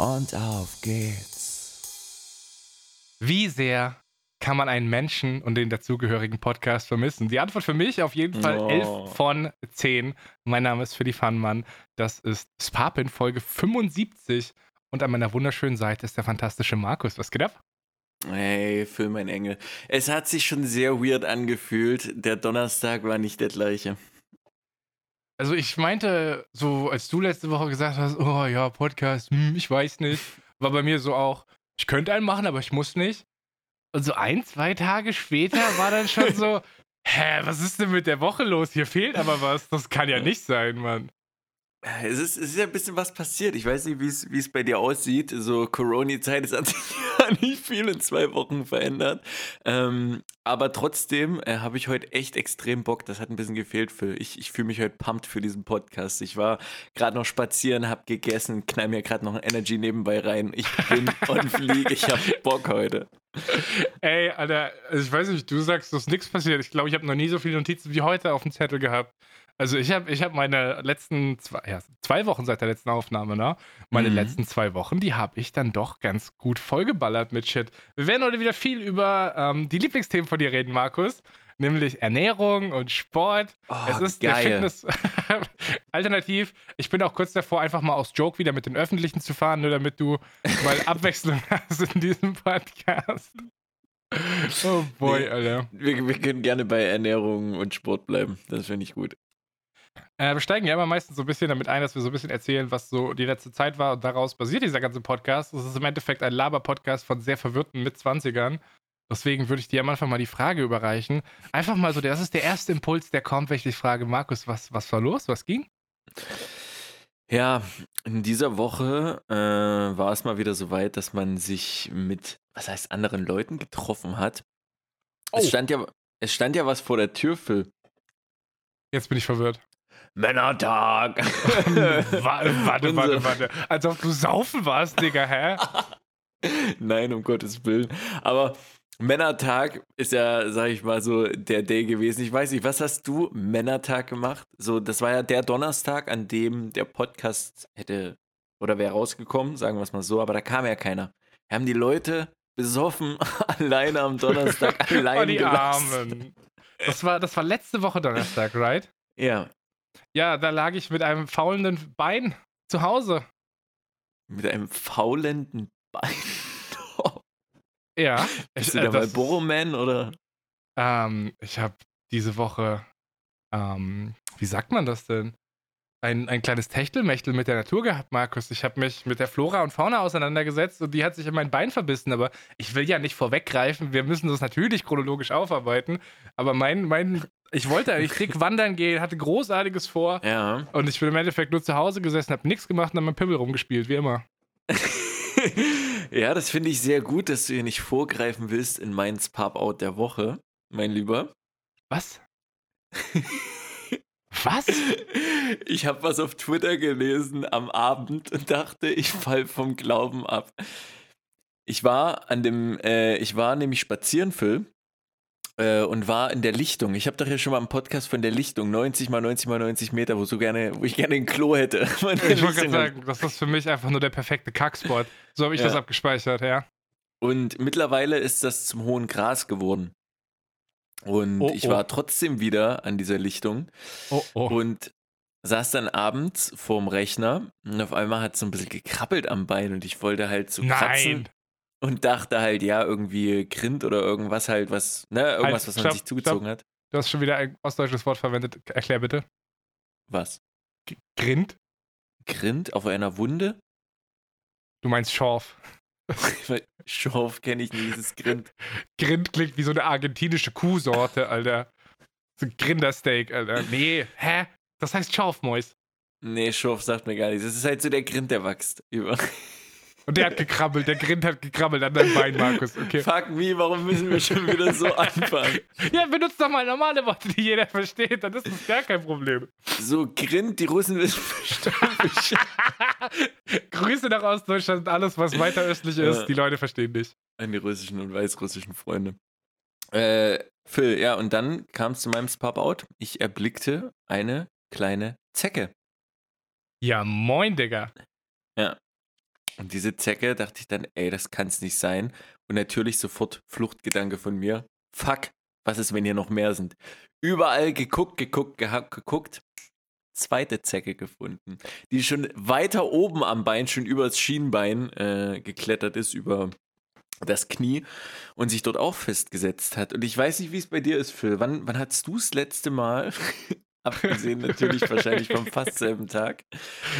und auf geht's. Wie sehr kann man einen Menschen und den dazugehörigen Podcast vermissen? Die Antwort für mich auf jeden Fall Oh. 11 von 10. Mein Name ist Philly Fannmann. Das ist Spapin Folge 75. Und an meiner wunderschönen Seite ist der fantastische Markus. Was geht ab? Hey, Phil, mein Engel. Es hat sich schon sehr weird angefühlt. Der Donnerstag war nicht der gleiche. Also ich meinte, so als du letzte Woche gesagt hast, oh ja, Podcast, hm, ich weiß nicht, war bei mir so auch, ich könnte einen machen, aber ich muss nicht. Und so ein, zwei Tage später war dann schon so, hä, was ist denn mit der Woche los? Hier fehlt aber was. Das kann ja nicht sein, Mann. Es ist, es ist ja ein bisschen was passiert. Ich weiß nicht, wie es wie es bei dir aussieht. So Corona-Zeit ist an sich ja nicht viel in zwei Wochen verändert. Ähm, aber trotzdem äh, habe ich heute echt extrem Bock. Das hat ein bisschen gefehlt, Phil. Ich, ich fühle mich heute pumped für diesen Podcast. Ich war gerade noch spazieren, habe gegessen, knall mir gerade noch ein Energy nebenbei rein. Ich bin on fleek. Ich habe Bock heute. Ey, Alter, also ich weiß nicht, du sagst, dass nichts passiert. Ich glaube, ich habe noch nie so viele Notizen wie heute auf dem Zettel gehabt. Also ich habe ich hab meine letzten zwei, ja, zwei Wochen seit der letzten Aufnahme, ne? Meine Mhm. letzten zwei Wochen, die habe ich dann doch ganz gut vollgeballert mit Shit. Wir werden heute wieder viel über ähm, die Lieblingsthemen von dir reden, Markus. Nämlich Ernährung und Sport. Oh, es ist der geil. Fitness. Alternativ, ich bin auch kurz davor, einfach mal aus Joke wieder mit den Öffentlichen zu fahren, nur damit du mal Abwechslung hast in diesem Podcast. Oh boy, Nee. Alter. Wir, wir können gerne bei Ernährung und Sport bleiben. Das finde ich gut. Äh, wir steigen ja immer meistens so ein bisschen damit ein, dass wir so ein bisschen erzählen, was so die letzte Zeit war und daraus basiert dieser ganze Podcast. Das ist im Endeffekt ein Laber-Podcast von sehr verwirrten Mitzwanzigern. Deswegen würde ich dir am Anfang mal die Frage überreichen. Einfach mal so, das ist der erste Impuls, der kommt, wenn ich dich frage, Markus, was, was war los? Was ging? Ja, in dieser Woche äh, war es mal wieder so weit, dass man sich mit, was heißt, anderen Leuten getroffen hat. Oh. Es, stand ja, es stand ja was vor der Tür, Phil. Jetzt bin ich verwirrt. Männertag! Wa- warte, warte, warte. Als ob du saufen warst, Digga, hä? Nein, um Gottes Willen. Aber Männertag ist ja, sag ich mal, so der Day gewesen. Ich weiß nicht, was hast du Männertag gemacht? So, das war ja der Donnerstag, an dem der Podcast hätte oder wäre rausgekommen, sagen wir es mal so, aber da kam ja keiner. Wir haben die Leute besoffen alleine am Donnerstag Oh, allein die gelassen. Armen. Das war, das war letzte Woche Donnerstag, right? Ja, Ja, da lag ich mit einem faulenden Bein zu Hause. mit einem faulenden Bein. Ja. Bist Ich, du äh, der das- Marlboro-Man oder? Ähm, ich habe diese Woche, ähm, wie sagt man das denn? Ein, ein kleines Techtelmechtel mit der Natur gehabt, Markus. Ich habe mich mit der Flora und Fauna auseinandergesetzt und die hat sich in mein Bein verbissen. Aber ich will ja nicht vorweggreifen. Wir müssen das natürlich chronologisch aufarbeiten. Aber mein, mein, ich wollte eigentlich dick wandern gehen, hatte Großartiges vor. Ja. Und ich bin im Endeffekt nur zu Hause gesessen, habe nichts gemacht und habe mit Pimmel rumgespielt, wie immer. ja, das finde ich sehr gut, dass du hier nicht vorgreifen willst in mein Pop-Out der Woche, mein Lieber. Was? Was? Ich habe was auf Twitter gelesen am Abend und dachte, ich fall vom Glauben ab. Ich war an dem, äh, ich war nämlich spazieren, Phil, äh, und war in der Lichtung. Ich habe doch ja schon mal einen Podcast von der Lichtung, 90 mal 90 mal 90 Meter, wo so gerne, wo ich gerne ein Klo hätte. Ich wollte gerade sagen, das ist für mich einfach nur der perfekte Kackspot. So habe ich Ja. das abgespeichert, ja. Und mittlerweile ist das zum hohen Gras geworden. Und Oh, ich oh. war trotzdem wieder an dieser Lichtung Oh, oh. und saß dann abends vorm Rechner und auf einmal hat es so ein bisschen gekrabbelt am Bein und ich wollte halt so kratzen Nein. Und dachte halt, ja, irgendwie Grind oder irgendwas halt, was, ne, irgendwas, Halt, was man stopp, sich zugezogen hat. Du hast schon wieder ein ostdeutsches Wort verwendet. Erklär bitte. Was? G Grind? Grind auf einer Wunde? Du meinst Schorf. Schorf kenne ich nie, dieses Grind. Grind klingt wie so eine argentinische Kuhsorte, Alter. So ein Grindersteak, Alter. Nee, hä? Das heißt Schorfmäus. Nee, Schorf sagt mir gar nichts. Das ist halt so der Grind, der wächst. Über. Und der hat gekrabbelt, der Grind hat gekrabbelt an deinem Bein, Markus. Okay. Fuck me, warum müssen wir schon wieder so anfangen? Ja, benutzt doch mal normale Worte, die jeder versteht, dann ist das gar kein Problem. So, Grind, die Russen wissen bestimmt. Grüße nach Ostdeutschland, alles, was weiter östlich ist, Ja. die Leute verstehen dich. An die russischen und weißrussischen Freunde. Äh, Phil, ja, und dann kam es zu meinem Spub-Out. Ich erblickte eine kleine Zecke. Ja, moin, Digga. Und diese Zecke dachte ich dann, ey, das kann's nicht sein. Und natürlich sofort Fluchtgedanke von mir. Fuck, was ist, wenn hier noch mehr sind? Überall geguckt, geguckt, geha- geguckt. Zweite Zecke gefunden, die schon weiter oben am Bein, schon über das Schienbein äh, geklettert ist, über das Knie und sich dort auch festgesetzt hat. Und ich weiß nicht, wie es bei dir ist, Phil. Wann, wann hattest du das letzte Mal, abgesehen natürlich wahrscheinlich vom fast selben Tag,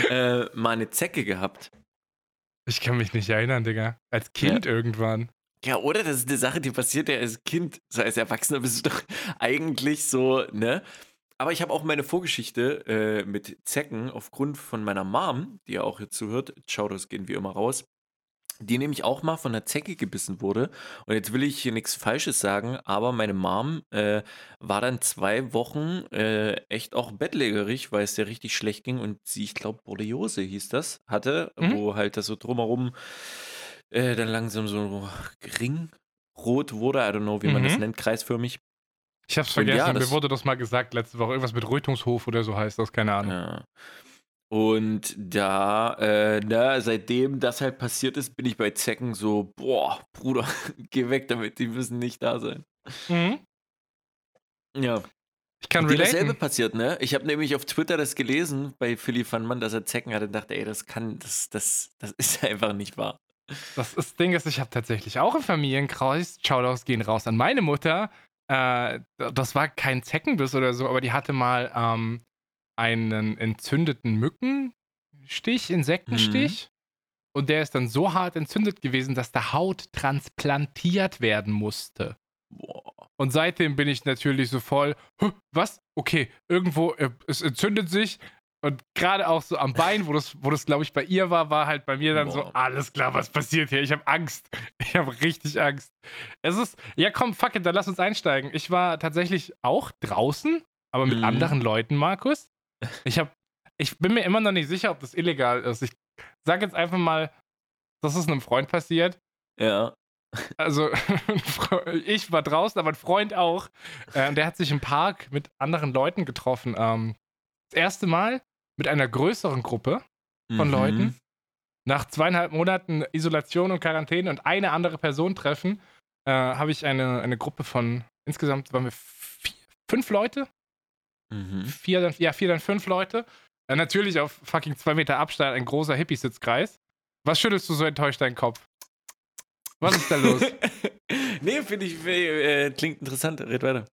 äh, mal eine Zecke gehabt? Ich kann mich nicht erinnern, Digga. Als Kind irgendwann. Ja, oder? Das ist eine Sache, die passiert ja als Kind. So als Erwachsener bist du doch eigentlich so, ne? Aber ich habe auch meine Vorgeschichte äh, mit Zecken aufgrund von meiner Mom, die ja auch hier zuhört. Shoutouts gehen wie immer raus. Die nämlich auch mal von einer Zecke gebissen wurde. Und jetzt will ich hier nichts Falsches sagen, aber meine Mom äh, war dann zwei Wochen äh, echt auch bettlägerig, weil es ihr richtig schlecht ging und sie, ich glaube, Borreliose hieß das, hatte, Mhm. wo halt das so drumherum äh, dann langsam so ringrot wurde. I don't know, wie man das Mhm. nennt, kreisförmig. Ich hab's ja, vergessen, das- mir wurde das mal gesagt letzte Woche. Irgendwas mit Rötungshof oder so heißt das, keine Ahnung. Ja. Und da, äh, na, seitdem das halt passiert ist, bin ich bei Zecken so, boah, Bruder, geh weg damit, die müssen nicht da sein. Mhm. Ja. Ich kann dir dasselbe relaten. passiert, ne? Ich habe nämlich auf Twitter das gelesen bei Philly van Mann, dass er Zecken hatte und dachte, ey, das kann, das, das, das ist einfach nicht wahr. Das, ist, das Ding ist, ich habe tatsächlich auch im Familienkreis, Shoutouts gehen raus an meine Mutter. Äh, das war kein Zeckenbiss oder so, aber die hatte mal ähm, einen entzündeten Mückenstich, Insektenstich. Und der ist dann so hart entzündet gewesen, dass der Haut transplantiert werden musste. Und seitdem bin ich natürlich so voll, "Hä, was? Okay, irgendwo, äh, es entzündet sich. Und gerade auch so am Bein, wo das, wo das glaube ich, bei ihr war, war halt bei mir dann so, Boah. alles klar, was passiert hier? Ich habe Angst. Ich habe richtig Angst. Es ist, ja komm, fuck it, dann lass uns einsteigen. Ich war tatsächlich auch draußen, aber mit Mhm. anderen Leuten, Markus. Ich habe, ich bin mir immer noch nicht sicher, ob das illegal ist. Ich sag jetzt einfach mal, das ist einem Freund passiert. Ja. Also, ich war draußen, aber ein Freund auch. Äh, und der hat sich im Park mit anderen Leuten getroffen. Ähm, das erste Mal mit einer größeren Gruppe von Mhm. Leuten. Nach zweieinhalb Monaten Isolation und Quarantäne und eine andere Person treffen, äh, habe ich eine, eine Gruppe von insgesamt waren wir vier, fünf Leute. Mhm. Vier, dann, ja, vier, dann fünf Leute. Äh, natürlich auf fucking zwei Meter Abstand ein großer Hippie-Sitzkreis. Was schüttelst du so enttäuscht deinen Kopf? Was ist da los? nee, finde ich, äh, klingt interessant. Red weiter.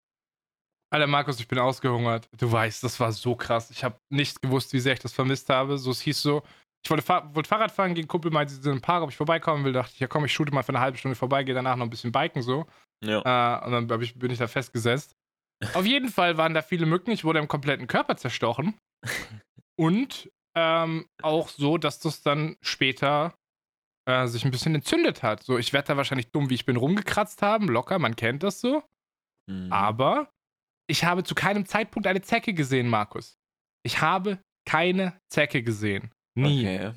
Alter Markus, ich bin ausgehungert. Du weißt, das war so krass. Ich habe nicht gewusst, wie sehr ich das vermisst habe. So, es hieß so, ich wollte, Fahr wollte Fahrrad fahren, gegen Kumpel meinte, sie sind im Park, ob ich vorbeikommen will. Dachte ich, ja komm, ich shoote mal für eine halbe Stunde vorbei, gehe danach noch ein bisschen biken so. Ja. Äh, und dann ich, bin ich da festgesetzt. Auf jeden Fall waren da viele Mücken. Ich wurde im kompletten Körper zerstochen. Und ähm, auch so, dass das dann später äh, sich ein bisschen entzündet hat. So, ich werde da wahrscheinlich dumm, wie ich bin, rumgekratzt haben. Locker, man kennt das so. Mhm. Aber ich habe zu keinem Zeitpunkt eine Zecke gesehen, Markus. Ich habe keine Zecke gesehen. Nie. Okay.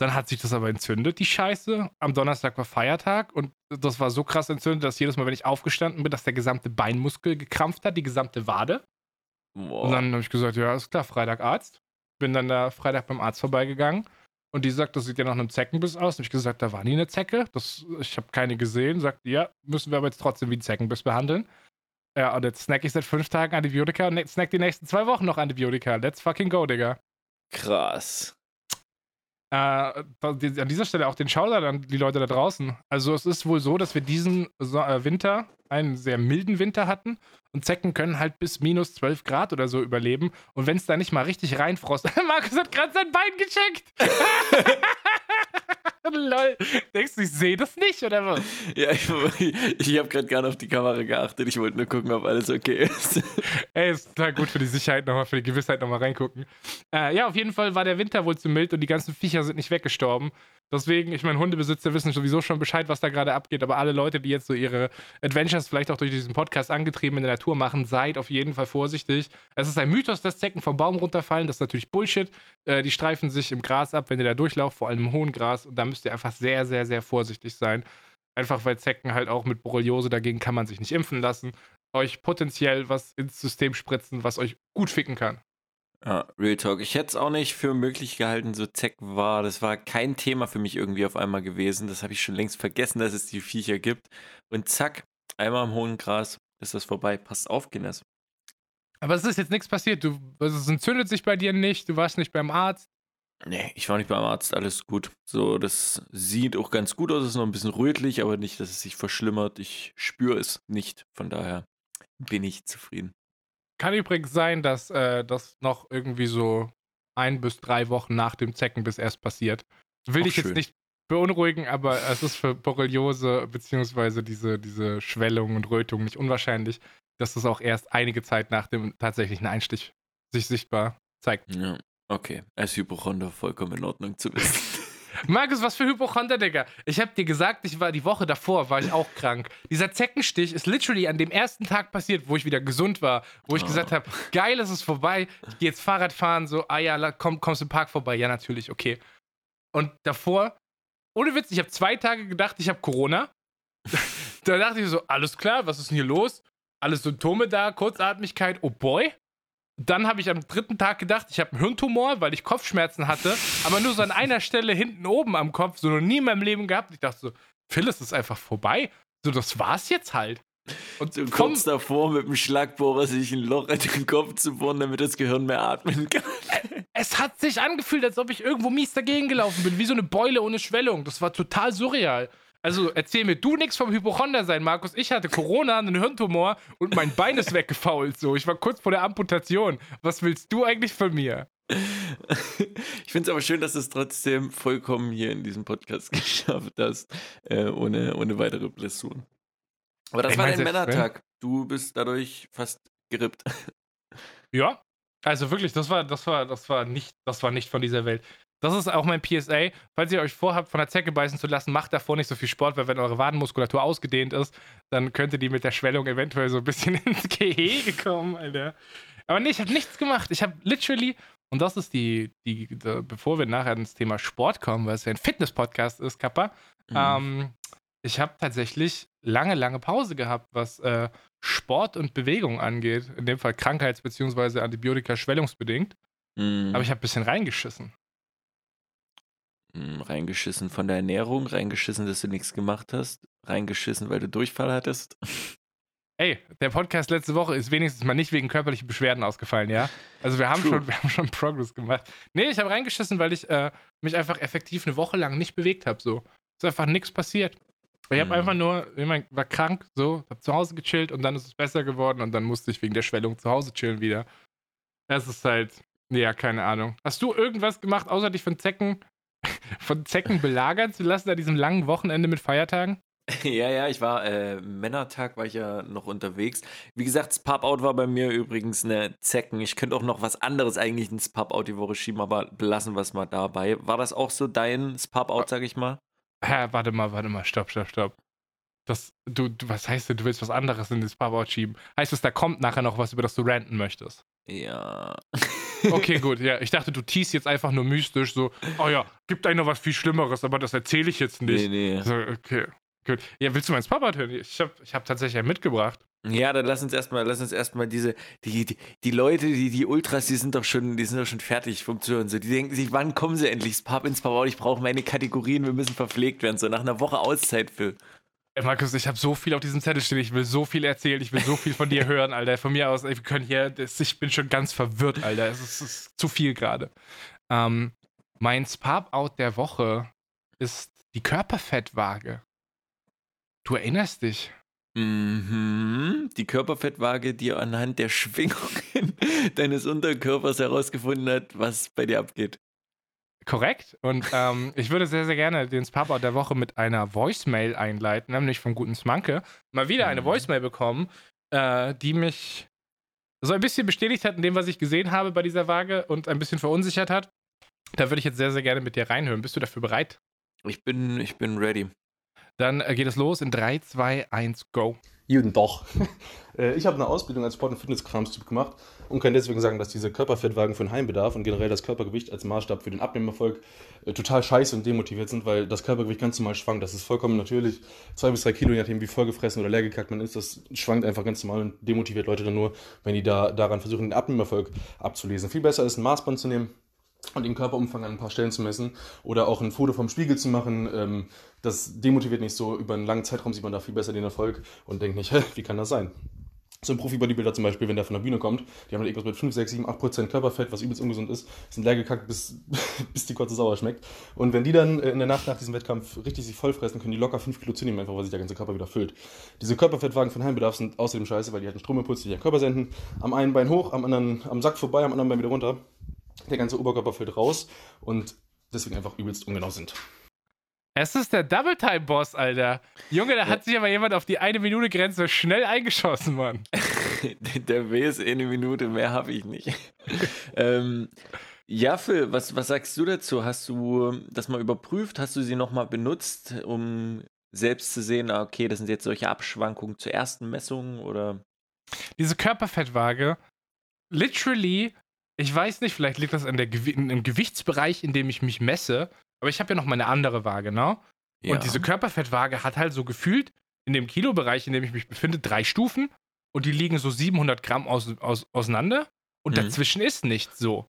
Dann hat sich das aber entzündet, die Scheiße. Am Donnerstag war Feiertag und das war so krass entzündet, dass jedes Mal, wenn ich aufgestanden bin, dass der gesamte Beinmuskel gekrampft hat, die gesamte Wade. Boah. Und dann habe ich gesagt, ja, ist klar, Freitag Arzt. Bin dann da Freitag beim Arzt vorbeigegangen und die sagt, das sieht ja nach einem Zeckenbiss aus. Und ich gesagt, da war nie eine Zecke. Das, ich habe keine gesehen. Sagt, ja, müssen wir aber jetzt trotzdem wie einen Zeckenbiss behandeln. Ja, und jetzt snack ich seit fünf Tagen Antibiotika und snack die nächsten zwei Wochen noch Antibiotika. Let's fucking go, Digga. Krass. Äh, an dieser Stelle auch den Shoutout an die Leute da draußen. Also es ist wohl so, dass wir diesen äh, Winter einen sehr milden Winter hatten und Zecken können halt bis minus 12 Grad oder so überleben. Und wenn es da nicht mal richtig reinfrost. Markus hat gerade sein Bein gecheckt. Lol. Denkst du, ich sehe das nicht, oder was? Ja, ich, ich habe gerade gar nicht auf die Kamera geachtet. Ich wollte nur gucken, ob alles okay ist. Ey, ist total gut für die Sicherheit nochmal, für die Gewissheit nochmal reingucken. Äh, ja, auf jeden Fall war der Winter wohl zu mild und die ganzen Viecher sind nicht weggestorben. Deswegen, ich meine, Hundebesitzer wissen sowieso schon Bescheid, was da gerade abgeht, aber alle Leute, die jetzt so ihre Adventures vielleicht auch durch diesen Podcast angetrieben in der Natur machen, seid auf jeden Fall vorsichtig. Es ist ein Mythos, dass Zecken vom Baum runterfallen. Das ist natürlich Bullshit. Äh, die streifen sich im Gras ab, wenn ihr da durchlauft, vor allem im hohen Gras. Und da müsst ihr einfach sehr, sehr, sehr vorsichtig sein. Einfach weil Zecken halt auch mit Borreliose, dagegen kann man sich nicht impfen lassen, euch potenziell was ins System spritzen, was euch gut ficken kann. Ja, Real Talk. Ich hätte es auch nicht für möglich gehalten, so Zeck war. Das war kein Thema für mich irgendwie auf einmal gewesen. Das habe ich schon längst vergessen, dass es die Viecher gibt. Und zack, einmal im hohen Gras ist das vorbei. Passt auf, Guinness. Aber es ist jetzt nichts passiert. Du, also es entzündet sich bei dir nicht. Du warst nicht beim Arzt. Nee, ich war nicht beim Arzt, alles gut. So, das sieht auch ganz gut aus, es ist noch ein bisschen rötlich, aber nicht, dass es sich verschlimmert. Ich spüre es nicht, von daher bin ich zufrieden. Kann übrigens sein, dass äh, das noch irgendwie so ein bis drei Wochen nach dem Zeckenbiss erst passiert. Will Auch ich jetzt schön. nicht beunruhigen, aber es ist für Borreliose beziehungsweise diese, diese Schwellung und Rötung nicht unwahrscheinlich, dass das auch erst einige Zeit nach dem tatsächlichen Einstich sich sichtbar zeigt. Ja, okay. Als Hypochonder vollkommen in Ordnung zu wissen. Markus, was für Hypochonder, Digga. Ich hab dir gesagt, ich war die Woche davor, war ich auch krank. Dieser Zeckenstich ist literally an dem ersten Tag passiert, wo ich wieder gesund war, wo ich Oh. gesagt habe, geil, es ist vorbei. Ich gehe jetzt Fahrrad fahren, so, ah ja, komm, kommst im Park vorbei. Ja, natürlich, okay. Und davor, ohne Witz, ich habe zwei Tage gedacht, ich habe Corona. da dachte ich so, alles klar, was ist denn hier los? Alle Symptome da, Kurzatmigkeit, oh boy. Dann habe ich am dritten Tag gedacht, ich habe einen Hirntumor, weil ich Kopfschmerzen hatte, aber nur so an einer Stelle hinten oben am Kopf, so noch nie in meinem Leben gehabt. Ich dachte so, Phil, es ist einfach vorbei. So, das war's jetzt halt. Und So vom- kurz davor mit dem Schlagbohrer sich ein Loch in den Kopf zu bohren, damit das Gehirn mehr atmen kann. es hat sich angefühlt, als ob ich irgendwo mies dagegen gelaufen bin, wie so eine Beule ohne Schwellung. Das war total surreal. Also erzähl mir du nichts vom Hypochonder sein, Markus. Ich hatte Corona, einen Hirntumor und mein Bein ist weggefault. So, ich war kurz vor der Amputation. Was willst du eigentlich von mir? Ich finde es aber schön, dass du es trotzdem vollkommen hier in diesem Podcast geschafft hast, äh, ohne, ohne weitere Blessuren. Aber das Ich war dein wenn- Männertag. Du bist dadurch fast gerippt. Ja, also wirklich, das war, das war, das war nicht, das war nicht von dieser Welt. Das ist auch mein PSA. Falls ihr euch vorhabt, von der Zecke beißen zu lassen, macht davor nicht so viel Sport, weil wenn eure Wadenmuskulatur ausgedehnt ist, dann könnte die mit der Schwellung eventuell so ein bisschen ins Gehege kommen, Alter. Aber nee, ich habe nichts gemacht. Ich habe literally, und das ist die, die, die, bevor wir nachher ins Thema Sport kommen, weil es ja ein Fitness-Podcast ist, Kappa, Mhm. ähm, ich habe tatsächlich lange, lange Pause gehabt, was äh, Sport und Bewegung angeht. In dem Fall krankheits- bzw. Antibiotika-schwellungsbedingt. Mhm. Aber ich habe ein bisschen reingeschissen. Mhm, Reingeschissen von der Ernährung, reingeschissen, dass du nichts gemacht hast, reingeschissen, weil du Durchfall hattest. Ey, der Podcast letzte Woche ist wenigstens mal nicht wegen körperlichen Beschwerden ausgefallen, ja? Also wir haben, True. schon, wir haben schon Progress gemacht. Nee, ich habe reingeschissen, weil ich äh, mich einfach effektiv eine Woche lang nicht bewegt habe. So. Ist einfach nichts passiert. Ich habe Mhm. einfach nur, ich mein, war krank, so, hab zu Hause gechillt und dann ist es besser geworden und dann musste ich wegen der Schwellung zu Hause chillen wieder. Es ist halt, ja, keine Ahnung. Hast du irgendwas gemacht, außer dich von Zecken, von Zecken belagern zu lassen an diesem langen Wochenende mit Feiertagen? Ja, ja, ich war, äh, Männertag war ich ja noch unterwegs. Wie gesagt, das Pub-Out war bei mir übrigens eine Zecken. Ich könnte auch noch was anderes eigentlich ins Pub-Out die Woche schieben, aber belassen wir es mal dabei. War das auch so dein Pub-Out, sag ich mal? Hä, warte mal, warte mal, stopp, stopp, stopp. Das, du, du, was heißt denn, du willst was anderes in das Pub-Out schieben? Heißt es, da kommt nachher noch was, über das du ranten möchtest? Ja. Okay, gut, ja. Ich dachte, du teast jetzt einfach nur mystisch so, oh ja, gibt noch was viel Schlimmeres, aber das erzähle ich jetzt nicht. nee, nee. So, okay, gut. Ja, willst du mein Pub-Out hören? Ich habe ich hab tatsächlich einen mitgebracht. Ja, dann lass uns erstmal, lass uns erstmal diese, die, die, die Leute, die, die Ultras, die sind doch schon, die sind doch schon fertig Zuhören. So, die denken sich, wann kommen sie endlich ins Pub, ins Pub, ich brauche meine Kategorien, wir müssen verpflegt werden. So nach einer Woche Auszeit für. Markus, ich habe so viel auf diesem Zettel stehen. Ich will so viel erzählen. Ich will so viel von dir hören, Alter. Von mir aus, ey, wir können hier. Das, ich bin schon ganz verwirrt, Alter. Es ist, es ist zu viel gerade. Ähm, mein Spap-Out der Woche ist die Körperfettwaage. Du erinnerst dich. Mhm. Die Körperfettwaage, die anhand der Schwingungen deines Unterkörpers herausgefunden hat, was bei dir abgeht. Korrekt. Und ähm, ich würde sehr, sehr gerne den Spapper der Woche mit einer Voicemail einleiten, nämlich vom guten Smanke. Mal wieder eine Mhm. Voicemail bekommen, äh, die mich so ein bisschen bestätigt hat in dem, was ich gesehen habe bei dieser Waage und ein bisschen verunsichert hat. Da würde ich jetzt sehr, sehr gerne mit dir reinhören. Bist du dafür bereit? Ich bin, ich bin ready. Dann äh, geht es los in 3, 2, 1, go. Jeden doch. Äh, ich habe eine Ausbildung als Sport- und Fitnesskramstyp gemacht und kann deswegen sagen, dass diese Körperfettwagen für den Heimbedarf und generell das Körpergewicht als Maßstab für den Abnehmerfolg äh, total scheiße und demotiviert sind, weil das Körpergewicht ganz normal schwankt. Das ist vollkommen natürlich. Zwei bis drei Kilo, je nachdem wie vollgefressen oder leer gekackt man ist, das schwankt einfach ganz normal und demotiviert Leute dann nur, wenn die da daran versuchen, den Abnehmerfolg abzulesen. Viel besser ist, ein Maßband zu nehmen und den Körperumfang an ein paar Stellen zu messen oder auch ein Foto vom Spiegel zu machen. Ähm, das demotiviert nicht so. Über einen langen Zeitraum sieht man da viel besser den Erfolg und denkt nicht, hä, wie kann das sein? So ein Profi-Bodybuilder zum Beispiel, wenn der von der Bühne kommt, die haben dann irgendwas mit 5, 6, 7, 8 Prozent Körperfett, was übelst ungesund ist, sind leer gekackt, bis, bis die Kotze sauer schmeckt. Und wenn die dann äh, in der Nacht nach diesem Wettkampf richtig sich vollfressen, können die locker 5 Kilo zunehmen, einfach weil sich der ganze Körper wieder füllt. Diese Körperfettwagen von Heimbedarf sind außerdem scheiße, weil die halt einen Stromimpuls durch den Körper senden. Am einen Bein hoch, am anderen am Sack vorbei, am anderen Bein wieder runter. Der ganze Oberkörper fällt raus und deswegen einfach übelst ungenau sind. Es ist der Double Time Boss, Alter. Junge, da Ja. hat sich aber jemand auf die eine Minute Grenze schnell eingeschossen, Mann. Der W ist eh eine Minute, mehr habe ich nicht. ähm, ja, Phil, was, was sagst du dazu? Hast du das mal überprüft? Hast du sie nochmal benutzt, um selbst zu sehen, ah, okay, das sind jetzt solche Abschwankungen zur ersten Messung oder? Diese Körperfettwaage, literally, ich weiß nicht, vielleicht liegt das an der im Gewichtsbereich, in dem ich mich messe, aber ich habe ja noch meine andere Waage, ne? Ja. Und diese Körperfettwaage hat halt so gefühlt in dem Kilobereich, in dem ich mich befinde, drei Stufen und die liegen so 700 Gramm aus, aus, auseinander und Mhm. dazwischen ist nichts so.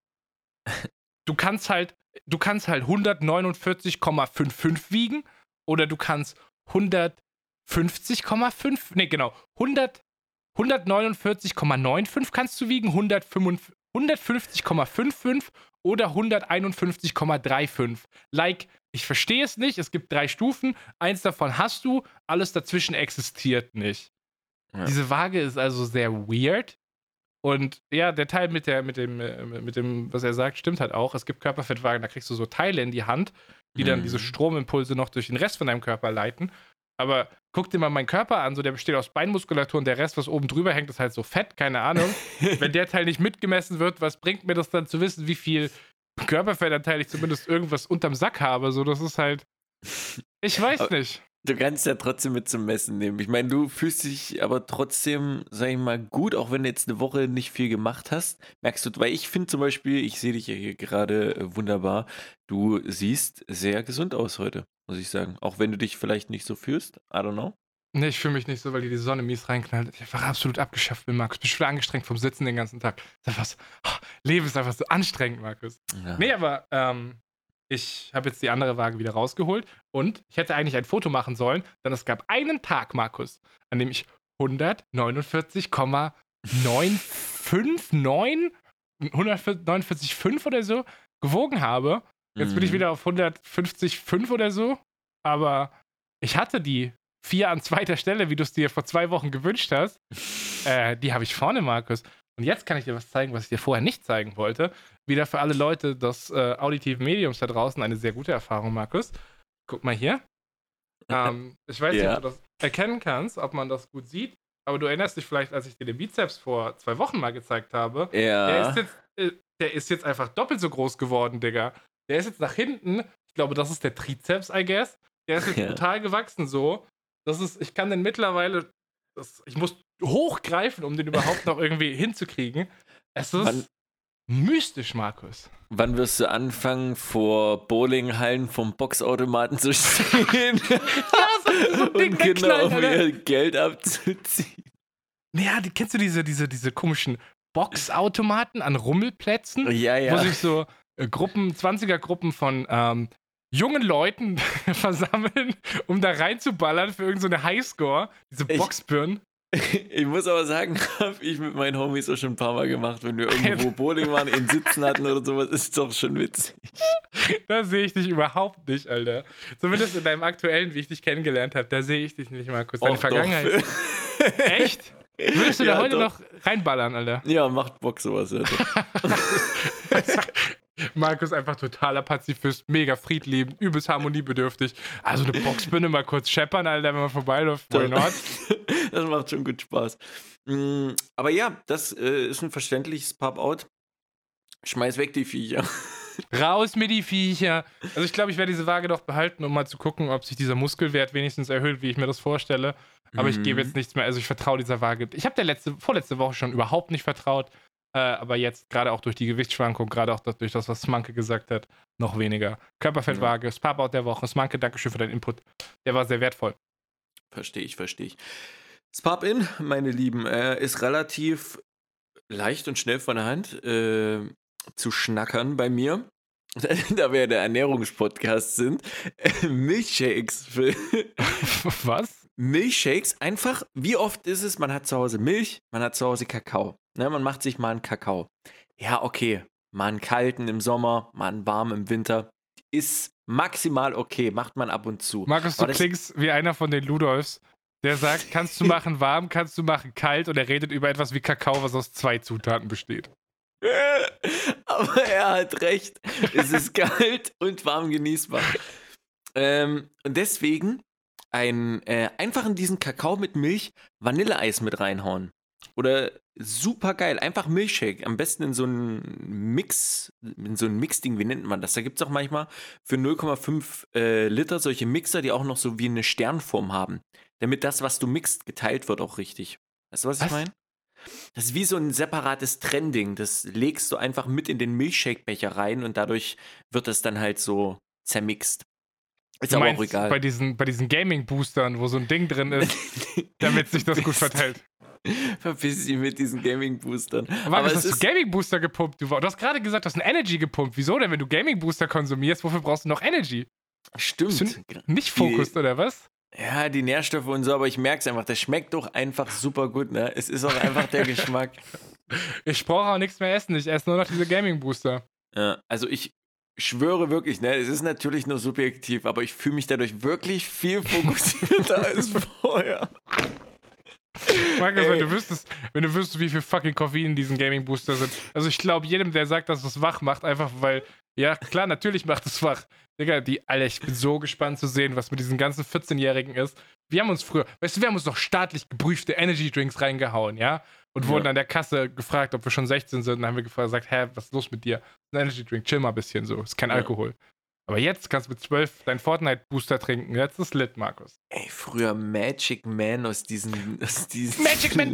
Du kannst halt, du kannst halt 149,55 wiegen oder du kannst 150,5, nee genau, 100, 149,95 kannst du wiegen, 155 150,55 oder 151,35. Like, ich verstehe es nicht. Es gibt drei Stufen. Eins davon hast du, alles dazwischen existiert nicht. Ja. Diese Waage ist also sehr weird. Und ja, der Teil mit, der, mit, dem, äh, mit dem, was er sagt, stimmt halt auch. Es gibt Körperfettwagen, da kriegst du so Teile in die Hand, die dann Mhm. diese Stromimpulse noch durch den Rest von deinem Körper leiten. Aber guck dir mal meinen Körper an, so der besteht aus Beinmuskulatur und der Rest, was oben drüber hängt, ist halt so fett, keine Ahnung. Wenn der Teil nicht mitgemessen wird, was bringt mir das dann zu wissen, wie viel Körperfettanteil ich zumindest irgendwas unterm Sack habe? So, das ist halt. Ich weiß nicht. Du kannst ja trotzdem mit zum Messen nehmen. Ich meine, du fühlst dich aber trotzdem, sag ich mal, gut, auch wenn du jetzt eine Woche nicht viel gemacht hast. Merkst du, weil ich finde zum Beispiel, ich sehe dich ja hier gerade äh, wunderbar, du siehst sehr gesund aus heute, muss ich sagen. Auch wenn du dich vielleicht nicht so fühlst. I don't know. Nee, ich fühle mich nicht so, weil die die Sonne mies reinknallt. Ich einfach absolut abgeschafft bin, Markus. Bin schon angestrengt vom Sitzen den ganzen Tag. Das ist einfach so, oh, Leben ist einfach so anstrengend, Markus. Ja. Nee, aber ähm, ich habe jetzt die andere Waage wieder rausgeholt und ich hätte eigentlich ein Foto machen sollen, denn es gab einen Tag, Markus, an dem ich 149,959, 149,5 oder so gewogen habe. Jetzt bin ich Mhm. wieder auf 150,5 oder so, aber ich hatte die vier an zweiter Stelle, wie du es dir vor zwei Wochen gewünscht hast. Äh, die habe ich vorne, Markus. Und jetzt kann ich dir was zeigen, was ich dir vorher nicht zeigen wollte. Wieder für alle Leute des äh, auditiven Mediums da draußen eine sehr gute Erfahrung, Markus. Guck mal hier. Ähm, ich weiß nicht, Ja. ob du das erkennen kannst, ob man das gut sieht. Aber du erinnerst dich vielleicht, als ich dir den Bizeps vor zwei Wochen mal gezeigt habe. Der Ja. ist jetzt, äh, der ist jetzt einfach doppelt so groß geworden, Digga. Der ist jetzt nach hinten. Ich glaube, das ist der Trizeps, I guess. Der ist jetzt Ja. total gewachsen so. Das ist, ich kann den mittlerweile, das, ich muss hochgreifen, um den überhaupt noch irgendwie hinzukriegen. Es ist Wann- mystisch, Markus. Wann wirst du anfangen, vor Bowlinghallen vom Boxautomaten zu stehen? so ein Ding und genau Alter. mir Geld abzuziehen? Naja, die, kennst du diese, diese, diese komischen Boxautomaten an Rummelplätzen? Ja, ja. wo sich so äh, Gruppen, 20er-Gruppen von ähm, jungen Leuten versammeln, um da reinzuballern für irgendeine so Highscore. Diese Ich- Boxbirnen. Ich muss aber sagen, habe ich mit meinen Homies auch schon ein paar Mal gemacht, wenn wir irgendwo Bowling waren, in Sitzen hatten oder sowas, ist doch schon witzig. Da sehe ich dich überhaupt nicht, Alter. Zumindest in deinem aktuellen, wie ich dich kennengelernt habe, da sehe ich dich nicht, Markus. Deine Och, Vergangenheit. Doch. Echt? Würdest du da Ja, heute doch. noch reinballern, Alter? Ja, macht Bock sowas. Doch. Markus einfach totaler Pazifist, mega friedliebend, übelst harmoniebedürftig. Also eine Boxbinde mal kurz scheppern, Alter, wenn man vorbeiläuft. Why not? das macht schon gut Spaß. Mm, aber ja, das äh, ist ein verständliches Pop-Out. Schmeiß weg die Viecher. Raus mit die Viecher. Also ich glaube, ich werde diese Waage doch behalten, um mal zu gucken, ob sich dieser Muskelwert wenigstens erhöht, wie ich mir das vorstelle. Aber ich gebe Mhm. jetzt nichts mehr. Also ich vertraue dieser Waage. Ich habe der letzte, vorletzte Woche schon überhaupt nicht vertraut. Äh, aber jetzt, gerade auch durch die Gewichtsschwankung, gerade auch durch das, was Smanke gesagt hat, noch weniger. Körperfettwaage, Spap-Out der Woche. Smanke, Dankeschön für deinen Input. Der war sehr wertvoll. Verstehe ich, verstehe ich. Das Pub-In, meine Lieben, äh, ist relativ leicht und schnell von der Hand äh, zu schnackern bei mir. da wir ja der Ernährungspodcast sind. Milchshakes. Was? Milchshakes, einfach, wie oft ist es, man hat zu Hause Milch, man hat zu Hause Kakao. Ne, man macht sich mal einen Kakao. Ja, okay. Mal einen kalten im Sommer, mal einen warmen im Winter. Ist maximal okay, macht man ab und zu. Markus, du klingst wie einer von den Ludolfs, der sagt, kannst du machen warm, kannst du machen kalt und er redet über etwas wie Kakao, was aus zwei Zutaten besteht. Aber er hat recht. Es ist kalt und warm genießbar. Ähm, und deswegen ein, äh, einfach in diesen Kakao mit Milch Vanilleeis mit reinhauen. Oder super geil, einfach Milchshake. Am besten in so einen Mix, in so ein Mixding, wie nennt man das? Da gibt es auch manchmal für 0,5 äh, Liter solche Mixer, die auch noch so wie eine Sternform haben. Damit das, was du mixt, geteilt wird auch richtig. Weißt du, was, Was? ich meine? Das ist wie so ein separates Trending. Das legst du einfach mit in den Milchshake-Becher rein und dadurch wird das dann halt so zermixt. Ist Du aber auch egal. bei diesen, bei diesen Gaming-Boostern, wo so ein Ding drin ist, damit sich das gut verteilt. Verpiss dich mit diesen Gaming-Boostern. Aber hast du Gaming-Booster gepumpt? Du, du hast gerade gesagt, du hast einen Energy gepumpt. Wieso denn, wenn du Gaming-Booster konsumierst, wofür brauchst du noch Energy? stimmt. Nicht Fokus, oder was? Ja, die Nährstoffe und so, aber ich merke es einfach. Das schmeckt doch einfach super gut, ne? Es ist auch einfach der Geschmack. Ich brauche auch nichts mehr essen. Ich esse nur noch diese Gaming-Booster. Ja, also ich schwöre wirklich, ne? Es ist natürlich nur subjektiv, aber ich fühle mich dadurch wirklich viel fokussierter als vorher. Markus, Ey. wenn du wüsstest, wenn du wüsstest, wie viel fucking Koffein in diesen Gaming-Booster sind. Also ich glaube, jedem, der sagt, dass es wach macht, einfach weil, ja klar, natürlich macht es wach. Digga, die, Alter, ich bin so gespannt zu sehen, was mit diesen ganzen 14-Jährigen ist. Wir haben uns früher, weißt du, wir haben uns doch staatlich geprüfte Energy-Drinks reingehauen, ja? Und wurden Ja. an der Kasse gefragt, ob wir schon 16 sind. Und dann haben wir gefragt, gesagt, hä, was ist los mit dir? Ein Energy-Drink, chill mal ein bisschen so. Ist kein Ja. Alkohol. Aber jetzt kannst du mit 12 deinen Fortnite-Booster trinken. Jetzt ist lit, Markus. Ey, früher Magic Man aus diesen, aus diesen Magic Man.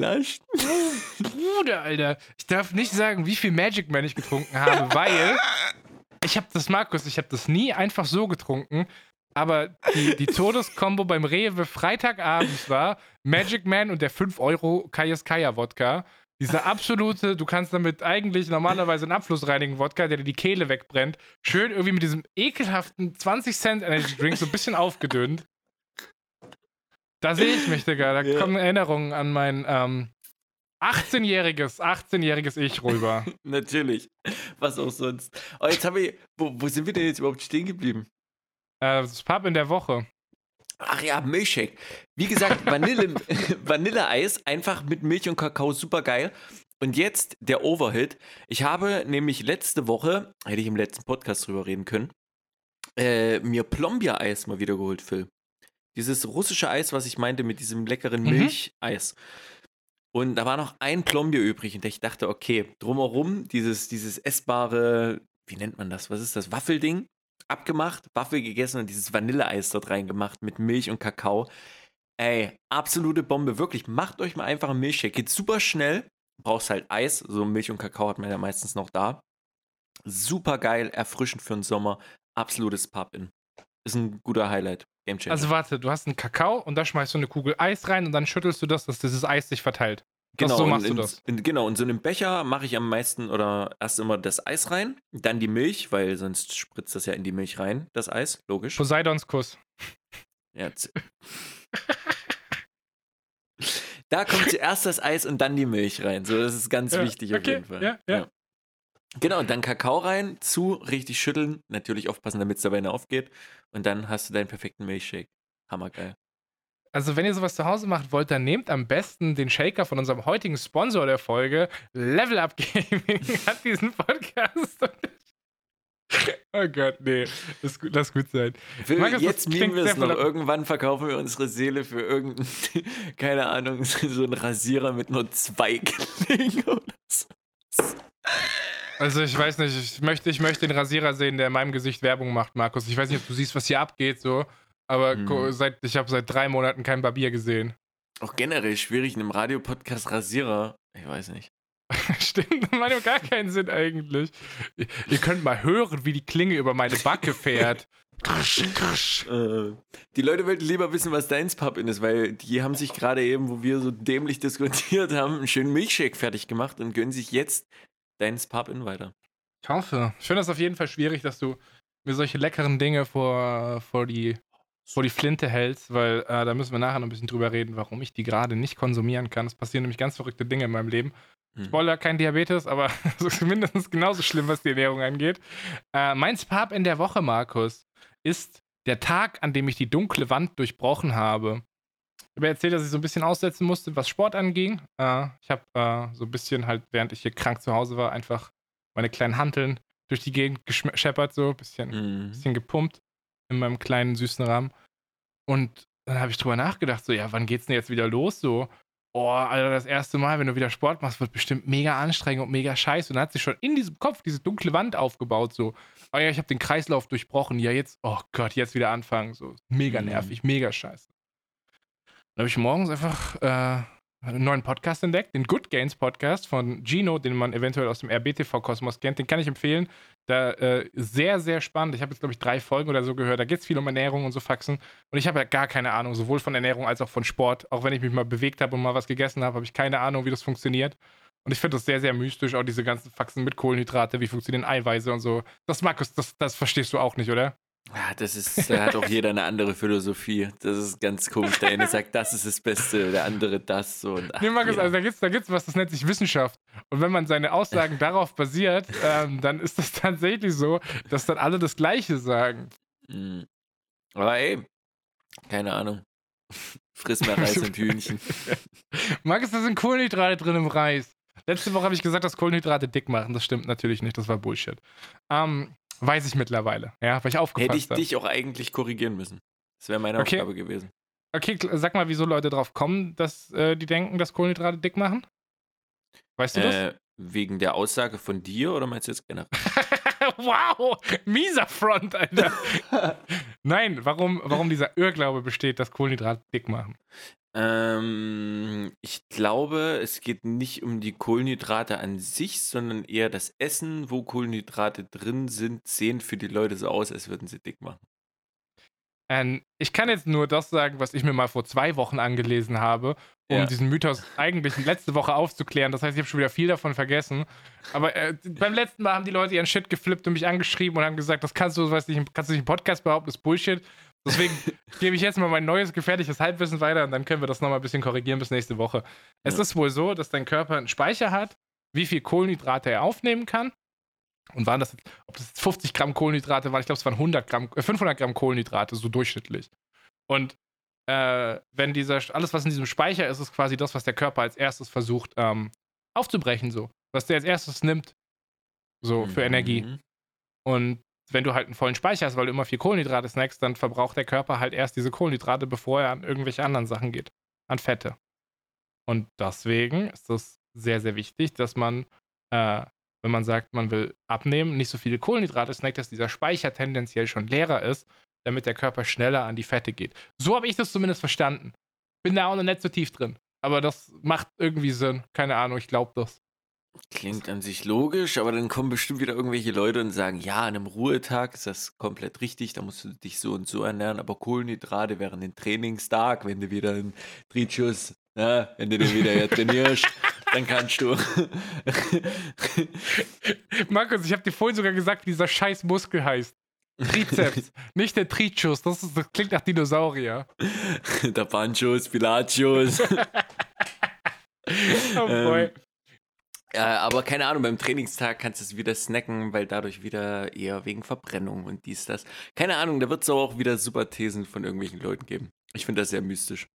Bruder, Alter. Ich darf nicht sagen, wie viel Magic Man ich getrunken habe, weil ich habe das, Markus, ich habe das nie einfach so getrunken. Aber die, die Todeskombo beim Rewe Freitagabend war Magic Man und der 5 Euro Kayaskaya Wodka. Dieser absolute, du kannst damit eigentlich normalerweise einen Abfluss reinigen Wodka, der dir die Kehle wegbrennt. Schön irgendwie mit diesem ekelhaften 20 Cent Energy Drink so ein bisschen aufgedünnt. Da sehe ich mich, Digga. Da Ja. kommen Erinnerungen an mein ähm, 18-jähriges, 18-jähriges Ich rüber. Natürlich. Was auch sonst. Oh, jetzt haben wir. Wo, wo sind wir denn jetzt überhaupt stehen geblieben? Äh, das Pub in der Woche. Ach ja, Milchshake. Wie gesagt, Vanille, Vanilleeis, einfach mit Milch und Kakao, super geil. Und jetzt der Overhit. Ich habe nämlich letzte Woche, hätte ich im letzten Podcast drüber reden können, äh, mir Plombier-Eis mal wieder geholt, Phil. Dieses russische Eis, was ich meinte, mit diesem leckeren Mhm. Milcheis. Und da war noch ein Plombier übrig und ich dachte, okay, drumherum dieses, dieses essbare, wie nennt man das? Was ist das? Waffelding? Abgemacht, Waffel gegessen und dieses Vanilleeis dort reingemacht mit Milch und Kakao. Ey, absolute Bombe, wirklich. Macht euch mal einfach einen Milchshake. Geht super schnell. Brauchst halt Eis, so Milch und Kakao hat man ja meistens noch da. Super geil, erfrischend für den Sommer. Absolutes Pub-In. Ist ein guter Highlight. Game Changer. Also warte, du hast einen Kakao und da schmeißt du eine Kugel Eis rein und dann schüttelst du das, dass dieses Eis sich verteilt. Genau, so und machst du in, das. In, genau, in so einem Becher mache ich am meisten oder erst immer das Eis rein, dann die Milch, weil sonst spritzt das ja in die Milch rein, das Eis, logisch. Poseidons Kuss. Ja, da kommt zuerst das Eis und dann die Milch rein. So, das ist ganz Ja, wichtig auf okay, jeden Fall. ja, ja. Genau, und dann Kakao rein, zu, richtig schütteln, natürlich aufpassen, damit es dabei nicht aufgeht. Und dann hast du deinen perfekten Milchshake. Hammergeil. Also, wenn ihr sowas zu Hause macht wollt, dann nehmt am besten den Shaker von unserem heutigen Sponsor der Folge. Level Up Gaming hat diesen Podcast. Oh Gott, nee. Das, lass gut sein. Für, Markus, jetzt nehmen wir es noch. Irgendwann verkaufen wir unsere Seele für irgendeinen, keine Ahnung, so einen Rasierer mit nur zwei Klingen oder so. Also ich weiß nicht, ich möchte, ich möchte den Rasierer sehen, der in meinem Gesicht Werbung macht, Markus. Ich weiß nicht, ob du siehst, was hier abgeht, so. Aber ko- seit, ich habe seit drei Monaten keinen Barbier gesehen. Auch generell schwierig in einem Radiopodcast Rasierer. Ich weiß nicht. Stimmt, das macht ja gar keinen Sinn eigentlich. Ihr, ihr könnt mal hören, wie die Klinge über meine Backe fährt. Krasch, krasch. Äh, die Leute wollten lieber wissen, was deins Pub-In ist, weil die haben sich gerade eben, wo wir so dämlich diskutiert haben, einen schönen Milchshake fertig gemacht und gönnen sich jetzt deins Pub-In weiter. Ich hoffe. Ich finde das auf jeden Fall schwierig, dass du mir solche leckeren Dinge vor, vor, die, vor die Flinte hältst, weil äh, da müssen wir nachher noch ein bisschen drüber reden, warum ich die gerade nicht konsumieren kann. Es passieren nämlich ganz verrückte Dinge in meinem Leben. Hm. Spoiler, kein Diabetes, aber mindestens genauso schlimm, was die Ernährung angeht. Äh, mein Spab in der Woche, Markus, ist der Tag, an dem ich die dunkle Wand durchbrochen habe. Ich habe erzählt, dass ich so ein bisschen aussetzen musste, was Sport anging. Äh, ich habe äh, so ein bisschen halt, während ich hier krank zu Hause war, einfach meine kleinen Hanteln durch die Gegend gescheppert, so ein bisschen, Mhm. bisschen gepumpt in meinem kleinen süßen Rahmen. Und dann habe ich drüber nachgedacht, so, ja, wann geht's denn jetzt wieder los? So, oh, Alter, das erste Mal, wenn du wieder Sport machst, wird bestimmt mega anstrengend und mega scheiße. Und dann hat sich schon in diesem Kopf diese dunkle Wand aufgebaut, so, oh ja, ich habe den Kreislauf durchbrochen, ja, jetzt, oh Gott, jetzt wieder anfangen, so, mega Mhm. nervig, mega scheiße. Dann habe ich morgens einfach äh, einen neuen Podcast entdeckt, den Good Gains Podcast von Gino, den man eventuell aus dem RBTV-Kosmos kennt. Den kann ich empfehlen. Da äh, sehr, sehr spannend. Ich habe jetzt, glaube ich, drei Folgen oder so gehört. Da geht es viel um Ernährung und so Faxen. Und ich habe ja gar keine Ahnung, sowohl von Ernährung als auch von Sport. Auch wenn ich mich mal bewegt habe und mal was gegessen habe, habe ich keine Ahnung, wie das funktioniert. Und ich finde das sehr, sehr mystisch, auch diese ganzen Faxen mit Kohlenhydrate, wie funktionieren Eiweiße und so. Das, Markus, das, das verstehst du auch nicht, oder? Ja, das ist, da hat auch jeder eine andere Philosophie. Das ist ganz komisch. Der eine sagt, das ist das Beste, der andere das. So. Und, ach, Nee, Markus, jeder. also da gibt's, da gibt's was, das nennt sich Wissenschaft. Und wenn man seine Aussagen darauf basiert, ähm, dann ist das tatsächlich so, dass dann alle das Gleiche sagen. Mhm. Aber ey, keine Ahnung. Friss mehr Reis und Hühnchen. Markus, da sind Kohlenhydrate drin im Reis. Letzte Woche habe ich gesagt, dass Kohlenhydrate dick machen. Das stimmt natürlich nicht, das war Bullshit. Ähm, weiß ich mittlerweile, ja, weil ich aufgepasst Hätte ich habe. dich auch eigentlich korrigieren müssen. Das wäre meine Okay. Aufgabe gewesen. Okay, sag mal, wieso Leute drauf kommen, dass äh, die denken, dass Kohlenhydrate dick machen? Weißt du das? Äh, wegen der Aussage von dir oder meinst du jetzt generell? wow, mieser Front, Alter. Nein, warum, warum dieser Irrglaube besteht, dass Kohlenhydrate dick machen? Ähm, ich glaube, es geht nicht um die Kohlenhydrate an sich, sondern eher das Essen, wo Kohlenhydrate drin sind, sehen für die Leute so aus, als würden sie dick machen. Ähm, ich kann jetzt nur das sagen, was ich mir mal vor zwei Wochen angelesen habe, um Ja. diesen Mythos eigentlich letzte Woche aufzuklären. Das heißt, ich habe schon wieder viel davon vergessen. Aber äh, beim letzten Mal haben die Leute ihren Shit geflippt und mich angeschrieben und haben gesagt, das kannst du, weiß nicht, kannst du nicht im Podcast behaupten, das ist Bullshit. Deswegen gebe ich jetzt mal mein neues gefährliches Halbwissen weiter und dann können wir das nochmal ein bisschen korrigieren bis nächste Woche. Es Ja. ist wohl so, dass dein Körper einen Speicher hat, wie viel Kohlenhydrate er aufnehmen kann. Und waren das, jetzt- ob das jetzt 50 Gramm Kohlenhydrate waren, ich glaube, es waren 100 Gramm, äh, 500 Gramm Kohlenhydrate, so durchschnittlich. Und äh, wenn dieser, alles, was in diesem Speicher ist, ist quasi das, was der Körper als erstes versucht ähm, aufzubrechen, so. Was der als erstes nimmt, so für Energie. Mhm. Und wenn du halt einen vollen Speicher hast, weil du immer viel Kohlenhydrate snackst, dann verbraucht der Körper halt erst diese Kohlenhydrate, bevor er an irgendwelche anderen Sachen geht. An Fette. Und deswegen ist es sehr, sehr wichtig, dass man, äh, wenn man sagt, man will abnehmen, nicht so viele Kohlenhydrate snackt, dass dieser Speicher tendenziell schon leerer ist, damit der Körper schneller an die Fette geht. So habe ich das zumindest verstanden. Bin da auch noch nicht so tief drin. Aber das macht irgendwie Sinn. Keine Ahnung, ich glaube das. Klingt an sich logisch, aber dann kommen bestimmt wieder irgendwelche Leute und sagen, ja, an einem Ruhetag ist das komplett richtig, da musst du dich so und so ernähren, aber Kohlenhydrate während dem Trainingstag, wenn du wieder einen Triebschuss, ja, wenn du den wieder hier trainierst, dann kannst du. Markus, ich habe dir vorhin sogar gesagt, wie dieser scheiß Muskel heißt. Trizeps, nicht der Trichus. Das, ist, das klingt nach Dinosaurier. der Panchos, Pilacios. Oh boy. Ähm, Ja, aber keine Ahnung, beim Trainingstag kannst du es wieder snacken, weil dadurch wieder eher wegen Verbrennung und dies, das. Keine Ahnung, da wird es auch wieder super Thesen von irgendwelchen Leuten geben. Ich finde das sehr mystisch.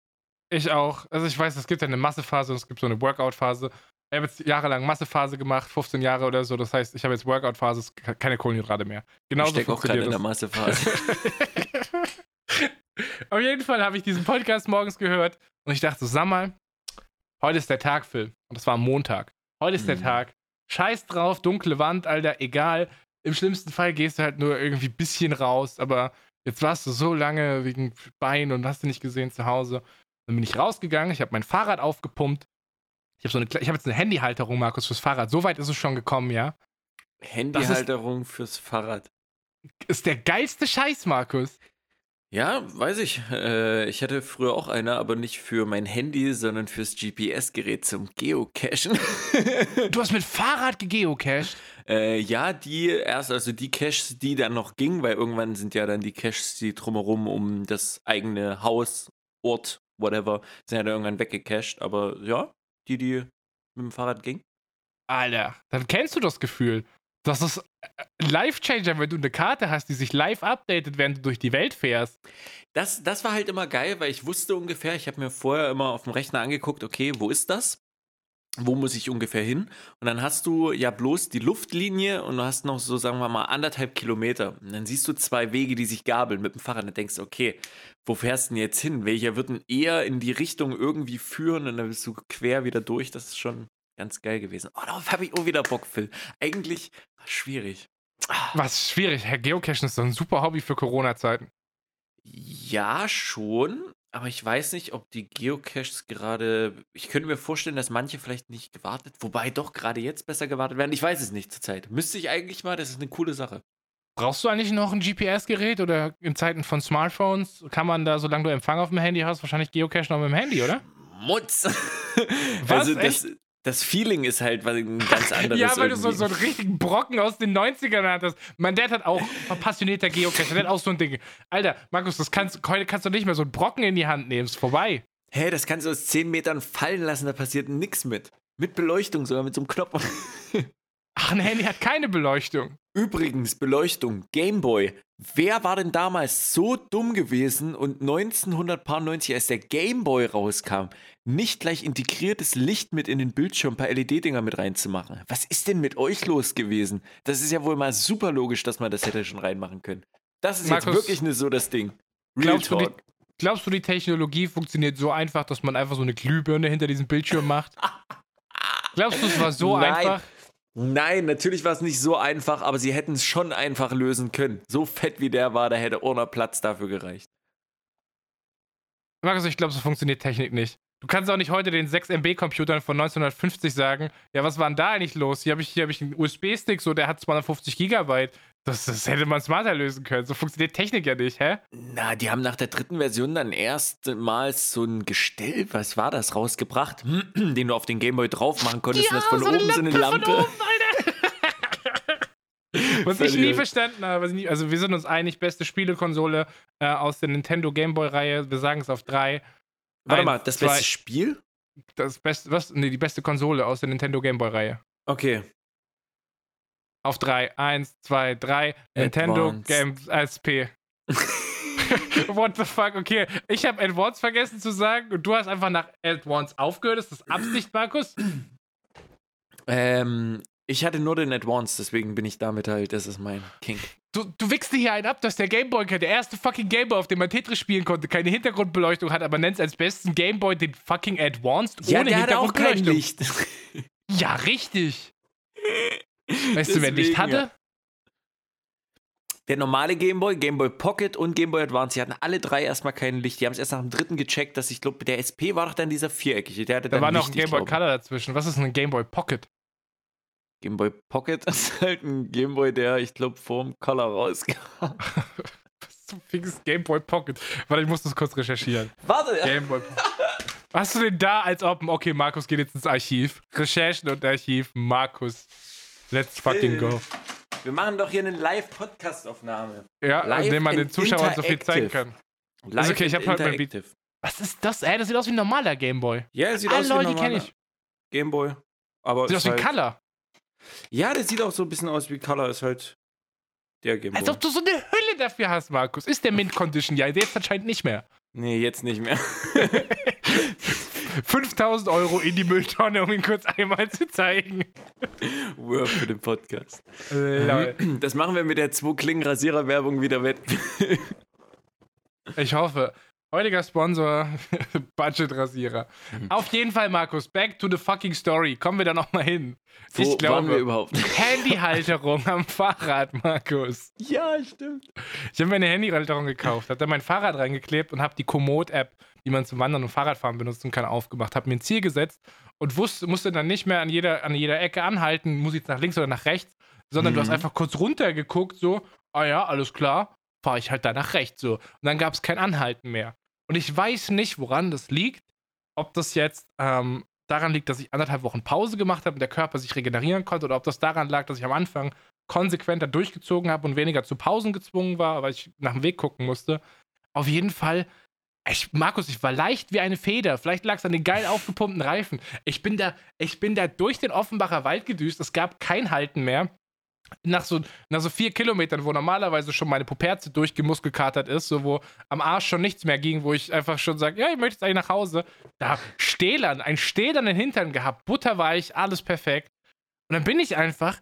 Ich auch. Also ich weiß, es gibt ja eine Massephase und es gibt so eine Workout-Phase. Ich habe jetzt jahrelang Massephase gemacht, 15 Jahre oder so. Das heißt, ich habe jetzt Workout-Phase, keine Kohlenhydrate mehr. Genauso ich stecke auch gerade in der Massephase. Auf jeden Fall habe ich diesen Podcast morgens gehört und ich dachte so, sag mal, heute ist der Tag, Phil. Und das war am Montag. Heute ist mhm. der Tag. Scheiß drauf, dunkle Wand, Alter, egal. Im schlimmsten Fall gehst du halt nur irgendwie ein bisschen raus, aber jetzt warst du so lange wegen Bein und hast du nicht gesehen zu Hause. Dann bin ich rausgegangen, ich habe mein Fahrrad aufgepumpt. Ich habe so eine, ich habe jetzt eine Handyhalterung, Markus, fürs Fahrrad. So weit ist es schon gekommen, ja. Handyhalterung fürs Fahrrad. Ist der geilste Scheiß, Markus. Ja, weiß ich. Äh, ich hatte früher auch eine, aber nicht für mein Handy, sondern fürs GPS-Gerät zum Geocachen. du hast mit Fahrrad gegeocached? Äh, ja, die erst, also die Caches, die dann noch gingen, weil irgendwann sind ja dann die Caches, die drumherum um das eigene Haus, Ort, whatever, sind ja dann irgendwann weggecached. Aber ja, die, die mit dem Fahrrad gingen. Alter, dann kennst du das Gefühl. Das ist Life-Changer, wenn du eine Karte hast, die sich live updatet, während du durch die Welt fährst. Das, das war halt immer geil, weil ich wusste ungefähr, ich habe mir vorher immer auf dem Rechner angeguckt, okay, wo ist das? Wo muss ich ungefähr hin? Und dann hast du ja bloß die Luftlinie und du hast noch so, sagen wir mal, anderthalb Kilometer. Und dann siehst du zwei Wege, die sich gabeln mit dem Fahrrad. Und dann denkst du, okay, wo fährst du denn jetzt hin? Welcher wird denn eher in die Richtung irgendwie führen? Und dann bist du quer wieder durch. Das ist schon ganz geil gewesen. Oh, darauf habe ich auch wieder Bock, Phil. Eigentlich schwierig. Was schwierig? Herr Geocachen ist doch ein super Hobby für Corona-Zeiten. Ja, schon. Aber ich weiß nicht, ob die Geocaches gerade. Ich könnte mir vorstellen, dass manche vielleicht nicht gewartet, wobei doch gerade jetzt besser gewartet werden. Ich weiß es nicht zurzeit. Müsste ich eigentlich mal, das ist eine coole Sache. Brauchst du eigentlich noch ein GPS-Gerät oder in Zeiten von Smartphones kann man da, solange du Empfang auf dem Handy hast, wahrscheinlich Geocachen noch mit dem Handy, oder? Mutz! Was? Also das, das Feeling ist halt ein ganz anderes. ja, weil irgendwie. du so, so einen richtigen Brocken aus den 90ern hattest. Mein Dad hat auch passionierter Geocacher, der hat auch so ein Ding. Alter, Markus, das kannst, heute kannst du nicht mehr so einen Brocken in die Hand nehmen, ist vorbei. Hä, hey, das kannst du aus 10 Metern fallen lassen, da passiert nichts mit. Mit Beleuchtung, sogar mit so einem Knopf. Ach, ein Handy hat keine Beleuchtung. Übrigens, Beleuchtung, Gameboy. Wer war denn damals so dumm gewesen und 1990, als der Gameboy rauskam, nicht gleich integriertes Licht mit in den Bildschirm, ein paar LED-Dinger mit reinzumachen? Was ist denn mit euch los gewesen? Das ist ja wohl mal super logisch, dass man das hätte schon reinmachen können. Das ist Markus, jetzt wirklich nicht so das Ding. glaubst du, die, glaubst du, die Technologie funktioniert so einfach, dass man einfach so eine Glühbirne hinter diesem Bildschirm macht? glaubst du, es war so Nein. einfach? Nein, natürlich war es nicht so einfach, aber sie hätten es schon einfach lösen können. So fett wie der war, da hätte ohne Platz dafür gereicht. Markus, ich glaube, so funktioniert Technik nicht. Du kannst auch nicht heute den 6 MB-Computern von 1950 sagen, ja, was war denn da eigentlich los? Hier habe ich, hab ich einen USB-Stick, so, der hat 250 Gigabyte. Das, das, hätte man smarter lösen können. So funktioniert Technik ja nicht, hä? Na, die haben nach der dritten Version dann erstmals so ein Gestell, was war das, rausgebracht, den du auf den Gameboy drauf machen konntest ja, und das von so oben so eine Lampe. Von oben, was ich nie verstanden habe, also wir sind uns einig, beste Spielekonsole äh, aus der Nintendo Gameboy-Reihe, wir sagen es auf drei. Warte Eins, mal, das zwei, beste Spiel? Das beste, was? Nee, die beste Konsole aus der Nintendo Gameboy-Reihe. Okay. Auf drei. Eins, zwei, drei. Nintendo Game SP. What the fuck? Okay, ich habe Advance vergessen zu sagen und du hast einfach nach Advance aufgehört. Ist das Absicht, Markus? Ähm, ich hatte nur den Advance, deswegen bin ich damit halt, das ist mein King. Du, du wickst dir hier einen ab, dass der Gameboy, der erste fucking Gameboy, auf dem man Tetris spielen konnte, keine Hintergrundbeleuchtung hat, aber nennt es als besten Gameboy den fucking Advanced ja, ohne der Hintergrundbeleuchtung. Hat auch kein Licht. ja, richtig. Weißt du, wer Licht hatte? Ja. Der normale Gameboy, Gameboy Pocket und Gameboy Advance, die hatten alle drei erstmal kein Licht. Die haben es erst nach dem dritten gecheckt, dass ich glaube, der SP war doch dann dieser viereckige. Der hatte da war noch ein Gameboy Color dazwischen. Was ist ein Gameboy Pocket? Gameboy Pocket ist halt ein Gameboy, der, ich glaube, vorm Color rauskam. Was zum Fix Gameboy Pocket? Warte, ich muss das kurz recherchieren. Warte! Gameboy Was hast du denn da als ob, okay, Markus geht jetzt ins Archiv. Recherchen und Archiv, Markus. Let's fucking go. Wir machen doch hier eine Live-Podcast-Aufnahme. Ja, Live indem man den Zuschauern so viel zeigen kann. Live ist okay, ich hab halt mein Beat. Was ist das? Ey, das sieht aus wie ein normaler Gameboy. Ja, das sieht Alle aus wie ein normaler Leute, die Gameboy. Aber sieht aus wie halt Color. Ja, das sieht auch so ein bisschen aus wie Color, ist halt der Gameboy. Als ob du so eine Hülle dafür hast, Markus. Ist der Mint Condition ja, jetzt anscheinend nicht mehr. Nee, jetzt nicht mehr. 5000 Euro in die Mülltonne, um ihn kurz einmal zu zeigen. Word für den Podcast. Lol. Das machen wir mit der 2 Klingen Rasierer-Werbung wieder wett. Ich hoffe. Heutiger Sponsor, Budget-Rasierer. Mhm. Auf jeden Fall, Markus, back to the fucking story. Kommen wir da nochmal hin. Wo ich waren wir glaube, überhaupt? Handyhalterung am Fahrrad, Markus. Ja, stimmt. Ich habe mir eine Handyhalterung gekauft, habe da mein Fahrrad reingeklebt und habe die Komoot-App, die man zum Wandern und Fahrradfahren benutzen kann, aufgemacht. Habe mir ein Ziel gesetzt und wusste, musste dann nicht mehr an jeder, an jeder Ecke anhalten, muss ich jetzt nach links oder nach rechts, sondern du Mhm. hast einfach kurz runtergeguckt, so, ah ja, alles klar, fahre ich halt da nach rechts, so. Und dann gab es kein Anhalten mehr. Und ich weiß nicht, woran das liegt, ob das jetzt ähm, daran liegt, dass ich anderthalb Wochen Pause gemacht habe und der Körper sich regenerieren konnte, oder ob das daran lag, dass ich am Anfang konsequenter durchgezogen habe und weniger zu Pausen gezwungen war, weil ich nach dem Weg gucken musste. Auf jeden Fall, ich, Markus, ich war leicht wie eine Feder. Vielleicht lag es an den geil aufgepumpten Reifen. Ich bin da, ich bin da durch den Offenbacher Wald gedüst. Es gab kein Halten mehr. Nach so, nach so vier Kilometern, wo normalerweise schon meine Puperze durchgemuskelkatert ist, so wo am Arsch schon nichts mehr ging, wo ich einfach schon sage, ja, ich möchte jetzt eigentlich nach Hause. Da Stählern, ein stählernen Hintern gehabt, butterweich, alles perfekt. Und dann bin ich einfach,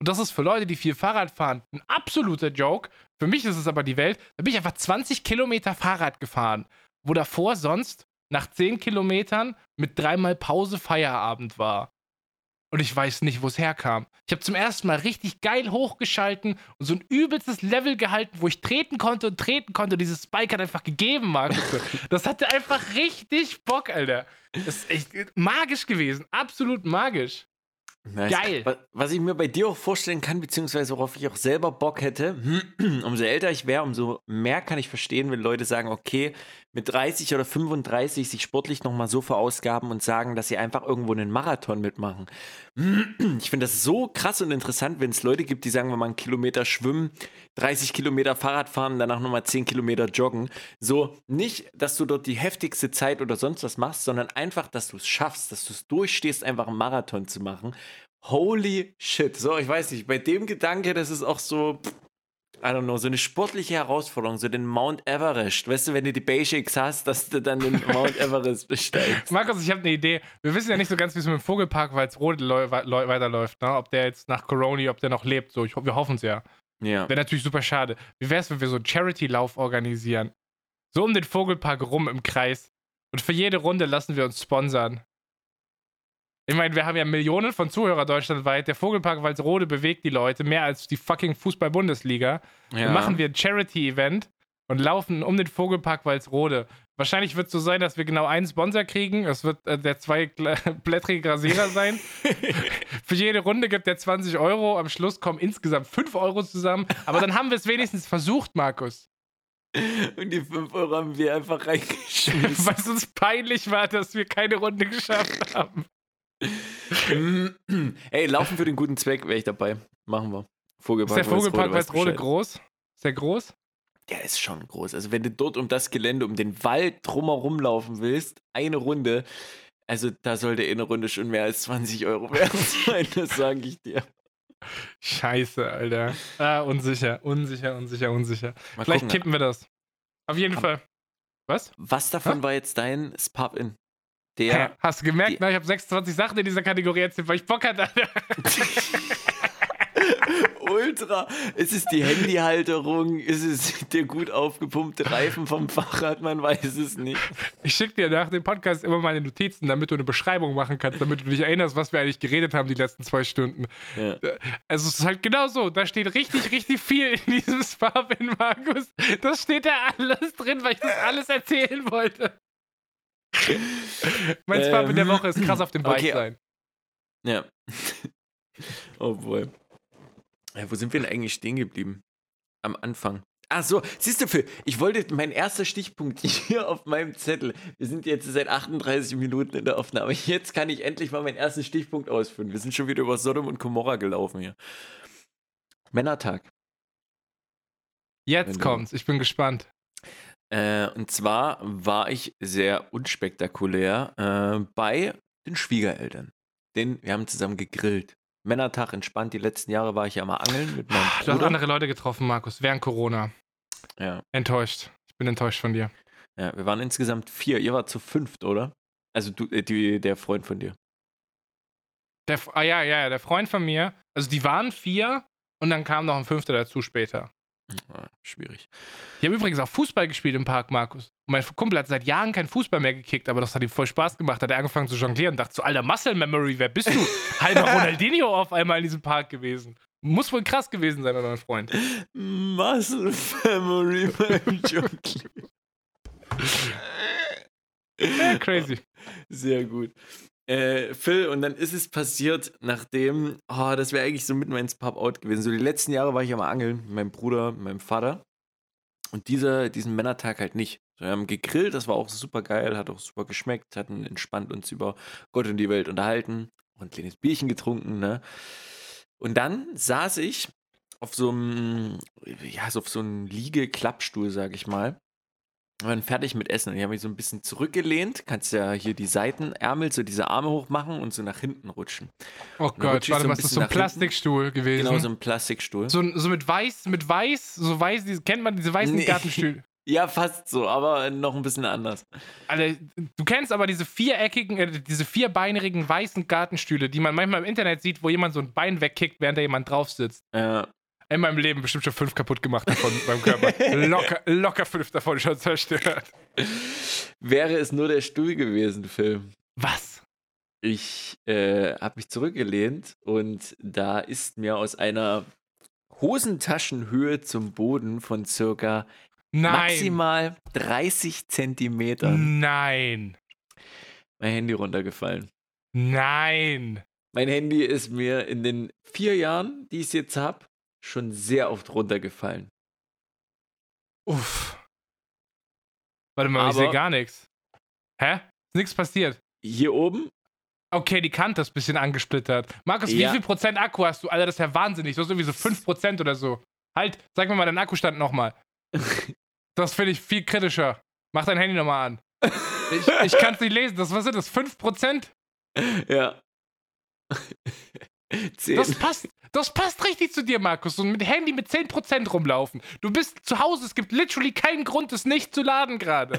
und das ist für Leute, die viel Fahrrad fahren, ein absoluter Joke. Für mich ist es aber die Welt. Da bin ich einfach 20 Kilometer Fahrrad gefahren, wo davor sonst nach 10 Kilometern mit dreimal Pause Feierabend war. Und ich weiß nicht, wo es herkam. Ich habe zum ersten Mal richtig geil hochgeschalten und so ein übelstes Level gehalten, wo ich treten konnte und treten konnte. Und dieses Spike hat einfach gegeben, Markus. Das hatte einfach richtig Bock, Alter. Das ist echt magisch gewesen. Absolut magisch. Nice. Geil. Wa- Was ich mir bei dir auch vorstellen kann, beziehungsweise worauf ich auch selber Bock hätte, umso älter ich wäre, umso mehr kann ich verstehen, wenn Leute sagen, okay, mit 30 oder 35 sich sportlich nochmal so verausgaben und sagen, dass sie einfach irgendwo einen Marathon mitmachen. Ich finde das so krass und interessant, wenn es Leute gibt, die sagen, wir machen einen Kilometer schwimmen, 30 Kilometer Fahrrad fahren, danach nochmal 10 Kilometer joggen. So nicht, dass du dort die heftigste Zeit oder sonst was machst, sondern einfach, dass du es schaffst, dass du es durchstehst, einfach einen Marathon zu machen. Holy shit. So, ich weiß nicht, bei dem Gedanke, das ist auch so, I don't know, so eine sportliche Herausforderung, so den Mount Everest. Weißt du, wenn du die Basics hast, dass du dann den Mount Everest besteigst. Markus, ich habe eine Idee. Wir wissen ja nicht so ganz, wie es mit dem Vogelpark Walsrode läu- läu- weiterläuft. Ne? Ob der jetzt nach Corona, ob der noch lebt. So, ich, wir hoffen es ja. Ja. Wäre natürlich super schade. Wie wäre es, wenn wir so einen Charity-Lauf organisieren? So um den Vogelpark rum im Kreis. Und für jede Runde lassen wir uns sponsern. Ich meine, wir haben ja Millionen von Zuhörern deutschlandweit. Der Vogelpark Walsrode bewegt die Leute mehr als die fucking Fußball-Bundesliga. ja. Dann machen wir ein Charity-Event und laufen um den Vogelpark Walsrode. Wahrscheinlich wird es so sein, dass wir genau einen Sponsor kriegen. Es wird äh, der zweiblättrige Rasierer sein. Für jede Runde gibt er 20 Euro. Am Schluss kommen insgesamt 5 Euro zusammen. Aber dann haben wir es wenigstens versucht, Markus. Und die 5 Euro haben wir einfach reingeschmissen. Weil es uns peinlich war, dass wir keine Runde geschafft haben. Ey, laufen für den guten Zweck wäre ich dabei. Machen wir. Ist Vogelpark der Vogelpark Bescheid. groß? Ist der groß? Der ist schon groß. Also wenn du dort um das Gelände, um den Wald drumherum laufen willst, eine Runde, also da sollte eine Runde schon mehr als 20 Euro wert sein, das sage ich dir. Scheiße, Alter. Ah, unsicher, unsicher, unsicher, unsicher. Mal Vielleicht gucken. kippen wir das. Auf jeden Fall. Was? Was davon Hä? war jetzt dein Spub-In? Hä? Der. Hast du gemerkt, die- ne? Ich habe 26 Sachen in dieser Kategorie erzählt, weil ich Bock hatte. Ultra. Ist es die Handyhalterung? Ist es der gut aufgepumpte Reifen vom Fahrrad? Man weiß es nicht. Ich schicke dir nach dem Podcast immer meine Notizen, damit du eine Beschreibung machen kannst, damit du dich erinnerst, was wir eigentlich geredet haben die letzten zwei Stunden. Ja. Also es ist halt genau so. Da steht richtig, richtig viel in diesem Spa-Bin, Markus. Das steht da alles drin, weil ich das alles erzählen wollte. mein Spa-Bin der Ähm, Woche ist krass auf dem Bike okay. sein. Ja. oh boy. Ja, wo sind wir denn eigentlich stehen geblieben? Am Anfang. Ach so, siehst du, Phil, ich wollte, mein erster Stichpunkt hier auf meinem Zettel, wir sind jetzt seit 38 Minuten in der Aufnahme, jetzt kann ich endlich mal meinen ersten Stichpunkt ausführen. Wir sind schon wieder über Sodom und Gomorra gelaufen hier. Männertag. Wenn Jetzt du- kommt's. Ich bin gespannt. Äh, und zwar war ich sehr unspektakulär äh, bei den Schwiegereltern. Denn wir haben zusammen gegrillt. Männertag entspannt. Die letzten Jahre war ich ja mal angeln mit meinem Du hast Bruder. andere Leute getroffen, Markus, während Corona. Ja, Enttäuscht. Ich bin enttäuscht von dir. ja, wir waren insgesamt vier. Ihr wart zu fünft, oder? Also du, äh, die, der Freund von dir. Der, ah ja, ja, der Freund von mir. Also die waren vier und dann kam noch ein fünfter dazu später. Schwierig. Die haben übrigens auch Fußball gespielt im Park, Markus. Und mein Kumpel hat seit Jahren keinen Fußball mehr gekickt, aber das hat ihm voll Spaß gemacht. Hat er angefangen zu jonglieren und dachte so, alter Muscle Memory, wer bist du? Halber Ronaldinho auf einmal in diesem Park gewesen. Muss wohl krass gewesen sein, mein Freund. Muscle Memory beim Junkie. Ja, crazy. Sehr gut. Äh, Phil, und dann ist es passiert, nachdem, oh, das wäre eigentlich so mit meins Pub-Out gewesen. So die letzten Jahre war ich am Angeln mit meinem Bruder, mit meinem Vater. Und dieser, diesen Männertag halt nicht. So, wir haben gegrillt, das war auch super geil, hat auch super geschmeckt, hatten entspannt uns über Gott und die Welt unterhalten und ein kleines Bierchen getrunken, ne? Und dann saß ich auf so einem, ja, so auf so einem Liege-Klappstuhl, sag ich mal. Und dann fertig mit Essen. Und ich habe mich so ein bisschen zurückgelehnt. Kannst ja hier die Seitenärmel, so diese Arme hoch machen und so nach hinten rutschen. Oh Gott, warte so mal, ist so ein nach hinten. Plastikstuhl gewesen? Genau, so ein Plastikstuhl. so, so mit weiß, mit weiß, so weiß, kennt man diese weißen Nee. Gartenstühle? Ja, fast so, aber noch ein bisschen anders. Alter, du kennst aber diese viereckigen, äh, diese vierbeinigen weißen Gartenstühle, die man manchmal im Internet sieht, wo jemand so ein Bein wegkickt, während da jemand drauf sitzt. Äh, In meinem Leben bestimmt schon fünf kaputt gemacht davon beim Körper. Locker, locker fünf davon schon zerstört. wäre es nur der Stuhl gewesen, Phil. Was? Ich äh, habe mich zurückgelehnt und da ist mir aus einer Hosentaschenhöhe zum Boden von circa Nein. maximal 30 Zentimetern. Nein. mein Handy runtergefallen. Nein. Mein Handy ist mir in den vier Jahren, die ich es jetzt habe, schon sehr oft runtergefallen. Uff. Warte mal, ich Aber- sehe gar nichts. Hä? Ist nichts passiert. Hier oben, Okay, die Kante ist ein bisschen angesplittert. Markus, Ja. wie viel Prozent Akku hast du? Alter, das ist ja wahnsinnig. Du hast irgendwie so 5% oder so. Halt, sag mir mal deinen Akkustand nochmal. Das finde ich viel kritischer. Mach dein Handy nochmal an. Ich, ich kann es nicht lesen. Das, was sind das? 5%? ja. Zehn. Das passt, das passt richtig zu dir, Markus. Und mit Handy mit 10% rumlaufen. Du bist zu Hause. Es gibt literally keinen Grund, es nicht zu laden gerade.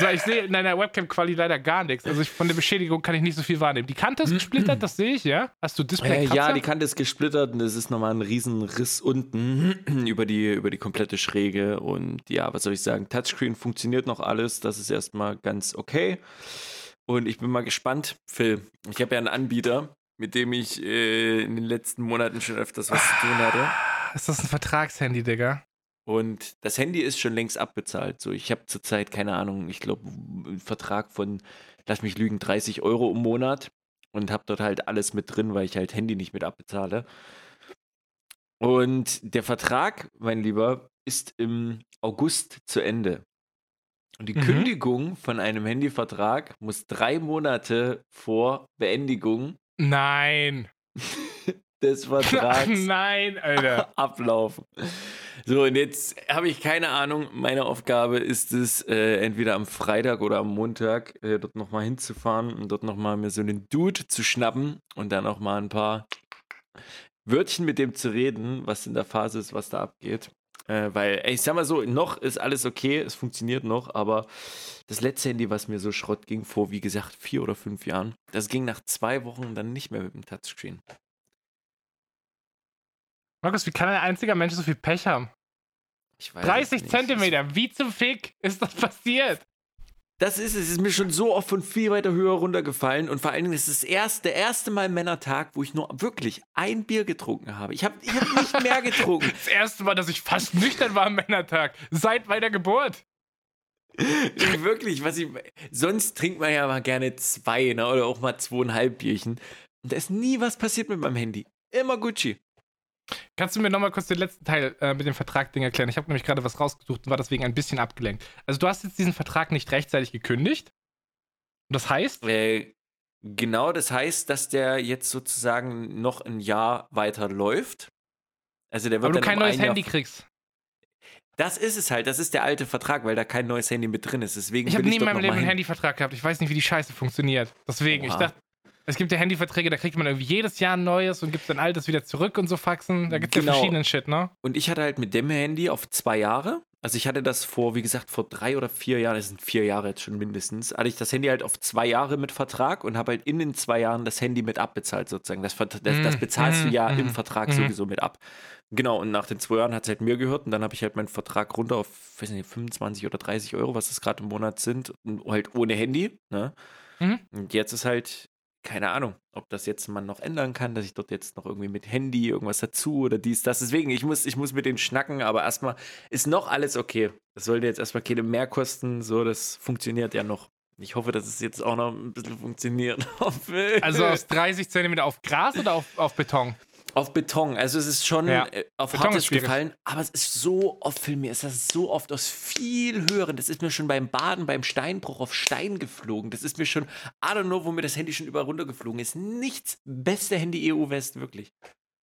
So, ich sehe in deiner Webcam-Quali leider gar nichts. Also ich, von der Beschädigung kann ich nicht so viel wahrnehmen. Die Kante ist gesplittert, das sehe ich, ja? Hast du display Äh, ja, die Kante ist gesplittert und es ist nochmal ein riesen Riss unten über die, über die komplette Schräge. Und ja, was soll ich sagen? Touchscreen funktioniert noch alles. Das ist erstmal ganz okay. Und ich bin mal gespannt, Phil. Ich habe ja einen Anbieter, mit dem ich äh, in den letzten Monaten schon öfters was zu tun hatte. Ist das ein Vertragshandy, Digga? Und das Handy ist schon längst abbezahlt. So, ich habe zurzeit, keine Ahnung, ich glaube, einen Vertrag von, lass mich lügen, 30 Euro im Monat und habe dort halt alles mit drin, weil ich halt Handy nicht mit abbezahle. Und der Vertrag, mein Lieber, ist im August zu Ende. Und die Mhm. Kündigung von einem Handyvertrag muss drei Monate vor Beendigung Nein. des Vertrags Nein, Alter. ablaufen. So, und jetzt habe ich keine Ahnung. Meine Aufgabe ist es, äh, entweder am Freitag oder am Montag äh, dort nochmal hinzufahren und dort nochmal mir so einen Dude zu schnappen und dann auch mal ein paar Wörtchen mit dem zu reden, was in der Phase ist, was da abgeht. Äh, weil, ey, ich sag mal so, noch ist alles okay, es funktioniert noch, aber das letzte Handy, was mir so Schrott ging, vor, wie gesagt, vier oder fünf Jahren, das ging nach zwei Wochen dann nicht mehr mit dem Touchscreen. Markus, wie kann ein einziger Mensch so viel Pech haben? Ich weiß es 30 nicht. Zentimeter, wie zum Fick ist das passiert? Das ist es. Es ist mir schon so oft von viel weiter höher runtergefallen. Und vor allen Dingen ist es das erste, der erste Mal Männertag, wo ich nur wirklich ein Bier getrunken habe. Ich habe ich hab nicht mehr getrunken. Das erste Mal, dass ich fast nüchtern war am Männertag. Seit meiner Geburt. Ich wirklich, was ich. Sonst trinkt man ja mal gerne zwei, ne? Oder auch mal zweieinhalb Bierchen. Und da ist nie was passiert mit meinem Handy. Immer Gucci. Kannst du mir nochmal kurz den letzten Teil äh, mit dem Vertrag-Ding erklären? Ich habe nämlich gerade was rausgesucht und war deswegen ein bisschen abgelenkt. Also, du hast jetzt diesen Vertrag nicht rechtzeitig gekündigt. Und das heißt, Äh, genau, das heißt, dass der jetzt sozusagen noch ein Jahr weiter läuft. Also der wird aber du dann kein um neues Jahr Handy kriegst. Das ist es halt, das ist der alte Vertrag, weil da kein neues Handy mit drin ist. Deswegen Ich habe nie in meinem Leben einen. Handyvertrag gehabt. Ich weiß nicht, wie die Scheiße funktioniert. Deswegen, ich Oha. dachte, Es gibt ja Handyverträge, da kriegt man irgendwie jedes Jahr ein neues und gibt dann altes wieder zurück und so Faxen. Da gibt es Genau. ja verschiedenen Shit, ne? Und ich hatte halt mit dem Handy auf zwei Jahre. Also ich hatte das vor, wie gesagt, vor drei oder vier Jahren, das sind vier Jahre jetzt schon mindestens, hatte ich das Handy halt auf zwei Jahre mit Vertrag und habe halt in den zwei Jahren das Handy mit abbezahlt sozusagen. Das, das, das Mhm, bezahlst du ja mhm, im Vertrag sowieso mit ab. Genau, und nach den zwei Jahren hat es halt mir gehört und dann habe ich halt meinen Vertrag runter auf, weiß nicht, 25 oder 30 Euro, was das gerade im Monat sind, und halt ohne Handy. Ne? Mhm. Und jetzt ist halt, keine Ahnung, ob das jetzt man noch ändern kann, dass ich dort jetzt noch irgendwie mit Handy irgendwas dazu oder dies, das. Deswegen, ich muss, ich muss mit denen schnacken, aber erstmal ist noch alles okay. Das sollte jetzt erstmal keine Mehrkosten, so, das funktioniert ja noch. Ich hoffe, dass es jetzt auch noch ein bisschen funktioniert. Also aus 30 Zentimeter auf Gras oder auf, auf Beton? Auf Beton. Also es ist schon Ja. äh, auf Beton ist hartes gefallen, aber es ist so oft für mir, ist das so oft aus viel höheren. Das ist mir schon beim Baden, beim Steinbruch auf Stein geflogen. Das ist mir schon, I don't know, wo mir das Handy schon überall runtergeflogen ist. Nichts. Beste Handy EU West, wirklich.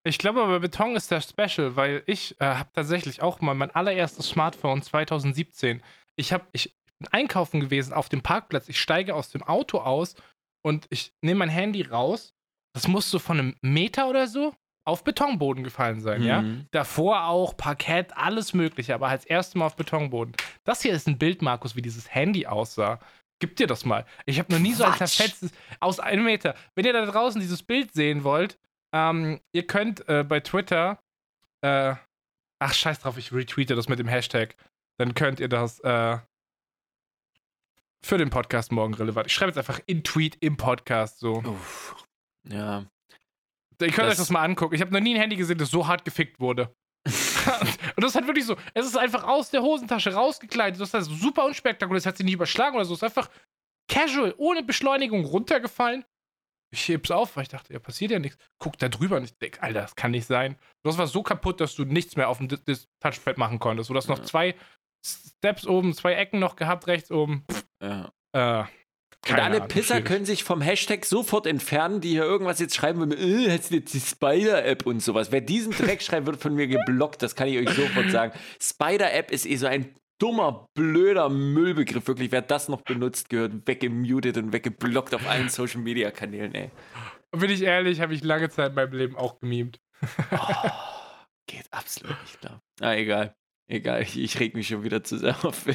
Ich glaube aber Beton ist der Special, weil ich äh, habe tatsächlich auch mal mein allererstes Smartphone 2017. Ich habe ich bin einkaufen gewesen auf dem Parkplatz. Ich steige aus dem Auto aus und ich nehme mein Handy raus. Das muss so von einem Meter oder so auf Betonboden gefallen sein, ja? Mhm. Davor auch Parkett, alles mögliche, aber als erstes Mal auf Betonboden. Das hier ist ein Bild, Markus, wie dieses Handy aussah. Gib dir das mal. Ich habe noch nie so ein Quatsch. zerfetztes aus einem Meter. Wenn ihr da draußen dieses Bild sehen wollt, ähm, ihr könnt äh, bei Twitter, äh, ach scheiß drauf, ich retweete das mit dem Hashtag. Dann könnt ihr das äh, für den Podcast morgen relevant. Ich schreibe jetzt einfach in Tweet im Podcast so. Uff. Ja. Ihr könnt euch Das- das mal angucken. Ich habe noch nie ein Handy gesehen, das so hart gefickt wurde. und das ist halt wirklich so. Es ist einfach aus der Hosentasche rausgekleidet. Das ist super unspektakulär. Es hat sich nicht überschlagen oder so. Es ist einfach casual, ohne Beschleunigung runtergefallen. Ich heb's auf, weil ich dachte, ja, passiert ja nichts. Guck da drüber und ich denke, Alter, das kann nicht sein. Das war so kaputt, dass du nichts mehr auf dem Dis- Touchpad machen konntest. Du hast noch Ja. zwei Steps oben, zwei Ecken noch gehabt, rechts oben. ja. Äh, Und keine alle Ahnung, Pisser schwierig. können sich vom Hashtag sofort entfernen, die hier irgendwas jetzt schreiben würden, äh, jetzt die Spider-App und sowas. Wer diesen Dreck schreibt, wird von mir geblockt, das kann ich euch sofort sagen. Spider-App ist eh so ein dummer, blöder Müllbegriff. Wirklich, wer das noch benutzt, gehört weggemutet und weggeblockt auf allen Social-Media-Kanälen, ey. Bin ich ehrlich, habe ich lange Zeit in meinem Leben auch gemimt. Oh, geht absolut nicht klar. Ah, egal. Egal, ich, ich reg mich schon wieder zu sehr auf.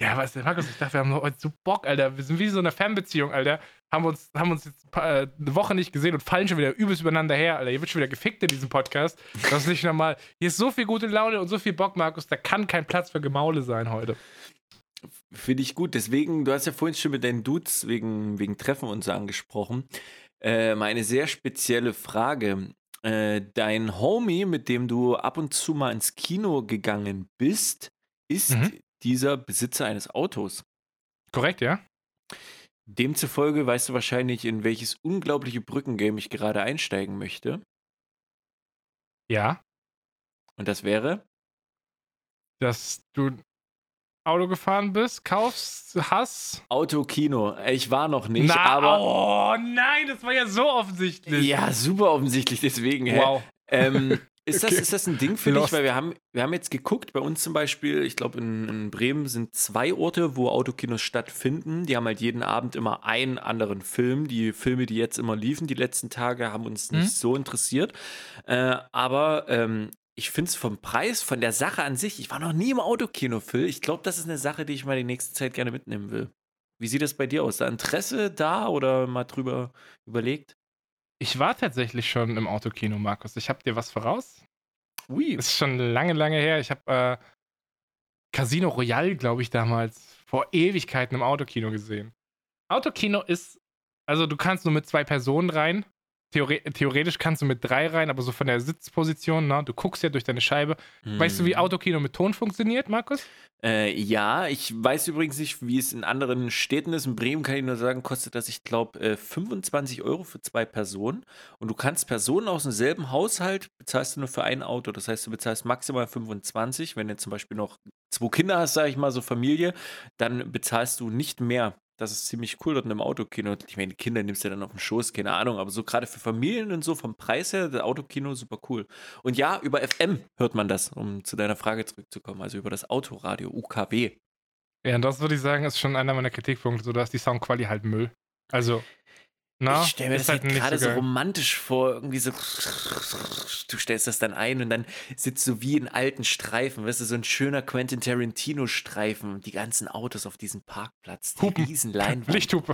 Ja, was denn, Markus? Ich dachte, wir haben heute so Bock, Alter. Wir sind wie so eine Fanbeziehung, Alter. Haben uns, haben uns jetzt ein paar, äh, eine Woche nicht gesehen und fallen schon wieder übelst übereinander her, Alter. Hier wird schon wieder gefickt in diesem Podcast. Das ist nicht normal. Hier ist so viel gute Laune und so viel Bock, Markus. Da kann kein Platz für Gemaule sein heute. Finde ich gut. Deswegen, du hast ja vorhin schon mit deinen Dudes wegen, wegen Treffen und so angesprochen. Äh, mal eine sehr spezielle Frage. Äh, dein Homie, mit dem du ab und zu mal ins Kino gegangen bist, ist Mhm. Dieser Besitzer eines Autos. Korrekt, ja? Demzufolge weißt du wahrscheinlich, in welches unglaubliche Brückengame ich gerade einsteigen möchte. Ja. Und das wäre Dass du Auto gefahren bist, kaufst, hast. Autokino. Ich war noch nicht, Na, aber. oh nein, das war ja so offensichtlich. Ja, super offensichtlich, deswegen. hä? Wow. Ähm, ist, das, Okay. ist das ein Ding für Lost. dich? Weil wir haben, wir haben jetzt geguckt, bei uns zum Beispiel, ich glaube in, in Bremen sind zwei Orte, wo Autokinos stattfinden. Die haben halt jeden Abend immer einen anderen Film. Die Filme, die jetzt immer liefen, die letzten Tage, haben uns nicht Mhm. so interessiert. Äh, aber ähm, ich finde es vom Preis, von der Sache an sich, ich war noch nie im Autokino, Phil. Ich glaube, das ist eine Sache, die ich mal die nächste Zeit gerne mitnehmen will. Wie sieht das bei dir aus? Da Interesse da oder mal drüber überlegt? Ich war tatsächlich schon im Autokino, Markus. Ich hab dir was voraus. Ui. Ist schon lange, lange her. Ich habe äh, Casino Royale, glaube ich, damals vor Ewigkeiten im Autokino gesehen. Autokino ist, also du kannst nur mit zwei Personen rein. Theore theoretisch kannst du mit drei rein, aber so von der Sitzposition, ne? du guckst ja durch deine Scheibe. Weißt du, wie Mhm. Autokino mit Ton funktioniert, Markus? Äh, ja, ich weiß übrigens nicht, wie es in anderen Städten ist. In Bremen kann ich nur sagen, kostet das, ich glaube, äh, 25 Euro für zwei Personen. Und du kannst Personen aus demselben Haushalt, bezahlst du nur für ein Auto. Das heißt, du bezahlst maximal 25. Wenn du zum Beispiel noch zwei Kinder hast, sage ich mal, so Familie, dann bezahlst du nicht mehr. Das ist ziemlich cool dort in einem Autokino. Ich meine, Kinder nimmst du ja dann auf den Schoß, keine Ahnung. Aber so gerade für Familien und so vom Preis her, das Autokino super cool. Und ja, über FM hört man das, um zu deiner Frage zurückzukommen. Also über das Autoradio, UKW. Ja, und das würde ich sagen, ist schon einer meiner Kritikpunkte, so dass die Soundqualität halt Müll. Also, Na, Ich stelle mir das halt nicht gerade so, geil. romantisch vor, irgendwie so, du stellst das dann ein und dann sitzt du wie in alten Streifen, weißt du, so ein schöner Quentin Tarantino-Streifen, die ganzen Autos auf diesem Parkplatz, die Hupen. riesen Leinwand. Lichthupe.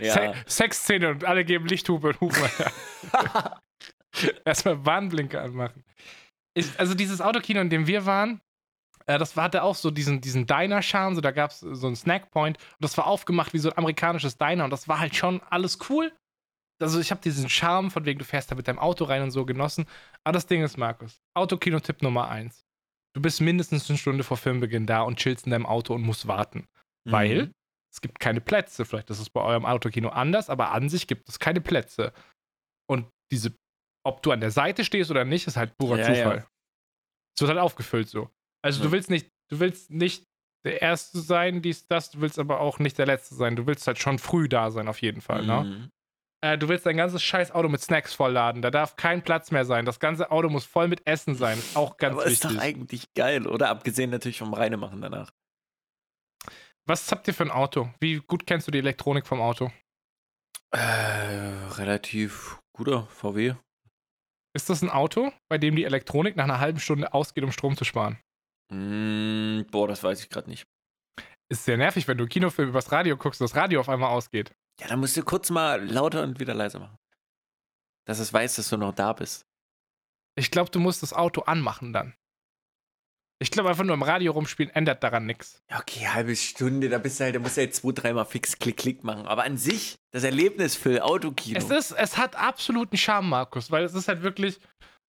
Ja. Se Sexszene und alle geben Lichthupe und Hupen. Erstmal Warnblinker anmachen. Ist, also dieses Autokino, in dem wir waren, äh, das war, hatte auch so diesen, diesen Diner-Charme, so, da gab es so einen Snackpoint und das war aufgemacht wie so ein amerikanisches Diner und das war halt schon alles cool. Also ich habe diesen Charme, von wegen du fährst da mit deinem Auto rein und so genossen. Aber das Ding ist, Markus, Autokino-Tipp Nummer eins. Du bist mindestens eine Stunde vor Filmbeginn da und chillst in deinem Auto und musst warten. Weil Mhm. es gibt keine Plätze. Vielleicht ist es bei eurem Autokino anders, aber an sich gibt es keine Plätze. Und diese, ob du an der Seite stehst oder nicht, ist halt purer Ja, ja. Zufall. Es wird halt aufgefüllt so. Also Ja. du willst nicht, du willst nicht der Erste sein, dies, das, du willst aber auch nicht der Letzte sein. Du willst halt schon früh da sein, auf jeden Fall, ne? Mhm. Äh, du willst dein ganzes scheiß Auto mit Snacks vollladen. Da darf kein Platz mehr sein. Das ganze Auto muss voll mit Essen sein. Ist auch ganz Aber ist wichtig. doch eigentlich geil, oder? Abgesehen natürlich vom Reinemachen danach. Was habt ihr für ein Auto? Wie gut kennst du die Elektronik vom Auto? Äh, relativ guter VW. Ist das ein Auto, bei dem die Elektronik nach einer halben Stunde ausgeht, um Strom zu sparen? Mm, boah, das weiß ich gerade nicht. Ist sehr nervig, wenn du Kinofilm übers Radio guckst und das Radio auf einmal ausgeht. Ja, dann musst du kurz mal lauter und wieder leiser machen. Dass es weiß, dass du noch da bist. Ich glaube, du musst das Auto anmachen dann. Ich glaube, einfach nur im Radio rumspielen ändert daran nichts. Ja, okay, halbe Stunde, da bist du halt, da musst du halt zwei, dreimal fix Klick, Klick machen. Aber an sich, das Erlebnis für Autokino. Es ist, es hat absoluten Charme, Markus, weil es ist halt wirklich,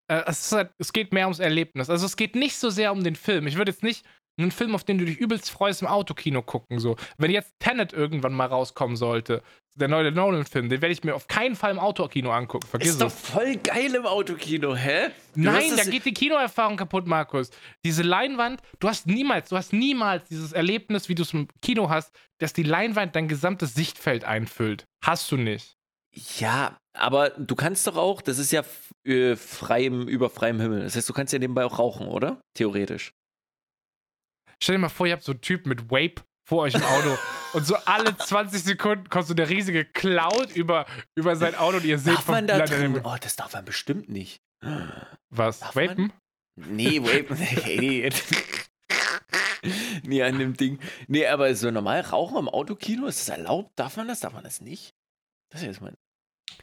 äh, es, ist halt, es geht mehr ums Erlebnis. Also es geht nicht so sehr um den Film. Ich würde jetzt nicht einen Film, auf den du dich übelst freust, im Autokino gucken. So. Wenn jetzt Tenet irgendwann mal rauskommen sollte, der neue Nolan-Film, den werde ich mir auf keinen Fall im Autokino angucken. Vergiss ist doch es. voll geil im Autokino, hä? Du Nein, da geht die Kinoerfahrung kaputt, Markus. Diese Leinwand, du hast niemals, du hast niemals dieses Erlebnis, wie du es im Kino hast, dass die Leinwand dein gesamtes Sichtfeld einfüllt. Hast du nicht. Ja, aber du kannst doch auch, das ist ja äh, freiem, über freiem Himmel. Das heißt, du kannst ja nebenbei auch rauchen, oder? Theoretisch. Stell dir mal vor, ihr habt so einen Typ mit Vape vor euch im Auto und so alle 20 Sekunden kommt so der riesige Cloud über, über sein Auto und ihr seht Darf man da drin? Oh, das darf man bestimmt nicht. Was? Darf man? Vapen? Nee, wait, hey. nee, an dem Ding. Nee, aber so normal Rauchen im Autokino, ist das erlaubt? Darf man das? Darf man das nicht? Das ist jetzt mein.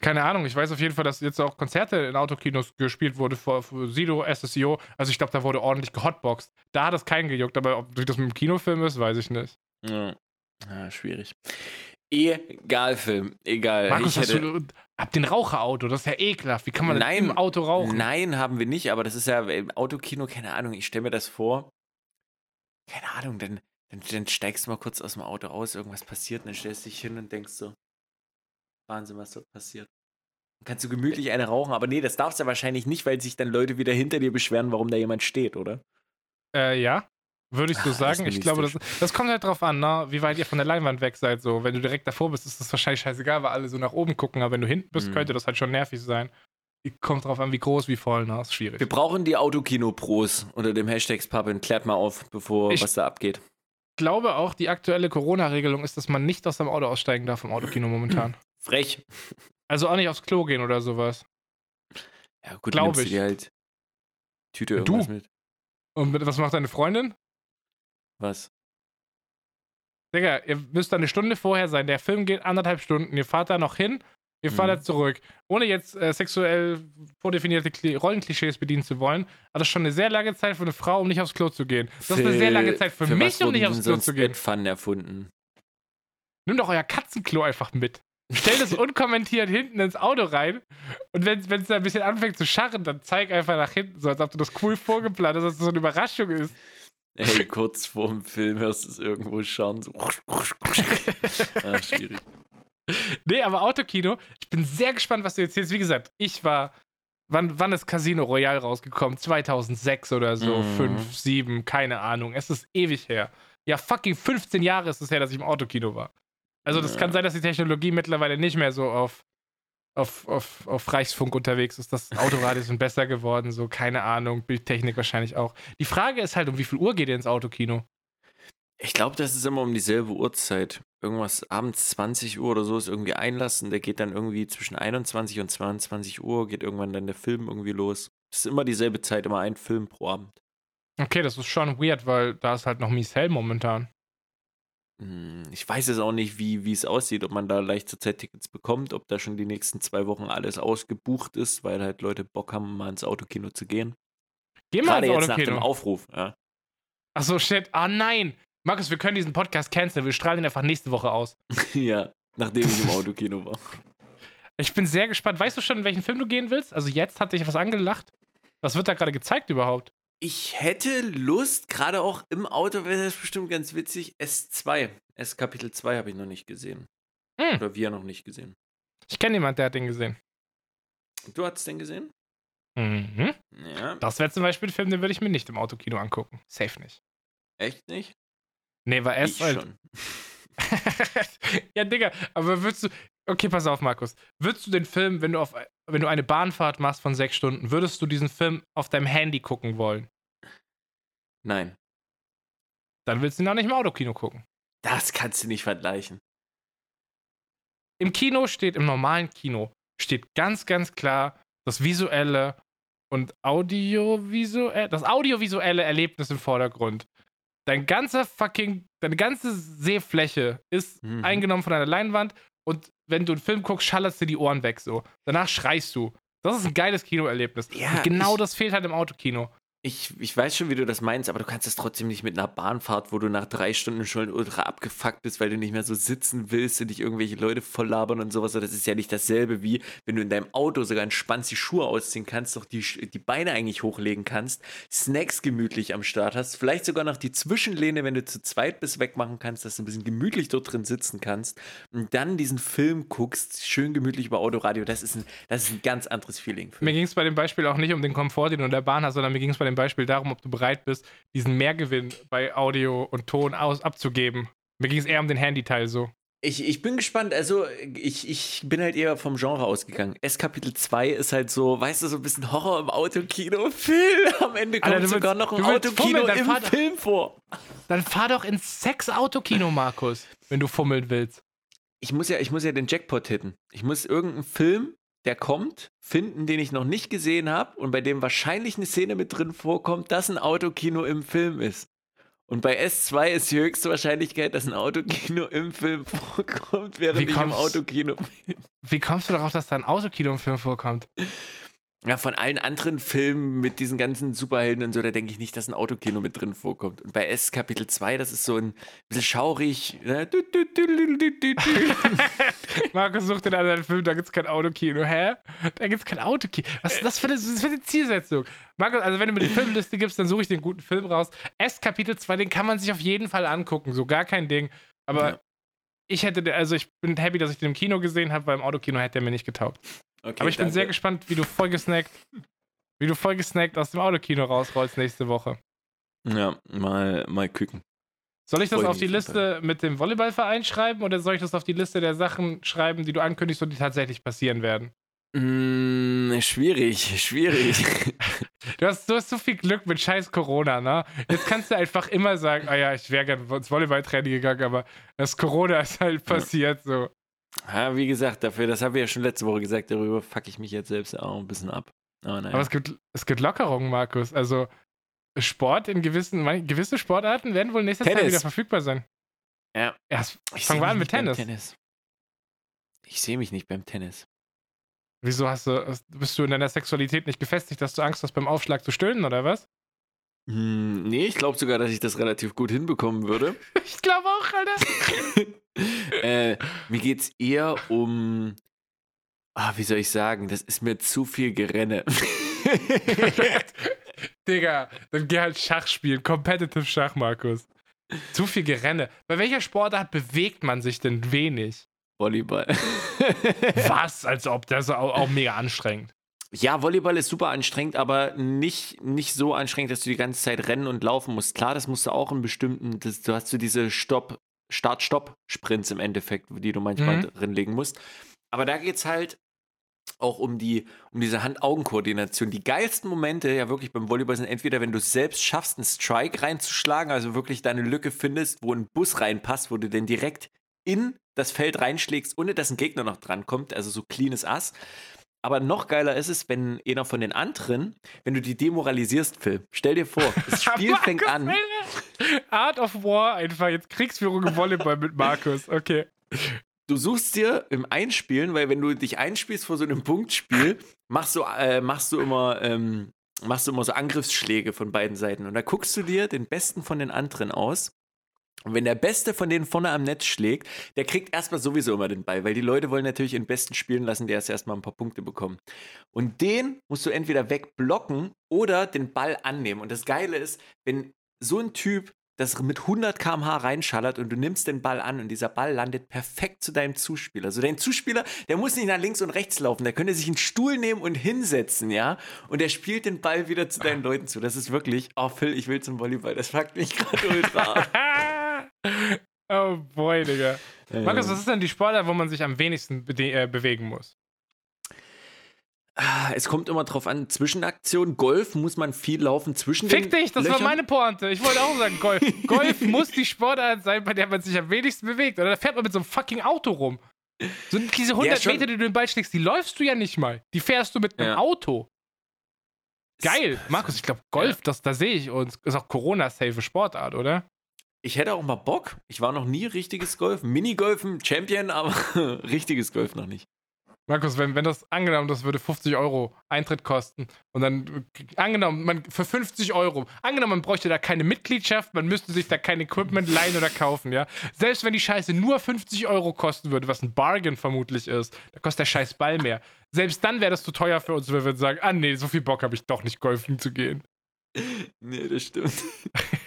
Keine Ahnung, ich weiß auf jeden Fall, dass jetzt auch Konzerte in Autokinos gespielt wurde vor, Sido, SSIO. Also ich glaube, da wurde ordentlich gehotboxt. Da hat es keinen gejuckt, aber ob das mit dem Kinofilm ist, weiß ich nicht. Ja, ja schwierig. Egal, Film. Egal. Markus, ich hast hätte, du hab den Raucherauto, das ist ja ekelhaft. Wie kann man Nein. im Auto rauchen? Nein, haben wir nicht, aber das ist ja im Autokino, keine Ahnung, ich stelle mir das vor. Keine Ahnung, dann, dann, dann steigst du mal kurz aus dem Auto aus, irgendwas passiert, und dann stellst du dich hin und denkst so, Wahnsinn, was dort passiert. Dann kannst du gemütlich eine rauchen, aber nee, das darfst du ja wahrscheinlich nicht, weil sich dann Leute wieder hinter dir beschweren, warum da jemand steht, oder? Äh, ja. Würde ich so Ah, sagen. Ich glaube, das, das kommt halt drauf an, ne? wie weit ihr von der Leinwand weg seid. So. Wenn du direkt davor bist, ist das wahrscheinlich scheißegal, weil alle so nach oben gucken. Aber wenn du hinten bist, Mhm. könnte das halt schon nervig sein. Kommt drauf an, wie groß, wie voll, ne? Ist schwierig. Wir brauchen die Autokino-Pros unter dem Hashtag Pappen. Klärt mal auf, bevor Ich- was da abgeht. Ich glaube auch, die aktuelle Corona-Regelung ist, dass man nicht aus dem Auto aussteigen darf im Autokino momentan. Frech. Also auch nicht aufs Klo gehen oder sowas. Ja, gut, Glaub nimmst du ich. dir halt Tüte Du? irgendwas mit. Und was macht deine Freundin? Was? Digga, ihr müsst da eine Stunde vorher sein. Der Film geht anderthalb Stunden. Ihr fahrt da noch hin, ihr fahrt Mhm. da zurück. Ohne jetzt äh, sexuell vordefinierte Kli- Rollenklischees bedienen zu wollen. Aber das ist schon eine sehr lange Zeit für eine Frau, um nicht aufs Klo zu gehen. Das ist eine sehr lange Zeit für, für mich, um nicht aufs Klo sonst zu gehen. Bettpfannen erfunden. Nimm doch euer Katzenklo einfach mit. Stell das unkommentiert hinten ins Auto rein. Und wenn es da ein bisschen anfängt zu scharren, dann zeig einfach nach hinten, so als ob du das cool vorgeplant hast, dass das so eine Überraschung ist. Ey, kurz vorm Film hörst du es irgendwo schauen. So. ah, schwierig. Nee, aber Autokino, ich bin sehr gespannt, was du erzählst. Wie gesagt, ich war, wann, wann ist Casino Royale rausgekommen? 2006 oder so, Mhm. 5, 7, keine Ahnung. Es ist ewig her. Ja, fucking 15 Jahre ist es her, dass ich im Autokino war. Also, das Ja. kann sein, dass die Technologie mittlerweile nicht mehr so auf, auf, auf, auf Reichsfunk unterwegs ist. Das Autoradios sind besser geworden, so, keine Ahnung. Bildtechnik wahrscheinlich auch. Die Frage ist halt, um wie viel Uhr geht ihr ins Autokino? Ich glaube, das ist immer um dieselbe Uhrzeit. Irgendwas abends 20 Uhr oder so ist irgendwie einlassen. Der geht dann irgendwie zwischen 21 und 22 Uhr, geht irgendwann dann der Film irgendwie los. Es ist immer dieselbe Zeit, immer ein Film pro Abend. Okay, das ist schon weird, weil da ist halt noch Mies Hell momentan. Hm, Ich weiß jetzt auch nicht, wie, wie es aussieht, ob man da leicht zur Zeit Tickets bekommt, ob da schon die nächsten zwei Wochen alles ausgebucht ist, weil halt Leute Bock haben, mal ins Autokino zu gehen. Geh mal Gerade ins jetzt nach dem Autokino. Aufruf. Ja. Achso, shit. Ah nein. Markus, wir können diesen Podcast canceln. Wir strahlen ihn einfach nächste Woche aus. ja, nachdem ich im Autokino war. Ich bin sehr gespannt. Weißt du schon, in welchen Film du gehen willst? Also jetzt hat dich was angelacht. Was wird da gerade gezeigt überhaupt? Ich hätte Lust, gerade auch im Auto wäre das bestimmt ganz witzig. S2. S Kapitel 2 habe ich noch nicht gesehen. Hm. Oder wir noch nicht gesehen. Ich kenne jemanden, der hat den gesehen. Du hast den gesehen? Mhm. Ja. Das wäre zum Beispiel ein Film, den würde ich mir nicht im Autokino angucken. Safe nicht. Echt nicht? Nee, weil er ich halt. schon. ja, Digga, aber würdest du. Okay, pass auf, Markus. Würdest du den Film, wenn du auf wenn du eine Bahnfahrt machst von sechs Stunden, würdest du diesen Film auf deinem Handy gucken wollen? Nein. Dann willst du ihn auch nicht im Autokino gucken. Das kannst du nicht vergleichen. Im Kino steht, im normalen Kino, steht ganz, ganz klar das visuelle und audiovisuelle, das audiovisuelle Erlebnis im Vordergrund. Dein ganzer fucking, deine ganze Sehfläche ist Mhm. eingenommen von einer Leinwand und wenn du einen Film guckst, schallerst dir die Ohren weg so. Danach schreist du. Das ist ein geiles Kinoerlebnis. Ja, und genau das fehlt halt im Autokino. Ich, ich weiß schon, wie du das meinst, aber du kannst es trotzdem nicht mit einer Bahnfahrt, wo du nach drei Stunden schon ultra abgefuckt bist, weil du nicht mehr so sitzen willst und dich irgendwelche Leute voll labern und sowas. Das ist ja nicht dasselbe wie, wenn du in deinem Auto sogar entspannt die Schuhe ausziehen kannst, doch die, die Beine eigentlich hochlegen kannst, Snacks gemütlich am Start hast, vielleicht sogar noch die Zwischenlehne, wenn du zu zweit bist, wegmachen kannst, dass du ein bisschen gemütlich dort drin sitzen kannst und dann diesen Film guckst, schön gemütlich über Autoradio. Das ist ein, das ist ein ganz anderes Feeling. Mir ging es bei dem Beispiel auch nicht um den Komfort, den du in der Bahn hast, sondern mir ging es bei dem Beispiel darum, ob du bereit bist, diesen Mehrgewinn bei Audio und Ton aus abzugeben. Mir ging es eher um den Handyteil so. Ich, ich bin gespannt, also ich, ich bin halt eher vom Genre ausgegangen. S Kapitel 2 ist halt so, weißt du, so ein bisschen Horror im Autokino. Phil, am Ende kommt Alter, sogar willst- noch ein Autokino fummeln, dann im fahr doch- Film vor. Dann fahr doch ins Sex-Autokino, Markus, wenn du fummeln willst. Ich muss ja, ich muss ja den Jackpot hitten. Ich muss irgendeinen Film, der kommt, finden, den ich noch nicht gesehen habe und bei dem wahrscheinlich eine Szene mit drin vorkommt, dass ein Autokino im Film ist. Und bei S2 ist die höchste Wahrscheinlichkeit, dass ein Autokino im Film vorkommt, während Wie ich im kommst- Autokino bin. Wie kommst du darauf, dass da ein Autokino im Film vorkommt? Ja, von allen anderen Filmen mit diesen ganzen Superhelden und so, da denke ich nicht, dass ein Autokino mit drin vorkommt. Und bei S Kapitel 2, das ist so ein bisschen schaurig. Ne? Du, du, du. Markus sucht in einem Film, da gibt es kein Autokino. Hä? Da gibt es kein Autokino. Was ist das für eine, das für eine Zielsetzung? Markus, also wenn du mir die Filmliste gibst, dann suche ich den guten Film raus. S Kapitel 2, den kann man sich auf jeden Fall angucken, so gar kein Ding. Aber Ja. ich hätte, den- also ich bin happy, dass ich den im Kino gesehen habe, weil im Autokino hätte er mir nicht getaugt. Okay, Aber ich bin danke. sehr gespannt, wie du voll gesnackt, wie du voll gesnackt aus dem Autokino rausrollst nächste Woche. Ja, mal, mal gucken. Soll ich das Freu auf die Liste mit dem Volleyballverein schreiben oder soll ich das auf die Liste der Sachen schreiben, die du ankündigst und die tatsächlich passieren werden? Mm, schwierig, schwierig. Du hast, du hast so viel Glück mit scheiß Corona, ne? Jetzt kannst du einfach immer sagen, ah ja, ich wäre gerne ins Volleyballtraining gegangen, aber das Corona ist halt passiert so. Ja, wie gesagt, dafür, das haben wir ja schon letzte Woche gesagt, darüber fuck ich mich jetzt selbst auch ein bisschen ab. Aber naja. Aber es gibt, es gibt Lockerungen, Markus. Also Sport in gewissen, gewisse Sportarten werden wohl nächstes Jahr Tennis. wieder verfügbar sein. Ja. Erst, Ich fangen wir an mit beim Tennis. Ich sehe mich nicht beim Tennis. Wieso hast du, bist du in deiner Sexualität nicht gefestigt, dass du Angst hast, beim Aufschlag zu stöhnen oder was? Hm, nee, ich glaube sogar, dass ich das relativ gut hinbekommen würde. Ich glaube auch, Alter. äh, mir geht's eher um. Ah, wie soll ich sagen? Das ist mir zu viel Gerenne. Digga, dann geh halt Schach spielen. Competitive Schach, Markus. Zu viel Gerenne. Bei welcher Sportart bewegt man sich denn wenig? Volleyball. Was? Als ob das auch, auch mega anstrengend. Ja, Volleyball ist super anstrengend, aber nicht, nicht so anstrengend, dass du die ganze Zeit rennen und laufen musst. Klar, das musst du auch in bestimmten, das, du hast so diese Stopp, Start-Stopp-Sprints im Endeffekt, die du manchmal Mhm. drin legen musst. Aber da geht's halt, auch um die um diese Hand-Augen-Koordination. Die geilsten Momente ja wirklich beim Volleyball sind entweder, wenn du es selbst schaffst, einen Strike reinzuschlagen, also wirklich deine Lücke findest, wo ein Bus reinpasst, wo du den direkt in das Feld reinschlägst, ohne dass ein Gegner noch drankommt, also so cleanes Ass. Aber noch geiler ist es, wenn einer von den anderen, wenn du die demoralisierst, Phil. Stell dir vor, das Spiel fängt an. Art of War, einfach jetzt Kriegsführung im Volleyball mit Markus. Okay. Du suchst dir im Einspielen, weil wenn du dich einspielst vor so einem Punktspiel, machst du, äh, machst du immer, ähm, machst du immer so Angriffsschläge von beiden Seiten. Und da guckst du dir den besten von den anderen aus und wenn der Beste von denen vorne am Netz schlägt, der kriegt erstmal sowieso immer den Ball, weil die Leute wollen natürlich den Besten spielen lassen, der erst erstmal ein paar Punkte bekommt. Und den musst du entweder wegblocken oder den Ball annehmen. Und das Geile ist, wenn so ein Typ das mit 100 km/h reinschallert und du nimmst den Ball an und dieser Ball landet perfekt zu deinem Zuspieler. Also dein Zuspieler, der muss nicht nach links und rechts laufen, der könnte sich einen Stuhl nehmen und hinsetzen, ja? Und der spielt den Ball wieder zu deinen Leuten zu. Das ist wirklich, oh Phil, ich will zum Volleyball. Das fragt mich gerade ultra. oh boy, Digga. Markus, was ist denn die Sportart, wo man sich am wenigsten be äh, bewegen muss? Ah, es kommt immer drauf an, Zwischenaktion, Golf muss man viel laufen zwischen Fick den dich, das Löchern. war meine Pointe. Ich wollte auch sagen, Golf. Golf muss die Sportart sein, bei der man sich am wenigsten bewegt. Oder da fährt man mit so einem fucking Auto rum. So diese 100 schon. Meter, die du den Ball schlägst, die läufst du ja nicht mal. Die fährst du mit einem Ja. Auto. Geil. Markus, ich glaube, Golf, das, da sehe ich uns. Ist auch Corona-safe Sportart, oder? Ich hätte auch mal Bock. Ich war noch nie richtiges Golf. Minigolfen, Champion, aber richtiges Golf noch nicht. Markus, wenn, wenn das angenommen, das würde 50 Euro Eintritt kosten und dann angenommen, man für 50 Euro, angenommen, man bräuchte da keine Mitgliedschaft, man müsste sich da kein Equipment leihen oder kaufen, ja. Selbst wenn die Scheiße nur 50 Euro kosten würde, was ein Bargain vermutlich ist, da kostet der scheiß Ball mehr. Selbst dann wäre das zu teuer für uns, wenn wir sagen, ah nee, so viel Bock habe ich doch nicht, golfen zu gehen. Nee, das stimmt.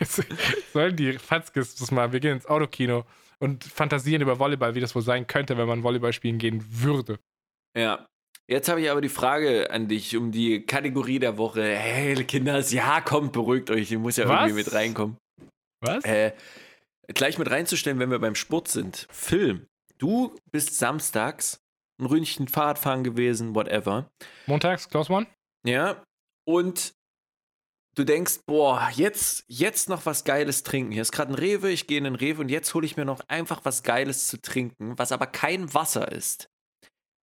Sollen die Fatzkes das mal, wir gehen ins Autokino und fantasieren über Volleyball, wie das wohl sein könnte, wenn man Volleyball spielen gehen würde. Ja. Jetzt habe ich aber die Frage an dich um die Kategorie der Woche. Hey, Kinders, ja, kommt, beruhigt euch. Ich muss ja Was? irgendwie mit reinkommen. Was? Äh, gleich mit reinzustellen, wenn wir beim Sport sind. Film. Du bist samstags ein Ründchen Fahrradfahren gewesen, whatever. Montags, Close One? Ja. Und du denkst, boah, jetzt, jetzt noch was Geiles trinken. Hier ist gerade ein Rewe, ich gehe in den Rewe und jetzt hole ich mir noch einfach was Geiles zu trinken, was aber kein Wasser ist.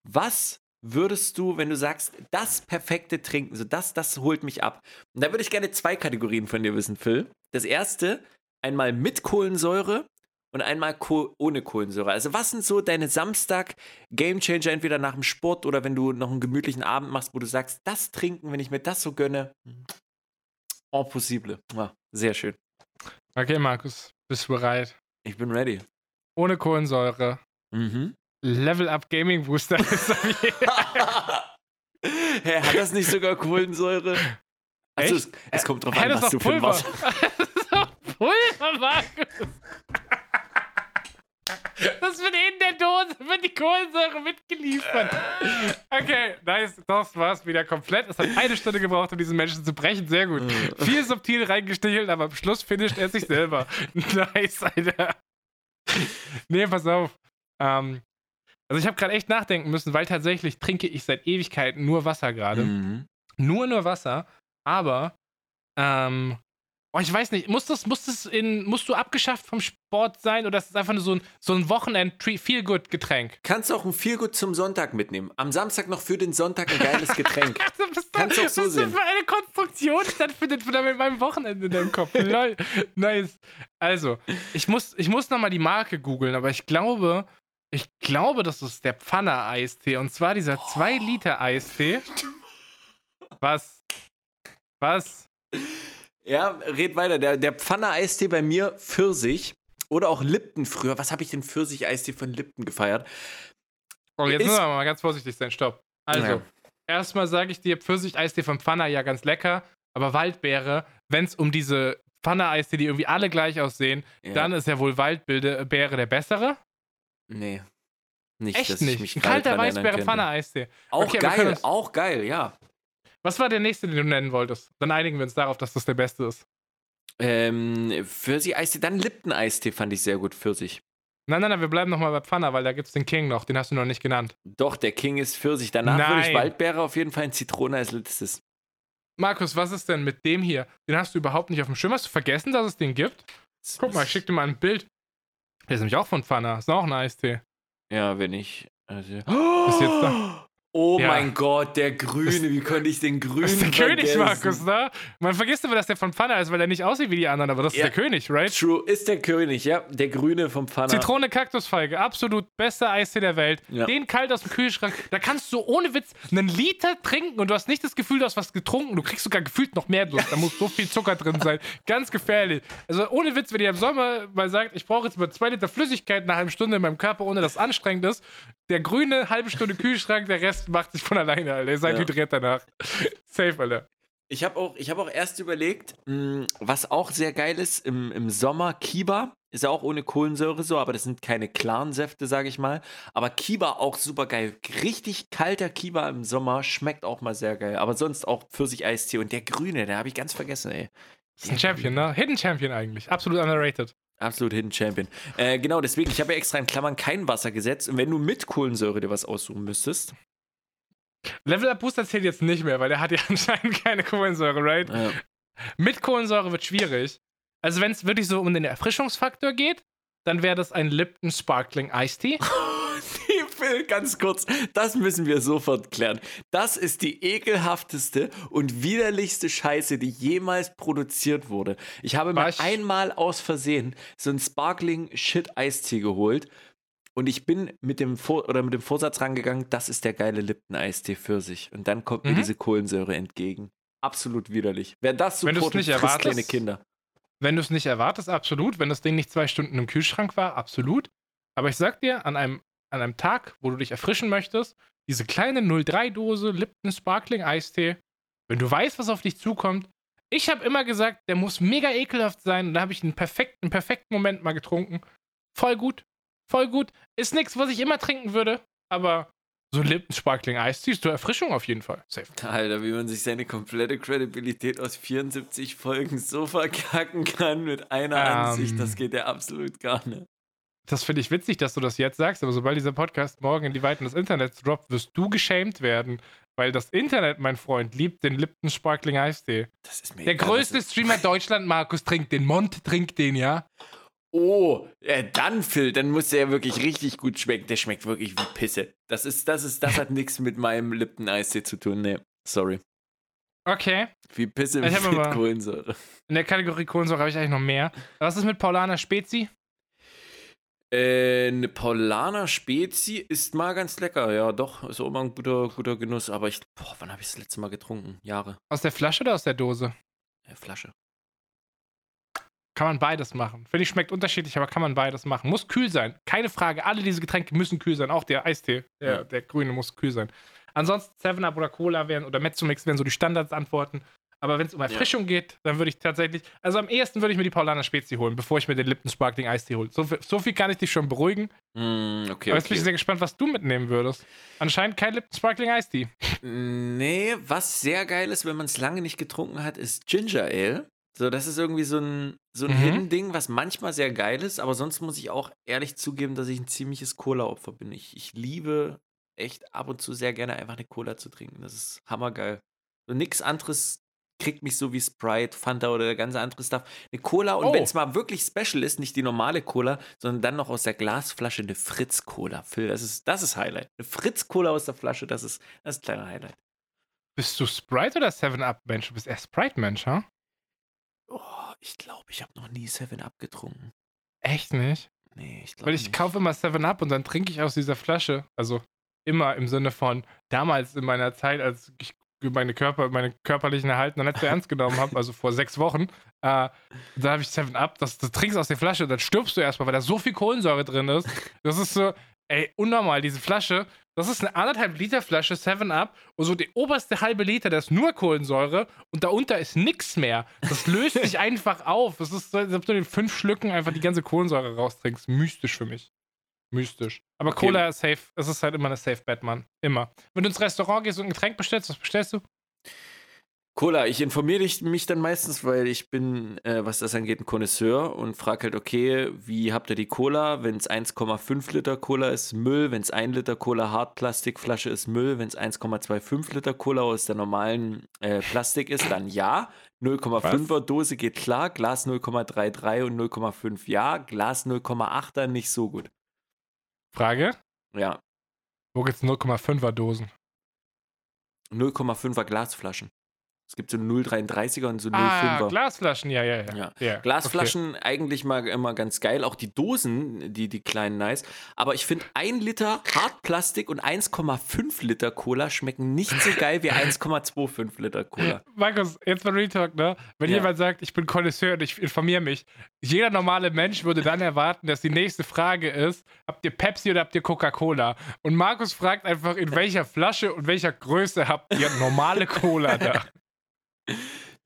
Was würdest du, wenn du sagst, das perfekte Trinken, so das, das holt mich ab? Und da würde ich gerne zwei Kategorien von dir wissen, Phil. Das erste, einmal mit Kohlensäure und einmal ohne Kohlensäure. Also was sind so deine Samstag-Gamechanger, entweder nach dem Sport oder wenn du noch einen gemütlichen Abend machst, wo du sagst, das trinken, wenn ich mir das so gönne, en possible. Ja, sehr schön. Okay, Markus, bist du bereit? Ich bin ready. Ohne Kohlensäure. Mhm. Level Up Gaming Booster. ist Hä, hat das nicht sogar Kohlensäure? Also es, es kommt drauf an, was du doch für ein Pulver. Wasser... das ist doch Pulver, Markus. Das wird in der Dose, wird die Kohlensäure mitgeliefert. Okay, nice. Das war's wieder komplett. Es hat eine Stunde gebraucht, um diesen Menschen zu brechen. Sehr gut. Viel subtil reingestichelt, aber am Schluss finisht er sich selber. Nice, Alter. Nee, pass auf. Ähm, also ich habe gerade echt nachdenken müssen, weil tatsächlich trinke ich seit Ewigkeiten nur Wasser gerade. Mhm. Nur nur Wasser. Aber, ähm, oh, ich weiß nicht, muss das, muss das in, musst du abgeschafft vom Sport sein oder ist das einfach nur so ein, so ein Wochenend-Feel-Good-Getränk? Kannst auch ein Feelgood zum Sonntag mitnehmen. Am Samstag noch für den Sonntag ein geiles Getränk. Kannst auch so was ist sehen. das für eine Konstruktion stattfindet mit meinem Wochenende in deinem Kopf? Nice. Also, ich muss, ich muss nochmal die Marke googeln, aber ich glaube, ich glaube, das ist der Pfanner-Eistee. Und zwar dieser 2-Liter-Eistee. Was? Was? Ja, red weiter. Der, der Pfanne-Eistee bei mir Pfirsich. Oder auch Lipton früher. Was habe ich denn Pfirsich-Eistee von Lipton gefeiert? Oh, jetzt müssen wir mal ganz vorsichtig sein. Stopp. Also, Ja. erstmal sage ich dir, Pfirsich-Eistee von Pfanner, ja, ganz lecker. Aber Waldbeere, wenn es um diese Pfanne-Eistee, die irgendwie alle gleich aussehen, Ja. dann ist ja wohl Waldbeere der bessere. Nee. Nicht, Echt dass ich nicht. mich Ein kalter Weißbeere. Pfanne-Eistee. Auch Okay, geil, auch geil, ja. Was war der nächste, den du nennen wolltest? Dann einigen wir uns darauf, dass das der beste ist. Ähm, Pfirsich-Eistee, dann Lipton-Eistee fand ich sehr gut, Pfirsich. Nein, nein, nein, wir bleiben nochmal bei Pfanner, weil da gibt es den King noch, den hast du noch nicht genannt. Doch, der King ist Pfirsich. Danach würde ich Nein. Waldbeere auf jeden Fall in Zitrone als letztes. Markus, was ist denn mit dem hier? Den hast du überhaupt nicht auf dem Schirm. Hast du vergessen, dass es den gibt? Guck mal, ich schick dir mal ein Bild. Der ist nämlich auch von Pfanner. Ist auch ein Eistee. Ja, wenn ich. Also, Ist jetzt da. Oh Ja. mein Gott, der Grüne. Wie konnte ich den Grünen Das ist der König? Markus, ne? Man vergisst immer, dass der von Pfanner ist, weil er nicht aussieht wie die anderen, aber das Ja. ist der König, right? True, ist der König, ja. Der Grüne vom Pfanner. Zitrone, Kaktusfeige, absolut bester Eistee der Welt. Ja. Den kalt aus dem Kühlschrank. Da kannst du ohne Witz einen Liter trinken und du hast nicht das Gefühl, du hast was getrunken. Du kriegst sogar gefühlt noch mehr Durst. Da muss so viel Zucker drin sein. Ganz gefährlich. Also ohne Witz, wenn ihr im Sommer mal sagt, ich brauche jetzt mal zwei Liter Flüssigkeit eine halbe Stunde in meinem Körper, ohne dass es anstrengend ist. Der grüne, halbe Stunde Kühlschrank, der Rest macht sich von alleine, Alter. Ihr seid Ja. hydriert danach. Safe, Alter. Ich habe auch, ich hab auch erst überlegt, mh, was auch sehr geil ist im, im Sommer, Kiba. Ist ja auch ohne Kohlensäure so, aber das sind keine klaren Säfte, sage ich mal. Aber Kiba auch super geil. Richtig kalter Kiba im Sommer schmeckt auch mal sehr geil. Aber sonst auch Pfirsich-Eistee. Und der Grüne, der habe ich ganz vergessen, ey. Ist ein Champion, ne? Hidden Champion eigentlich. Absolut underrated. Absolut Hidden Champion. Äh, genau, deswegen, ich habe ja extra in Klammern kein Wasser gesetzt. Und wenn du mit Kohlensäure dir was aussuchen müsstest, Level Up Booster zählt jetzt nicht mehr, weil der hat ja anscheinend keine Kohlensäure, right? äh, Mit Kohlensäure wird schwierig. Also wenn es wirklich so um den Erfrischungsfaktor geht, dann wäre das ein Lipton Sparkling Iced Tea. Ganz kurz, das müssen wir sofort klären. Das ist die ekelhafteste und widerlichste Scheiße, die jemals produziert wurde. Ich habe mir Was? einmal aus Versehen so ein Sparkling Shit Eistee geholt und ich bin mit dem Vor oder mit dem Vorsatz rangegangen, das ist der geile Lipton Eistee für sich und dann kommt mir Mhm. diese Kohlensäure entgegen. Absolut widerlich. Wer das supportet, nicht erwartest- kleine Kinder. Wenn du es nicht erwartest, absolut. Wenn das Ding nicht zwei Stunden im Kühlschrank war, absolut. Aber ich sag dir, an einem, an einem Tag, wo du dich erfrischen möchtest, diese kleine 03-Dose Lipton Sparkling Eistee, wenn du weißt, was auf dich zukommt, ich habe immer gesagt, der muss mega ekelhaft sein. Und da habe ich einen perfekten, perfekten Moment mal getrunken. Voll gut. Voll gut. Ist nichts, was ich immer trinken würde, aber so Lipton Sparkling Eistee ist zur Erfrischung auf jeden Fall. Safe. Alter, wie man sich seine komplette Credibilität aus 74 Folgen so verkacken kann mit einer Ähm. Ansicht, das geht ja absolut gar nicht. Das finde ich witzig, dass du das jetzt sagst, aber sobald dieser Podcast morgen in die Weiten des Internets droppt, wirst du geschämt werden. Weil das Internet, mein Freund, liebt den Lipton Sparkling Eistee. Das ist mir Der größte Streamer Deutschland, Markus, trinkt den. Mont trinkt den, ja? Oh, äh, dann Phil, dann muss der ja wirklich richtig gut schmecken. Der schmeckt wirklich wie Pisse. Das ist, das ist, das hat nichts mit meinem Lipton Eistee zu tun. Nee, sorry. Okay. Wie Pisse mit Kohlensäure. In der Kategorie Kohlensäure habe ich eigentlich noch mehr. Was ist mit Paulaner Spezi? Äh, eine Paulaner Spezi ist mal ganz lecker. Ja, doch, ist auch mal ein guter, guter Genuss. Aber ich, boah, wann habe ich das letzte Mal getrunken? Jahre. Aus der Flasche oder aus der Dose? Äh, Flasche. Kann man beides machen. Finde ich, schmeckt unterschiedlich, aber kann man beides machen. Muss kühl sein. Keine Frage. Alle diese Getränke müssen kühl sein. Auch der Eistee, der, Ja. der grüne, muss kühl sein. Ansonsten 7-Up oder Cola wären oder Mezzomix wären so die Standardsantworten. Aber wenn es um Erfrischung geht, dann würde ich tatsächlich, also am ehesten würde ich mir die Paulaner Spezi holen, bevor ich mir den Lipton Sparkling Eistee hole. So, viel- so viel kann ich dich schon beruhigen. Mm, okay, aber jetzt bin ich okay. sehr gespannt, was du mitnehmen würdest. Anscheinend kein Lipton Sparkling Eistee. Nee, was sehr geil ist, wenn man es lange nicht getrunken hat, ist Ginger Ale. So, das ist irgendwie so ein, so ein Mhm. Hidden-Ding, was manchmal sehr geil ist, aber sonst muss ich auch ehrlich zugeben, dass ich ein ziemliches Cola-Opfer bin. Ich, ich liebe echt ab und zu sehr gerne einfach eine Cola zu trinken. Das ist hammergeil. So nix anderes kriegt mich so wie Sprite, Fanta oder der ganze andere Stuff. Eine Cola und Oh. wenn es mal wirklich special ist, nicht die normale Cola, sondern dann noch aus der Glasflasche eine Fritz-Cola. Phil, das ist, das ist Highlight. Eine Fritz-Cola aus der Flasche, das ist, das ist ein kleiner Highlight. Bist du Sprite oder 7-Up-Mensch? Du bist eher Sprite-Mensch, ha? Oh, ich glaube, ich habe noch nie 7-Up getrunken. Echt nicht? Nee, ich glaube Weil ich nicht. kaufe immer 7-Up und dann trinke ich aus dieser Flasche. Also immer im Sinne von damals in meiner Zeit, als ich meine, Körper, meine körperlichen Erhalten noch nicht so ernst genommen habe, also vor sechs Wochen, äh, da habe ich 7-Up, das, das trinkst aus der Flasche und dann stirbst du erstmal, weil da so viel Kohlensäure drin ist. Das ist so, ey, unnormal, diese Flasche. Das ist eine anderthalb Liter Flasche 7-Up und so die oberste halbe Liter, da ist nur Kohlensäure und darunter ist nichts mehr. Das löst sich einfach auf. Es ist so, als ob du in fünf Schlücken einfach die ganze Kohlensäure raustrinkst. Mystisch für mich. Mystisch. Aber Okay. Cola ist safe. Es ist halt immer eine safe Bet, Mann. Immer. Wenn du ins Restaurant gehst und ein Getränk bestellst, was bestellst du? Cola, ich informiere mich dann meistens, weil ich bin, äh, was das angeht, ein Connoisseur und frage halt, okay, wie habt ihr die Cola? Wenn es 1,5 Liter Cola ist, Müll. Wenn es 1 Liter Cola Hartplastikflasche ist, Müll. Wenn es 1,25 Liter Cola aus der normalen äh, Plastik ist, dann ja. 0,5er Dose geht klar, Glas 0,33 und 0,5 ja, Glas 0,8er nicht so gut. Frage: Ja, Wo gibt's 0,5er Dosen? 0,5er Glasflaschen. Es gibt so 0,33er und so 0,5er. Ah, Glasflaschen, ja, ja, ja. Ja. ja. Glasflaschen eigentlich mal immer ganz geil, auch die Dosen, die, die kleinen nice. Aber ich finde, ein Liter Hartplastik und 1,5 Liter Cola schmecken nicht so geil wie 1,25 Liter Cola. Okay. Markus, jetzt mal Retalk, ne? Wenn Ja. jemand sagt, ich bin Connoisseur und ich informiere mich, jeder normale Mensch würde dann erwarten, dass die nächste Frage ist: Habt ihr Pepsi oder habt ihr Coca-Cola? Und Markus fragt einfach, in welcher Flasche und welcher Größe habt ihr normale Cola da?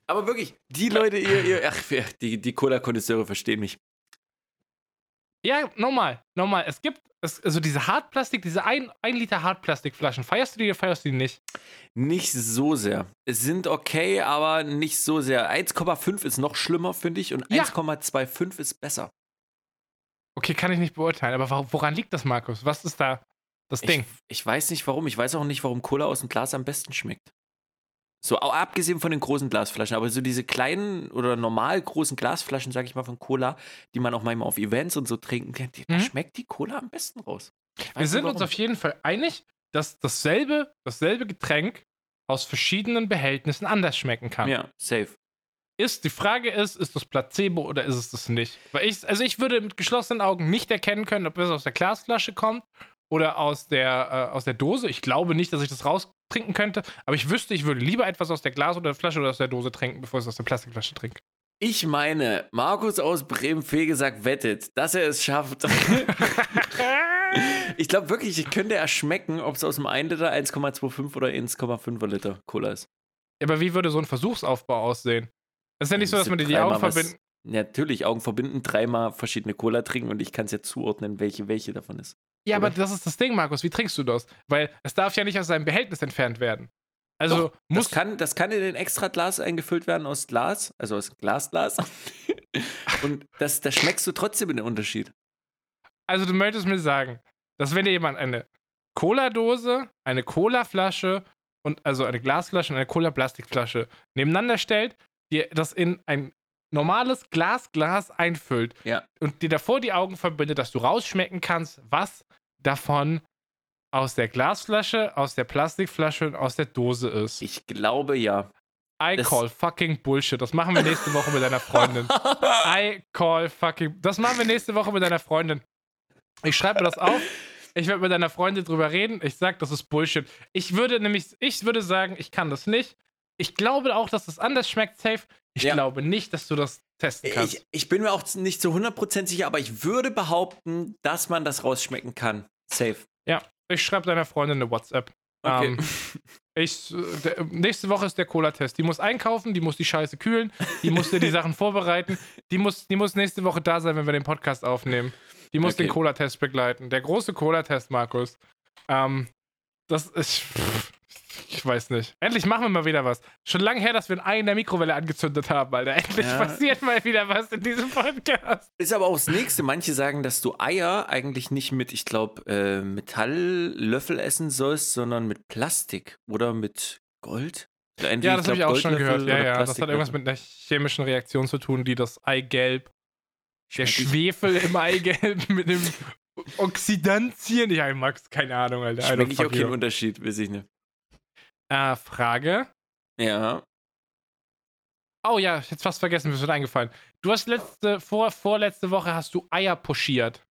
Aber wirklich, die Leute, ihr, ihr ach, die, die Cola-Konnoisseure verstehen mich. Ja, normal, normal. Es gibt, es, also diese Hartplastik, diese 1 Liter Hartplastikflaschen, feierst du die oder feierst du die nicht? Nicht so sehr. Es sind okay, aber nicht so sehr. 1,5 ist noch schlimmer, finde ich, und Ja. 1,25 ist besser. Okay, kann ich nicht beurteilen, aber woran liegt das, Markus? Was ist da das Ding? Ich, ich weiß nicht warum. Ich weiß auch nicht, warum Cola aus dem Glas am besten schmeckt. So, au- abgesehen von den großen Glasflaschen, aber so diese kleinen oder normal großen Glasflaschen, sag ich mal, von Cola, die man auch manchmal auf Events und so trinken kann, die, da Mhm. schmeckt die Cola am besten raus. Wir sind uns auf jeden Fall einig, dass dasselbe, dasselbe Getränk aus verschiedenen Behältnissen anders schmecken kann. Ja, safe. Ist, die Frage ist, ist das Placebo oder ist es das nicht? Weil ich, also ich würde mit geschlossenen Augen nicht erkennen können, ob es aus der Glasflasche kommt oder aus der, äh, aus der Dose. Ich glaube nicht, dass ich das raustrinken könnte, aber ich wüsste, ich würde lieber etwas aus der Glas- oder Flasche oder aus der Dose trinken, bevor ich es aus der Plastikflasche trinke. Ich meine, Markus aus Bremen-Fegesack wettet, dass er es schafft. ich glaube wirklich, ich könnte erschmecken, ob es aus dem 1 Liter, 1,25 oder 1,5 Liter Cola ist. aber wie würde so ein Versuchsaufbau aussehen? Es ist ja nicht so, dass man dir die Dreimal Augen was- verbinden. Natürlich, Augen verbinden, dreimal verschiedene Cola trinken und ich kann es ja zuordnen, welche welche davon ist. Ja, oder? aber das ist das Ding, Markus. Wie trinkst du das? Weil es darf ja nicht aus seinem Behältnis entfernt werden. Also muss. Das kann, das kann in ein extra Glas eingefüllt werden aus Glas, also aus Glasglas. und das, da schmeckst du trotzdem den Unterschied. Also du möchtest mir sagen, dass wenn dir jemand eine Cola-Dose, eine Cola-Flasche und also eine Glasflasche und eine Cola-Plastikflasche nebeneinander stellt, dir das in ein normales Glasglas einfüllt Ja. und dir davor die Augen verbindet, dass du rausschmecken kannst, was davon aus der Glasflasche, aus der Plastikflasche und aus der Dose ist. Ich glaube ja. I das- call fucking Bullshit. Das machen wir nächste Woche mit deiner Freundin. I call fucking. Das machen wir nächste Woche mit deiner Freundin. Ich schreibe mir das auf. Ich werde mit deiner Freundin drüber reden. Ich sag, das ist Bullshit. Ich würde nämlich, ich würde sagen, ich kann das nicht. Ich glaube auch, dass das anders schmeckt, safe. Ich Ja. glaube nicht, dass du das testen kannst. Ich, ich bin mir auch nicht zu 100% sicher, aber ich würde behaupten, dass man das rausschmecken kann. Safe. Ich schreibe deiner Freundin eine WhatsApp. Okay. Ähm, ich, der, nächste Woche ist der Cola-Test. Die muss einkaufen, die muss die Scheiße kühlen, die muss dir die Sachen vorbereiten. Die muss, die muss nächste Woche da sein, wenn wir den Podcast aufnehmen. Die muss Okay. den Cola-Test begleiten. Der große Cola-Test, Markus. Ähm, das ist. pff, Ich weiß nicht. Endlich machen wir mal wieder was. Schon lange her, dass wir ein Ei in der Mikrowelle angezündet haben, Alter. Endlich Ja. passiert mal wieder was in diesem Podcast. Ist aber auch das Nächste. Manche sagen, dass du Eier eigentlich nicht mit, ich glaube, äh, Metalllöffel essen sollst, sondern mit Plastik oder mit Gold. Entweder, Ja, das habe ich auch schon gehört. Ja, ja. Das hat irgendwas mit einer chemischen Reaktion zu tun, die das Eigelb, der ich- Schwefel im Eigelb mit dem Oxidantien. Ja, Max, keine Ahnung, Alter. Schmecke ich auch keinen. Unterschied, weiß ich nicht. Äh, Frage. Ja. Oh ja, ich hätte fast vergessen, mir ist wieder eingefallen. Du hast letzte, vor, vorletzte Woche hast du Eier pochiert.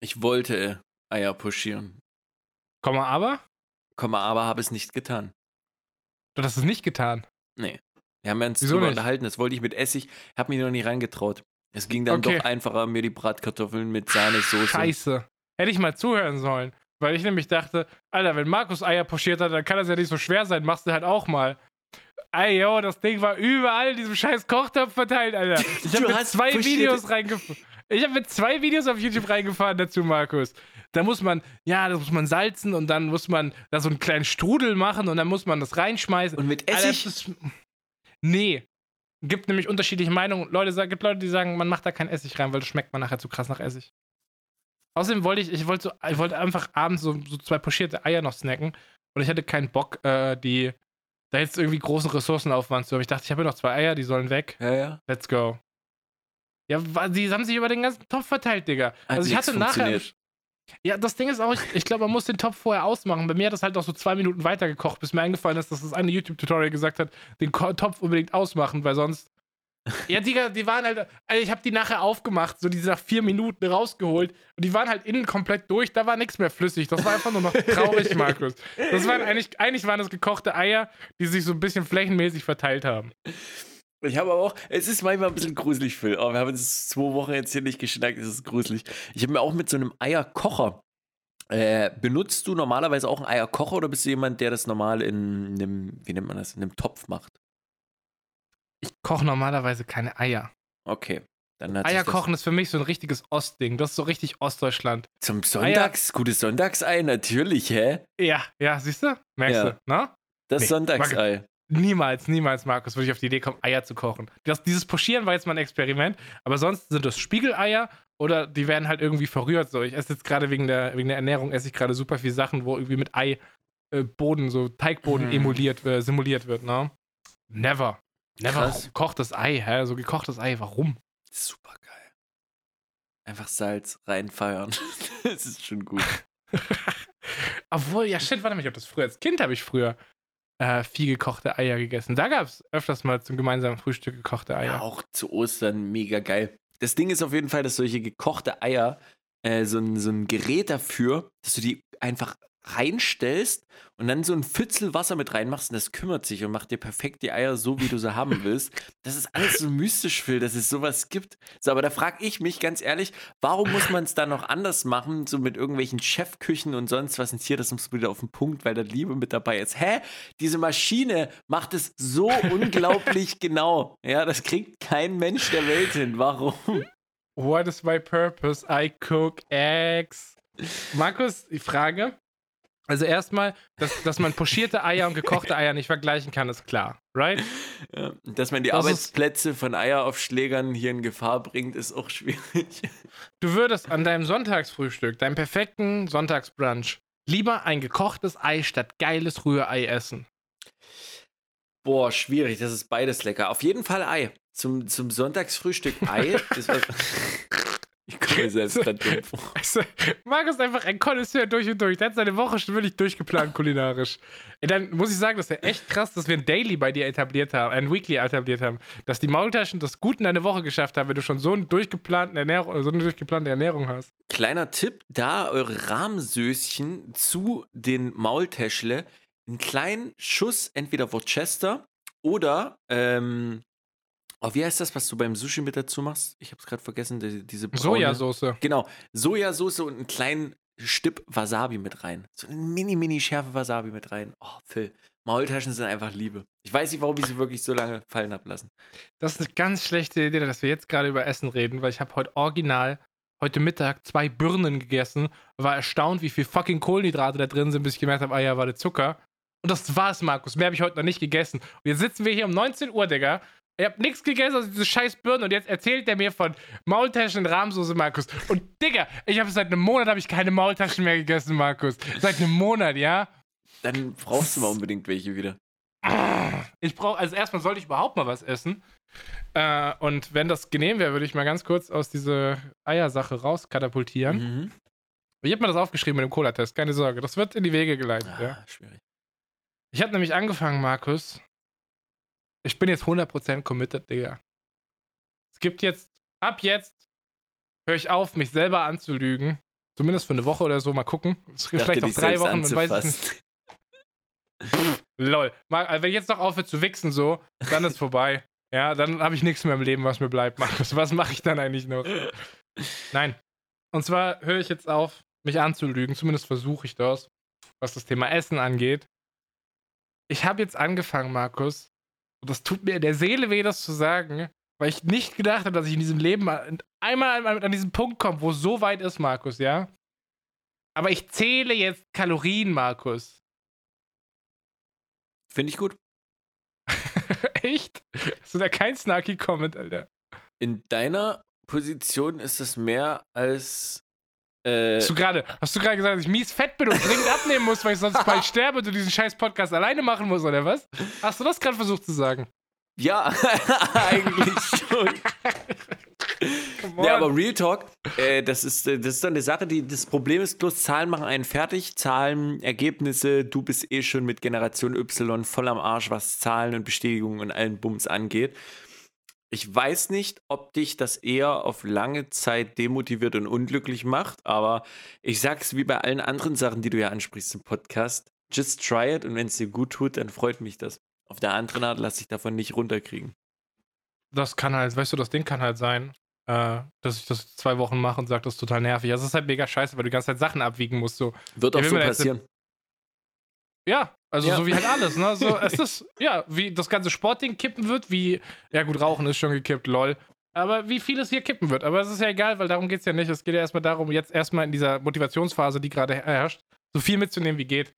Ich wollte Eier pushieren. Komma aber? Komma, aber habe es nicht getan. Du hast es nicht getan. Nee. Wir haben uns drüber nicht? unterhalten. Das wollte ich mit Essig. Habe mich noch nie reingetraut. Es ging dann Okay. doch einfacher, mir die Bratkartoffeln mit Sahne, Soße. Scheiße. Hätte ich mal zuhören sollen. Weil ich nämlich dachte, Alter, wenn Markus Eier pochiert hat, dann kann das ja nicht so schwer sein. Machst du halt auch mal. Ey, yo, das Ding war überall in diesem scheiß Kochtopf verteilt, Alter. Ich habe mir zwei Videos reingefunden. Ich habe mit zwei Videos auf YouTube reingefahren dazu, Markus. Da muss man, ja, das muss man salzen und dann muss man da so einen kleinen Strudel machen und dann muss man das reinschmeißen. Und mit Alter, Essig? das ist- nee. Gibt nämlich unterschiedliche Meinungen. Leute, gibt Leute, die sagen, man macht da kein Essig rein, weil das schmeckt man nachher zu krass nach Essig. Außerdem wollte ich, ich wollte so, ich wollte einfach abends so, so zwei pochierte Eier noch snacken und ich hatte keinen Bock, äh, die da jetzt irgendwie großen Ressourcenaufwand zu haben. Ich dachte, ich habe hier noch zwei Eier, die sollen weg. Ja, ja. Let's go. Ja, die haben sich über den ganzen Topf verteilt, Digga. Hat also ich hatte nachher. Ja, das Ding ist auch, ich, ich glaube, man muss den Topf vorher ausmachen. Bei mir hat das halt auch so zwei Minuten weitergekocht, bis mir eingefallen ist, dass das eine YouTube-Tutorial gesagt hat, den Topf unbedingt ausmachen, weil sonst. Ja, Digga, die waren halt. Also ich habe die nachher aufgemacht, so diese nach vier Minuten rausgeholt und die waren halt innen komplett durch, da war nichts mehr flüssig. Das war einfach nur noch traurig, Markus. Das waren eigentlich, eigentlich waren das gekochte Eier, die sich so ein bisschen flächenmäßig verteilt haben. Ich habe aber auch, es ist manchmal ein bisschen gruselig, Phil. Aber wir haben jetzt zwei Wochen jetzt hier nicht geschnackt, es ist gruselig. Ich habe mir auch mit so einem Eierkocher. Äh, benutzt du normalerweise auch einen Eierkocher oder bist du jemand, der das normal in einem, wie nennt man das, in einem Topf macht? Ich koche normalerweise keine Eier. Okay. Eier kochen ist für mich so ein richtiges Ostding. Das ist so richtig Ostdeutschland. Zum Sonntags, gutes Sonntagsei, natürlich, hä? Ja, ja, siehst du? Merkst Ja. du, ne? Das Nee, Sonntagsei. Niemals, niemals, Markus, würde ich auf die Idee kommen, Eier zu kochen. Das, dieses Poschieren war jetzt mal ein Experiment, aber sonst sind das Spiegeleier oder die werden halt irgendwie verrührt. So, ich esse jetzt gerade wegen der, wegen der Ernährung, esse ich gerade super viel Sachen, wo irgendwie mit Ei äh, Boden, so Teigboden Mhm. emuliert, äh, simuliert wird, ne? Never. Never gekochtes Ei, hä? So gekochtes Ei, warum? Super geil. Einfach Salz reinfeiern. das ist schon gut. Obwohl, ja, shit, warte mal, ich hab das früher, als Kind habe ich früher äh, viel gekochte Eier gegessen. Da gab es öfters mal zum gemeinsamen Frühstück gekochte Eier. Ja, auch zu Ostern mega geil. Das Ding ist auf jeden Fall, dass solche gekochte Eier äh, so, ein, so ein Gerät dafür, dass du die einfach reinstellst und dann so ein Pfützel Wasser mit reinmachst und das kümmert sich und macht dir perfekt die Eier so, wie du sie haben willst. Das ist alles so mystisch, Phil, dass es sowas gibt. So, aber da frage ich mich ganz ehrlich, warum muss man es dann noch anders machen, so mit irgendwelchen Chefküchen und sonst was? Und hier, das muss wieder auf den Punkt, weil da Liebe mit dabei ist. Hä? Diese Maschine macht es so unglaublich genau. Ja, das kriegt kein Mensch der Welt hin. Warum? What is my purpose? I cook eggs. Markus, die Frage. Also erstmal, dass, dass man pochierte Eier und gekochte Eier nicht vergleichen kann, ist klar, right? Ja, dass man die Das Arbeitsplätze von Eieraufschlägern hier in Gefahr bringt, ist auch schwierig. Du würdest an deinem Sonntagsfrühstück, deinem perfekten Sonntagsbrunch, lieber ein gekochtes Ei statt geiles Rührei essen. Boah, schwierig. Das ist beides lecker. Auf jeden Fall Ei. Zum, zum Sonntagsfrühstück Ei. was ich komme mir selbst gerade dumm vor. Also, Markus ist einfach ein Konnoisseur durch und durch. Der hat seine Woche schon wirklich durchgeplant kulinarisch. Dann muss ich sagen, das wäre echt krass, dass wir ein Daily bei dir etabliert haben, ein Weekly etabliert haben. Dass die Maultaschen das gut in deine Woche geschafft haben, wenn du schon so, einen durchgeplanten Ernährung, so eine durchgeplante Ernährung hast. Kleiner Tipp: Da eure Rahmsöschen zu den Maultäschle einen kleinen Schuss entweder Worcester oder, ähm, oh, wie heißt das, was du beim Sushi mit dazu machst? Ich habe es gerade vergessen, die, diese braune- Sojasauce. Genau, Sojasauce und einen kleinen Stipp Wasabi mit rein. So eine mini, mini schärfe Wasabi mit rein. Oh, Phil. Maultaschen sind einfach Liebe. Ich weiß nicht, warum ich sie wirklich so lange fallen habe lassen. Das ist eine ganz schlechte Idee, dass wir jetzt gerade über Essen reden, weil ich habe heute original heute Mittag zwei Birnen gegessen, war erstaunt, wie viel fucking Kohlenhydrate da drin sind, bis ich gemerkt habe, ah ja, war der Zucker. Und das war's, Markus. Mehr habe ich heute noch nicht gegessen. Und jetzt sitzen wir hier um 19 Uhr, Digga. Ich habe nichts gegessen aus diese scheiß Birnen und jetzt erzählt er mir von Maultaschen und Rahmsoße, Markus. Und Digga, ich habe seit einem Monat habe ich keine Maultaschen mehr gegessen, Markus. Seit einem Monat, ja? Dann brauchst du mal unbedingt welche wieder. Ich brauche, also erstmal sollte ich überhaupt mal was essen. Äh, und wenn das genehm wäre, würde ich mal ganz kurz aus dieser Eiersache rauskatapultieren. Mhm. Ich habe mir das aufgeschrieben mit dem Cola-Test, keine Sorge. Das wird in die Wege geleitet, Ah, ja. schwierig. Ich habe nämlich angefangen, Markus. Ich bin jetzt 100% committed, Digga. Es gibt jetzt, ab jetzt, höre ich auf, mich selber anzulügen. Zumindest für eine Woche oder so, mal gucken. Ich vielleicht noch drei Wochen, man weiß es nicht. Lol. Mal, also wenn ich jetzt noch aufhört zu wichsen, so, dann ist vorbei. Ja, dann habe ich nichts mehr im Leben, was mir bleibt, Markus. Was mache ich dann eigentlich noch? Nein. Und zwar höre ich jetzt auf, mich anzulügen. Zumindest versuche ich das, was das Thema Essen angeht. Ich habe jetzt angefangen, Markus. Und das tut mir in der Seele weh, das zu sagen. weil ich nicht gedacht habe, dass ich in diesem Leben einmal an, an diesen Punkt komme, wo es so weit ist, Markus, ja? Aber ich zähle jetzt Kalorien, Markus. Finde ich gut. Echt? Hast du da kein snarky Comment, Alter? In deiner Position ist es mehr als. Äh, Hast du gerade gesagt, dass ich mies fett bin und dringend abnehmen muss, weil ich sonst bald sterbe und du diesen scheiß Podcast alleine machen musst, oder was? Hast du das gerade versucht zu sagen? ja, eigentlich schon. Ja, aber Real Talk, äh, das, ist, äh, das ist dann eine Sache, die das Problem ist bloß, Zahlen machen einen fertig, Zahlen, Ergebnisse, du bist eh schon mit Generation Y voll am Arsch, was Zahlen und Bestätigungen und allen Bums angeht. Ich weiß nicht, ob dich das eher auf lange Zeit demotiviert und unglücklich macht, aber ich sag's wie bei allen anderen Sachen, die du ja ansprichst im Podcast. Just try it und wenn es dir gut tut, dann freut mich das. Auf der anderen Art lass dich davon nicht runterkriegen. Das kann halt, weißt du, das Ding kann halt sein, äh, dass ich das zwei Wochen mache und sage, das ist total nervig. Also, es ist halt mega scheiße, weil du die ganze Zeit Sachen abwiegen musst. So. Wird auch so jetzt- passieren. Ja, also Ja. so wie halt alles, ne? So, es ist, ja, wie das ganze Sportding kippen wird, wie, ja gut, Rauchen ist schon gekippt, lol. Aber wie viel es hier kippen wird. Aber es ist ja egal, weil darum geht es ja nicht. Es geht ja erstmal darum, jetzt erstmal in dieser Motivationsphase, die gerade herrscht, so viel mitzunehmen, wie geht.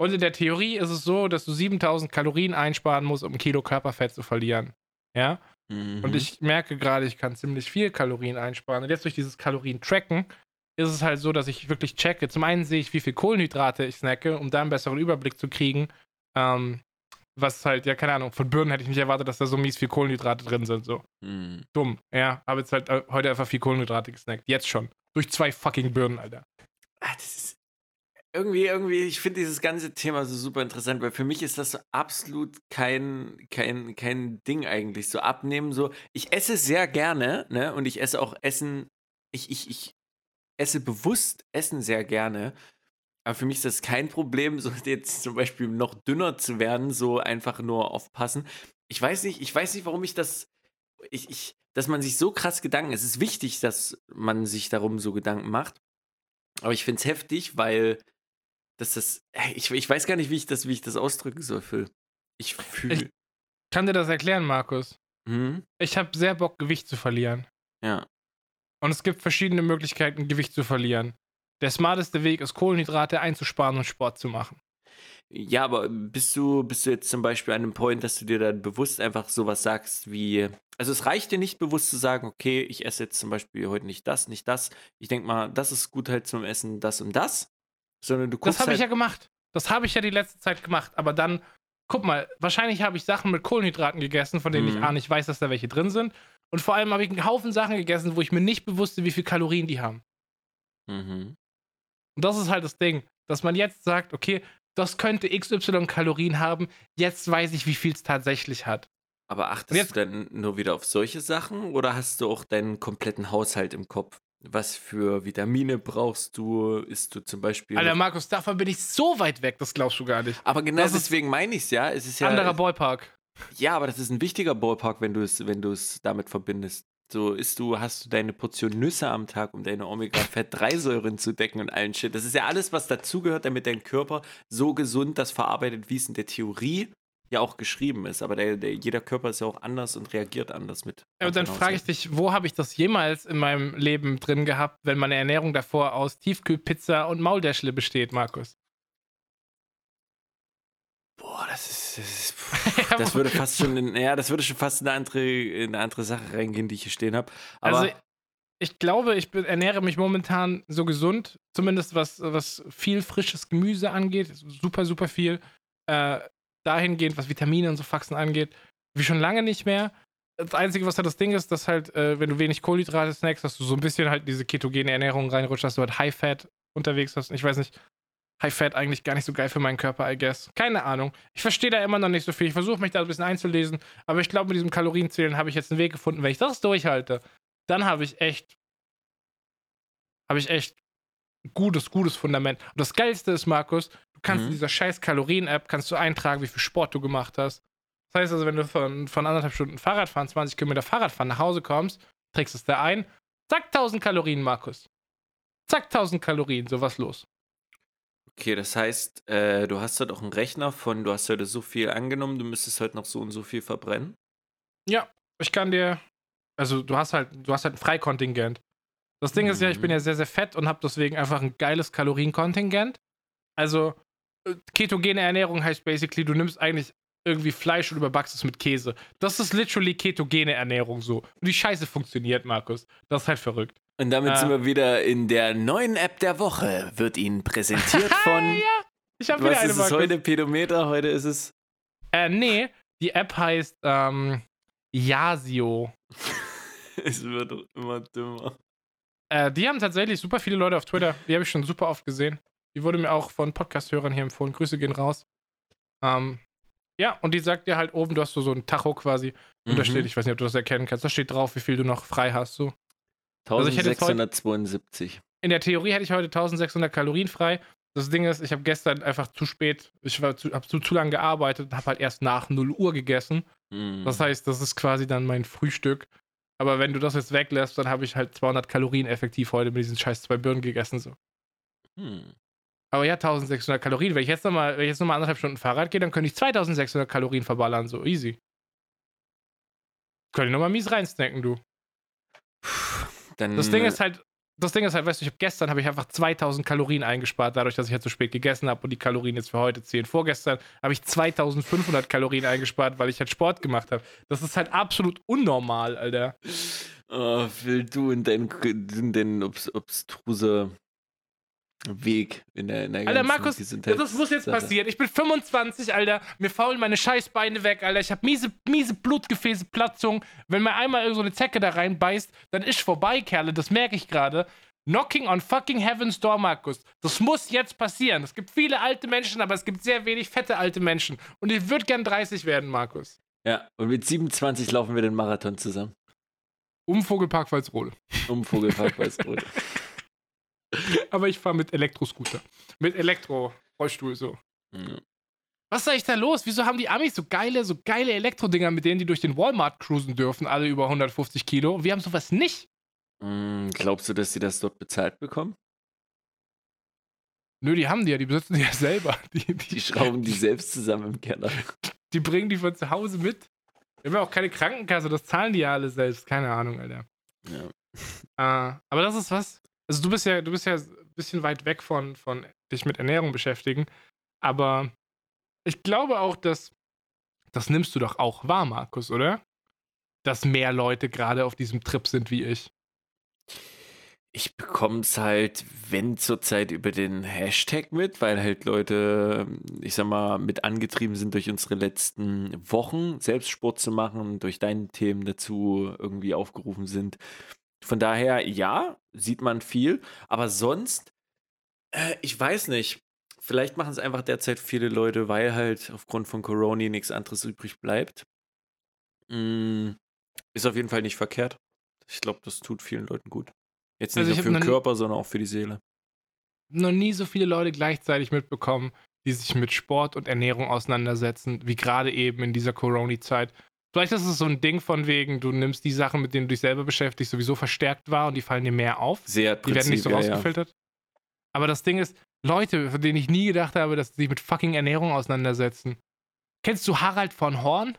Und in der Theorie ist es so, dass du 7000 Kalorien einsparen musst, um ein Kilo Körperfett zu verlieren. Ja? Mhm. Und ich merke gerade, ich kann ziemlich viel Kalorien einsparen. Und jetzt durch dieses Kalorien-Tracken ist es halt so, dass ich wirklich checke. Zum einen sehe ich, wie viel Kohlenhydrate ich snacke, um da einen besseren Überblick zu kriegen. Ähm, was halt, ja, keine Ahnung, von Birnen hätte ich nicht erwartet, dass da so mies viel Kohlenhydrate drin sind. So Mhm. dumm. Ja, habe jetzt halt äh, heute einfach viel Kohlenhydrate gesnackt. Jetzt schon. Durch zwei fucking Birnen, Alter. Ah, das ist irgendwie, irgendwie, ich finde dieses ganze Thema so super interessant, weil für mich ist das so absolut kein, kein, kein Ding eigentlich. So abnehmen, so. Ich esse sehr gerne, ne? Und ich esse auch Essen, ich, ich, ich esse bewusst Essen sehr gerne. Aber für mich ist das kein Problem, so jetzt zum Beispiel noch dünner zu werden, so einfach nur aufpassen. Ich weiß nicht, ich weiß nicht, warum ich das, ich, ich, dass man sich so krass Gedanken, es ist wichtig, dass man sich darum so Gedanken macht. Aber ich finde es heftig, weil dass das, ich, ich weiß gar nicht, wie ich das, wie ich das ausdrücken soll, Phil. Ich fühle. Kann dir das erklären, Markus? Hm? Ich habe sehr Bock, Gewicht zu verlieren. Ja. Und es gibt verschiedene Möglichkeiten, Gewicht zu verlieren. Der smarteste Weg ist, Kohlenhydrate einzusparen und Sport zu machen. Ja, aber bist du, bist du jetzt zum Beispiel an einem Point, dass du dir dann bewusst einfach sowas sagst wie, also es reicht dir nicht bewusst zu sagen, okay, ich esse jetzt zum Beispiel heute nicht das, nicht das. Ich denke mal, das ist gut halt zum Essen, das und das. Sondern du guckst Das habe halt, ich ja gemacht. Das habe ich ja die letzte Zeit gemacht. Aber dann, guck mal, wahrscheinlich habe ich Sachen mit Kohlenhydraten gegessen, von denen Mhm. ich A nicht weiß, dass da welche drin sind. Und vor allem habe ich einen Haufen Sachen gegessen, wo ich mir nicht bewusste, wie viel Kalorien die haben. Mhm. Und das ist halt das Ding, dass man jetzt sagt, okay, das könnte XY Kalorien haben, jetzt weiß ich, wie viel es tatsächlich hat. Aber achtest jetzt- du dann nur wieder auf solche Sachen oder hast du auch deinen kompletten Haushalt im Kopf? Was für Vitamine brauchst du? Isst du zum Beispiel. Alter, Markus, davon bin ich so weit weg, das glaubst du gar nicht. aber genau das deswegen meine ich es ja. Es ist ja. Anderer Ballpark. Ja, aber das ist ein wichtiger Ballpark, wenn du es, wenn du es damit verbindest. So isst du, hast du deine Portion Nüsse am Tag, um deine Omega-Fett-3-Säuren zu decken und allen Shit. Das ist ja alles, was dazugehört, damit dein Körper so gesund das verarbeitet, wie es in der Theorie ja auch geschrieben ist. Aber der, der, jeder Körper ist ja auch anders und reagiert anders mit. Ja, und dann frage ich dich, wo habe ich das jemals in meinem Leben drin gehabt, wenn meine Ernährung davor aus Tiefkühlpizza und Maultäschle besteht, Markus? Boah, das ist. Das, ist, das würde fast schon in, ja, das würde schon fast in eine andere, in eine andere Sache reingehen, die ich hier stehen habe. Aber also, ich glaube, ich bin, ernähre mich momentan so gesund, zumindest was, was viel frisches Gemüse angeht, super, super viel. Äh, dahingehend, was Vitamine und so Faxen angeht, wie schon lange nicht mehr. Das Einzige, was halt das Ding ist, dass halt, äh, wenn du wenig Kohlenhydrate snackst, dass du so ein bisschen halt diese ketogene Ernährung reinrutscht, dass du halt High-Fat unterwegs hast. Ich weiß nicht, High-Fat eigentlich gar nicht so geil für meinen Körper, I guess. Keine Ahnung. Ich verstehe da immer noch nicht so viel. Ich versuche mich da ein bisschen einzulesen, aber ich glaube, mit diesem Kalorienzählen habe ich jetzt einen Weg gefunden. Wenn ich das durchhalte, dann habe ich echt, habe ich echt gutes, gutes Fundament. Und das Geilste ist, Markus, du kannst Mhm. in dieser scheiß Kalorien-App kannst du eintragen, wie viel Sport du gemacht hast. Das heißt also, wenn du von, von anderthalb Stunden Fahrradfahren, 20 Kilometer Fahrradfahren nach Hause kommst, trägst es da ein, zack, 1000 Kalorien, Markus. Zack, 1000 Kalorien, sowas los. Okay, das heißt, äh, du hast halt auch einen Rechner von, du hast heute so viel angenommen, du müsstest heute noch so und so viel verbrennen. Ja, ich kann dir, Also du hast halt, du hast halt ein Freikontingent. Das Ding ist ja, ich bin Mhm. ja sehr, sehr fett und habe deswegen einfach ein geiles Kalorienkontingent. Also äh, ketogene Ernährung heißt basically, du nimmst eigentlich irgendwie Fleisch und überbackst es mit Käse. Das ist literally ketogene Ernährung so. Und die Scheiße funktioniert, Markus. Das ist halt verrückt. Und damit Äh. sind wir wieder in der neuen App der Woche. Wird Ihnen präsentiert von. ja, ich habe wieder Was eine ist es heute? Pedometer? Heute ist es. Äh, nee, die App heißt ähm, Yasio. Es wird immer dümmer. Äh, die haben tatsächlich super viele Leute auf Twitter. Die habe ich schon super oft gesehen. Die wurde mir auch von Podcast-Hörern hier empfohlen. Grüße gehen raus. Ähm, ja, und die sagt dir halt oben, du hast so, so ein Tacho quasi. Und da Mhm. steht, ich weiß nicht, ob du das erkennen kannst, da steht drauf, wie viel du noch frei hast. So. Also ich hätte jetzt heute- 1672. In der Theorie hätte ich heute 1600 Kalorien frei. Das Ding ist, ich habe gestern einfach zu spät, ich war zu, habe zu, zu lange gearbeitet und habe halt erst nach 0 Uhr gegessen. Mhm. Das heißt, das ist quasi dann mein Frühstück. Aber wenn du das jetzt weglässt, dann habe ich halt 200 Kalorien effektiv heute mit diesen scheiß zwei Birnen gegessen. So. Hm. Aber ja, 1600 Kalorien. Wenn ich jetzt nochmal noch mal anderthalb Stunden Fahrrad gehe, dann könnte ich 2600 Kalorien verballern. So easy. Könnte ich nochmal mies reinsnacken, du. Dann, Das Ding ist halt, das Ding ist halt, weißt du, ich habe gestern habe ich einfach 2000 Kalorien eingespart, dadurch, dass ich halt zu spät gegessen habe und die Kalorien jetzt für heute zählen. Vorgestern habe ich 2500 Kalorien eingespart, weil ich halt Sport gemacht habe. Das ist halt absolut unnormal, Alter. Oh, Phil, du in deinen, in den obs obstruse Weg in der, in der Alter, Markus, das muss jetzt Sache. passieren. Ich bin 25, Alter. Mir faulen meine Scheißbeine weg, Alter. Ich habe miese, miese Blutgefäße, Platzung. Wenn mir einmal irgend so eine Zecke da reinbeißt, dann ist vorbei, Kerle. Das merke ich gerade. Knocking on fucking heaven's door, Markus. Das muss jetzt passieren. Es gibt viele alte Menschen, aber es gibt sehr wenig fette alte Menschen. Und ich würde gern 30 werden, Markus. Ja, und mit 27 laufen wir den Marathon zusammen. Um Vogelpark Walsrode. Um Vogelpark Weißrot. Aber ich fahre mit Elektroscooter. Mit Elektro-Rollstuhl so. Ja. Was ist eigentlich da los? Wieso haben die Amis so geile, so geile Elektrodinger, mit denen die durch den Walmart cruisen dürfen, alle über 150 Kilo? Wir haben sowas nicht. Hm, glaubst du, dass sie das dort bezahlt bekommen? Nö, die haben die ja, die besitzen die ja selber. Die, die, Die schrauben die selbst zusammen im Keller. die bringen die von zu Hause mit. Wir haben ja auch keine Krankenkasse, das zahlen die ja alle selbst. Keine Ahnung, Alter. Ja. Äh, aber das ist was. Also du bist ja, du bist ja ein bisschen weit weg von, von dich mit Ernährung beschäftigen. Aber ich glaube auch, dass das nimmst du doch auch wahr, Markus, oder? Dass mehr Leute gerade auf diesem Trip sind wie ich. Ich bekomme es halt, wenn zurzeit über den Hashtag mit, weil halt Leute, ich sag mal, mit angetrieben sind durch unsere letzten Wochen, Selbstsport zu machen, durch deine Themen dazu irgendwie aufgerufen sind. Von daher, ja, sieht man viel, aber sonst, äh, ich weiß nicht. Vielleicht machen es einfach derzeit viele Leute, weil halt aufgrund von Corona nichts anderes übrig bleibt. Mm, ist auf jeden Fall nicht verkehrt. Ich glaube, das tut vielen Leuten gut. Jetzt nicht Also nur für den Körper, sondern auch für die Seele. noch nie so viele Leute gleichzeitig mitbekommen, die sich mit Sport und Ernährung auseinandersetzen, wie gerade eben in dieser Corona-Zeit. Vielleicht ist es so ein Ding von wegen, du nimmst die Sachen, mit denen du dich selber beschäftigst, sowieso verstärkt wahr und die fallen dir mehr auf. Sehr Die werden nicht so Prinzip, ja, ja. rausgefiltert. Aber das Ding ist, Leute, von denen ich nie gedacht habe, dass sie sich mit fucking Ernährung auseinandersetzen. Kennst du Harald von Horn?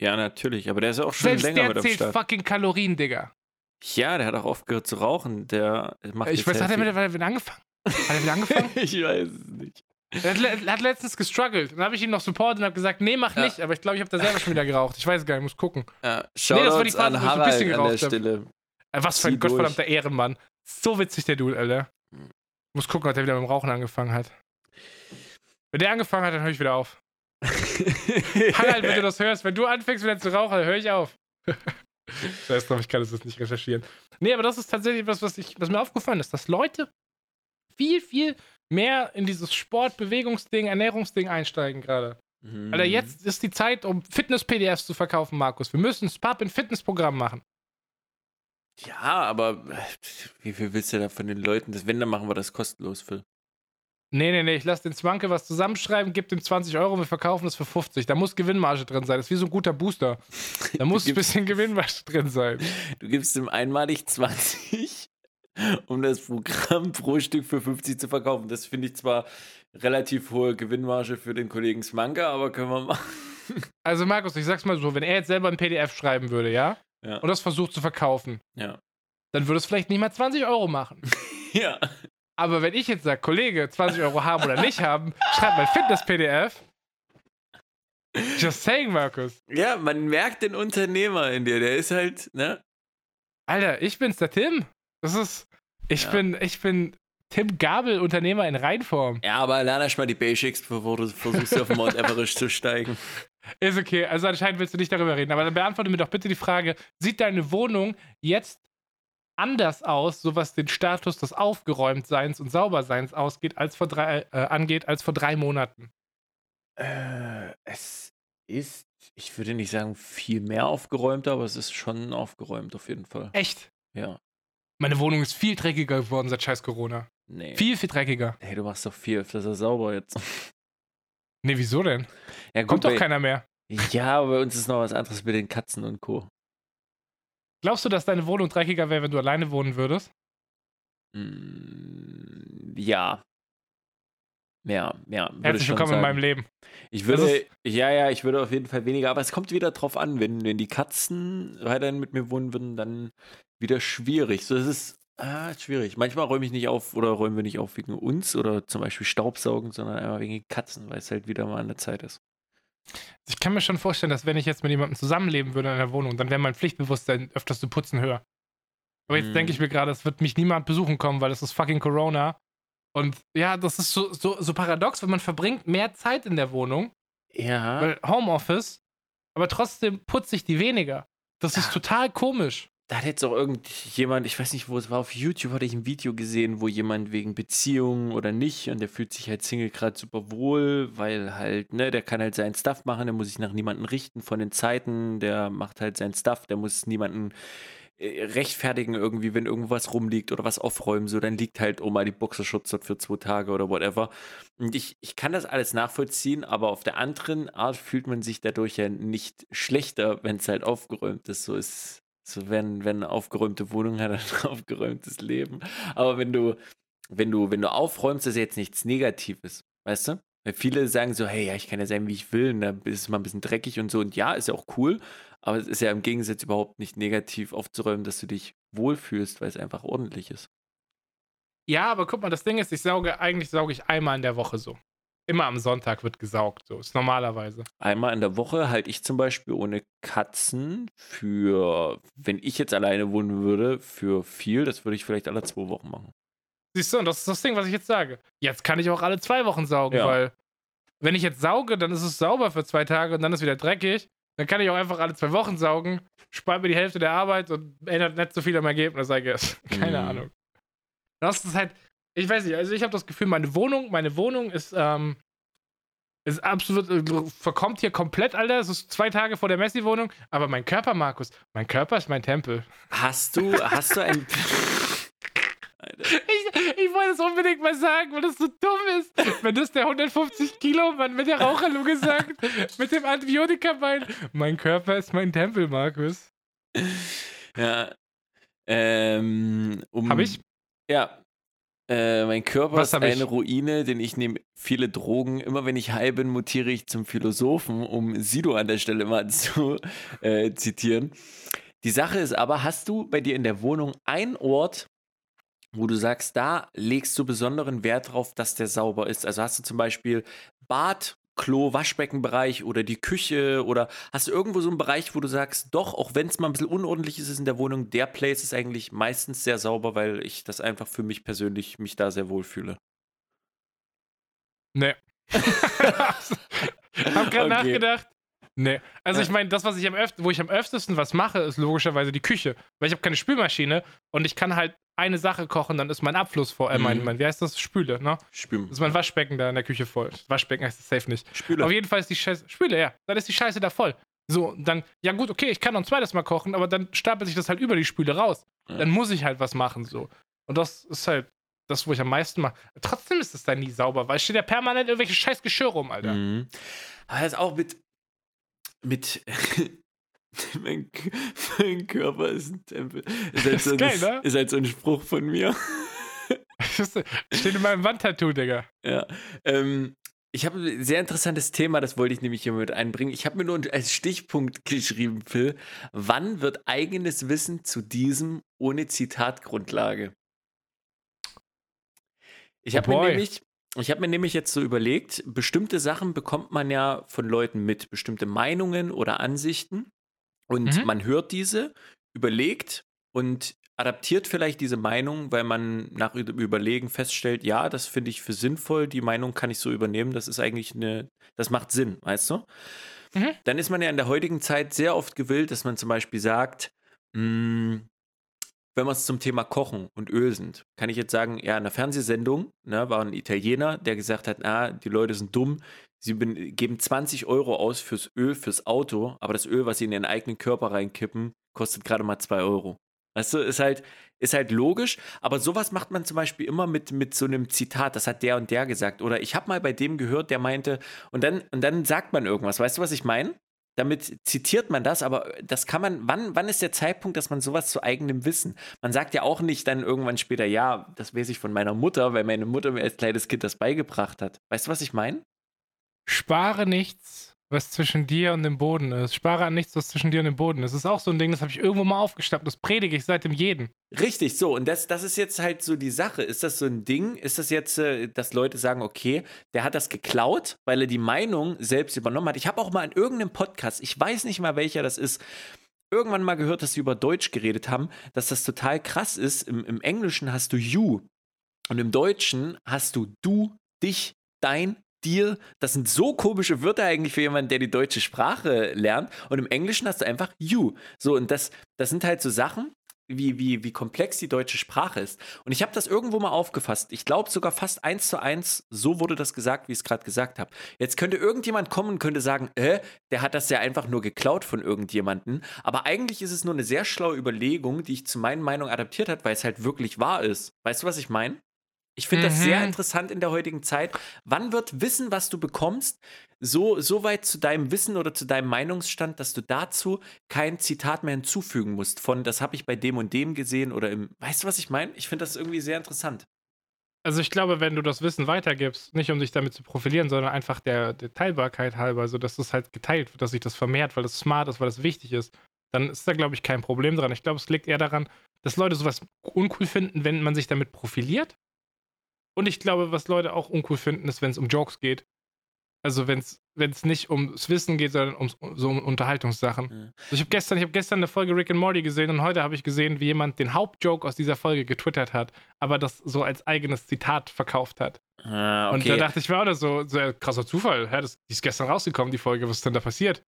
Ja, natürlich, aber der ist ja auch schon Selbst länger der mit am zählt Start. fucking Kalorien, Digga. Ja, der hat auch aufgehört zu rauchen. Der macht Ich weiß, hat er wieder angefangen? Hat er wieder angefangen? ich weiß es nicht. Er hat, le- hat letztens gestruggelt. Dann habe ich ihn noch supportet und habe gesagt, nee, mach Ja. nicht. Aber ich glaube, ich habe da selber schon wieder geraucht. Ich weiß gar nicht, muss gucken. Ja, das war die Phase, wo ich ein bisschen geraucht hab. Stelle. Äh, Was für ein gottverdammter Ehrenmann. So witzig, der Dude, Alter. Mhm. Muss gucken, ob der wieder mit dem Rauchen angefangen hat. Wenn der angefangen hat, dann höre ich wieder auf. Harald, wenn du das hörst, wenn du anfängst wieder zu rauchen, dann höre ich auf. Scheiß drauf, ich kann das jetzt nicht recherchieren. Nee, aber das ist tatsächlich was, was, ich, was mir aufgefallen ist, dass Leute viel, viel mehr in dieses Sport-, Bewegungsding, Ernährungsding einsteigen gerade. Mhm. Alter, jetzt ist die Zeit, um Fitness-PDFs zu verkaufen, Markus. Wir müssen ein Spap in Fitnessprogramm machen. Ja, aber äh, wie viel willst du da von den Leuten? Das, wenn, dann machen wir das kostenlos, Phil. Nee, nee, nee, ich lasse den Zwanke was zusammenschreiben, gib dem 20 Euro, wir verkaufen das für 50. Da muss Gewinnmarge drin sein. Das ist wie so ein guter Booster. Da muss ein bisschen Gewinnmarge drin sein. Du gibst ihm einmalig 20, um das Programm pro Stück für 50 zu verkaufen. Das finde ich zwar relativ hohe Gewinnmarge für den Kollegen Smanka, aber können wir machen. Also, Markus, ich sag's mal so, wenn er jetzt selber ein PDF schreiben würde, ja? Ja. und das versucht zu verkaufen, Ja. dann würde es vielleicht nicht mal 20 Euro machen. Ja. Aber wenn ich jetzt sage, Kollege, 20 Euro haben oder nicht haben, schreib mal Fitness-PDF. Just saying, Markus. Ja, man merkt den Unternehmer in dir. Der ist halt, ne? Alter, ich bin's, der Tim. Das ist. Ich Ja. bin, ich bin Tim Gabel, Unternehmer in Reinform. Ja, aber lern erst mal die Basics, bevor du versuchst, auf Mount Everest zu steigen. Ist okay. Also anscheinend willst du nicht darüber reden. Aber dann beantworte mir doch bitte die Frage: Sieht deine Wohnung jetzt anders aus, so was den Status des Aufgeräumtseins und Sauberseins ausgeht, als vor drei, äh, angeht, als vor drei Monaten? Äh, es ist, ich würde nicht sagen viel mehr aufgeräumter, aber es ist schon aufgeräumt auf jeden Fall. Echt? Ja. Meine Wohnung ist viel dreckiger geworden seit scheiß Corona. Nee. Viel, viel dreckiger. Hey, du machst doch viel öfter sauber jetzt. Nee, wieso denn? Ja, gut, Kommt doch keiner mehr. Ja, aber bei uns ist noch was anderes mit den Katzen und Co. Glaubst du, dass deine Wohnung dreckiger wäre, wenn du alleine wohnen würdest? Mm, ja. Ja, ja. Herzlich willkommen in sagen. meinem Leben. Ich würde, ja, ja, ich würde auf jeden Fall weniger, aber es kommt wieder drauf an, wenn, wenn die Katzen weiterhin mit mir wohnen würden, dann wieder schwierig. So, es ist ah, schwierig. Manchmal räume ich nicht auf oder räumen wir nicht auf wegen uns oder zum Beispiel Staubsaugen, sondern einfach wegen Katzen, weil es halt wieder mal an der Zeit ist. Ich kann mir schon vorstellen, dass wenn ich jetzt mit jemandem zusammenleben würde in einer Wohnung, dann wäre mein Pflichtbewusstsein öfters zu putzen höher. Aber jetzt Hm. denke ich mir gerade, es wird mich niemand besuchen kommen, weil es ist fucking Corona. Und ja, das ist so, so, so paradox, weil man verbringt mehr Zeit in der Wohnung, Ja. weil Homeoffice, aber trotzdem putze ich die weniger. Das ist Ah. total komisch. Da hat jetzt auch irgendjemand, ich weiß nicht, wo es war, auf YouTube hatte ich ein Video gesehen, wo jemand wegen Beziehungen oder nicht und der fühlt sich halt Single gerade super wohl, weil halt, ne, der kann halt seinen Stuff machen, der muss sich nach niemanden richten von den Zeiten, der macht halt seinen Stuff, der muss niemanden rechtfertigen irgendwie, wenn irgendwas rumliegt oder was aufräumen, so, dann liegt halt Oma die Boxershorts dort für zwei Tage oder whatever. Und ich, ich kann das alles nachvollziehen, aber auf der anderen Art fühlt man sich dadurch ja nicht schlechter, wenn es halt aufgeräumt ist. So ist, so wenn, wenn eine aufgeräumte Wohnung hat, ein aufgeräumtes Leben. Aber wenn du, wenn du, wenn du aufräumst, ist jetzt nichts Negatives, weißt du? Weil viele sagen so, hey, ja, ich kann ja sein, wie ich will, und da ist es mal ein bisschen dreckig und so. Und ja, ist ja auch cool, aber es ist ja im Gegensatz überhaupt nicht negativ aufzuräumen, dass du dich wohlfühlst, weil es einfach ordentlich ist. Ja, aber guck mal, das Ding ist, ich sauge, eigentlich sauge ich einmal in der Woche so. Immer am Sonntag wird gesaugt, so ist normalerweise. Einmal in der Woche halte ich zum Beispiel ohne Katzen für, wenn ich jetzt alleine wohnen würde, für viel. Das würde ich vielleicht alle zwei Wochen machen. Siehst du, und das ist das Ding, was ich jetzt sage. Jetzt kann ich auch alle zwei Wochen saugen, Ja. weil wenn ich jetzt sauge, dann ist es sauber für zwei Tage und dann ist wieder dreckig. Dann kann ich auch einfach alle zwei Wochen saugen, spart mir die Hälfte der Arbeit und ändert nicht so viel am Ergebnis, I guess. Keine Mhm. Ahnung. Das ist halt, ich weiß nicht, also ich habe das Gefühl, meine Wohnung, meine Wohnung ist, ähm, ist absolut, äh, verkommt hier komplett, Alter. Es ist zwei Tage vor der Messi-Wohnung, aber mein Körper, Markus, mein Körper ist mein Tempel. Hast du, hast du ein. Alter. Ich, ich wollte es unbedingt mal sagen, weil das so dumm ist. Wenn das der 150 Kilo Mann mit der Raucherlunge sagt, mit dem Antibiotikabein. Mein Körper ist mein Tempel, Markus. Ja. Ähm, um, Hab ich? Ja. Äh, mein Körper Was ist hab ich? eine Ruine, denn ich nehme viele Drogen. Immer wenn ich high bin, mutiere ich zum Philosophen, um Sido an der Stelle mal zu äh, zitieren. Die Sache ist aber, hast du bei dir in der Wohnung einen Ort, wo du sagst, da legst du besonderen Wert drauf, dass der sauber ist? Also hast du zum Beispiel Bad, Klo, Waschbeckenbereich oder die Küche oder hast du irgendwo so einen Bereich, wo du sagst, doch, auch wenn es mal ein bisschen unordentlich ist in der Wohnung, der Place ist eigentlich meistens sehr sauber, weil ich das einfach für mich persönlich mich da sehr wohl fühle. Nee. Hab gerade Okay. nachgedacht. Nee. Also Ja. ich meine, das, was ich am öf wo ich am öftesten was mache, ist logischerweise die Küche. Weil ich habe keine Spülmaschine und ich kann halt eine Sache kochen, dann ist mein Abfluss vor, äh, mein, Mhm. mein, wie heißt das? Spüle, ne? Spülen. Das ist mein Waschbecken da in der Küche voll. Waschbecken heißt es safe nicht. Spüle. Auf jeden Fall ist die Scheiße. Spüle, ja. Dann ist die Scheiße da voll. So, dann, ja gut, okay, ich kann noch ein zweites Mal kochen, aber dann stapelt sich das halt über die Spüle raus. Ja. Dann muss ich halt was machen, so. Und das ist halt das, wo ich am meisten mache. Trotzdem ist es dann nie sauber, weil es steht ja permanent irgendwelche scheiß Geschirr rum, Alter. Mhm. Aber das auch mit. Mit mein, mein Körper ist ein Tempel. Ist halt, Ist so ein, geil, ne? ist halt so ein Spruch von mir. Steht in meinem Wandtattoo, Digga. ja. Ähm, Ich habe ein sehr interessantes Thema, das wollte ich nämlich hier mit einbringen. Ich habe mir nur als Stichpunkt geschrieben, Phil. Wann wird eigenes Wissen zu diesem ohne Zitatgrundlage? Ich habe Oh mir boy. nämlich, ich habe mir nämlich jetzt so überlegt, bestimmte Sachen bekommt man ja von Leuten mit, bestimmte Meinungen oder Ansichten. Und Mhm. man hört diese, überlegt und adaptiert vielleicht diese Meinung, weil man nach Überlegen feststellt, ja, das finde ich für sinnvoll, die Meinung kann ich so übernehmen, das ist eigentlich eine, das macht Sinn, weißt du? Mhm. Dann ist man ja in der heutigen Zeit sehr oft gewillt, dass man zum Beispiel sagt, mh, wenn wir es zum Thema Kochen und Öl sind, kann ich jetzt sagen, ja, in der Fernsehsendung ne, war ein Italiener, der gesagt hat, ah, die Leute sind dumm, sie ben- geben 20 Euro aus fürs Öl, fürs Auto, aber das Öl, was sie in ihren eigenen Körper reinkippen, kostet gerade mal 2 Euro. Weißt du, ist halt, ist halt logisch, aber sowas macht man zum Beispiel immer mit, mit so einem Zitat, das hat der und der gesagt. Oder ich habe mal bei dem gehört, der meinte, und dann, und dann sagt man irgendwas. Weißt du, was ich meine? Damit zitiert man das, aber das kann man, wann, wann ist der Zeitpunkt, dass man sowas zu eigenem Wissen? Man sagt ja auch nicht dann irgendwann später, ja, das weiß ich von meiner Mutter, weil meine Mutter mir als kleines Kind das beigebracht hat. Weißt du, was ich meine? Spare nichts, was zwischen dir und dem Boden ist. Spare an nichts, was zwischen dir und dem Boden ist. Das ist auch so ein Ding, das habe ich irgendwo mal aufgeschnappt. Das predige ich seitdem jeden. Richtig, so. Und das, das ist jetzt halt so die Sache. Ist das so ein Ding? Ist das jetzt, äh, dass Leute sagen, okay, der hat das geklaut, weil er die Meinung selbst übernommen hat? Ich habe auch mal in irgendeinem Podcast, ich weiß nicht mal welcher das ist, irgendwann mal gehört, dass sie über Deutsch geredet haben, dass das total krass ist. Im, im Englischen hast du you und im Deutschen hast du du, dich, dein, dir. Das sind so komische Wörter eigentlich für jemanden, der die deutsche Sprache lernt. Und im Englischen hast du einfach you. So, und das, das sind halt so Sachen, wie, wie, wie komplex die deutsche Sprache ist. Und ich habe das irgendwo mal aufgefasst. Ich glaube sogar fast eins zu eins, so wurde das gesagt, wie ich es gerade gesagt habe. Jetzt könnte irgendjemand kommen und könnte sagen, äh, der hat das ja einfach nur geklaut von irgendjemandem. Aber eigentlich ist es nur eine sehr schlaue Überlegung, die ich zu meinen Meinung adaptiert hat, weil es halt wirklich wahr ist. Weißt du, was ich meine? Ich finde das Mhm. sehr interessant in der heutigen Zeit. Wann wird Wissen, was du bekommst, so, so weit zu deinem Wissen oder zu deinem Meinungsstand, dass du dazu kein Zitat mehr hinzufügen musst von, das habe ich bei dem und dem gesehen oder im, weißt du, was ich meine? Ich finde das irgendwie sehr interessant. Also ich glaube, wenn du das Wissen weitergibst, nicht um dich damit zu profilieren, sondern einfach der, der Teilbarkeit halber, so dass es halt geteilt wird, dass sich das vermehrt, weil das smart ist, weil das wichtig ist, dann ist da, glaube ich, kein Problem dran. Ich glaube, es liegt eher daran, dass Leute sowas uncool finden, wenn man sich damit profiliert. Und ich glaube, was Leute auch uncool finden, ist, wenn es um Jokes geht. Also wenn es nicht ums Wissen geht, sondern um, so um Unterhaltungssachen. Ja. Also ich habe gestern, ich hab gestern eine Folge Rick and Morty gesehen und heute habe ich gesehen, wie jemand den Hauptjoke aus dieser Folge getwittert hat, aber das so als eigenes Zitat verkauft hat. Ah, Und da okay. dachte ich mir auch, das so, so krasser Zufall. Hä, das, die ist gestern rausgekommen, die Folge. Was ist denn da passiert?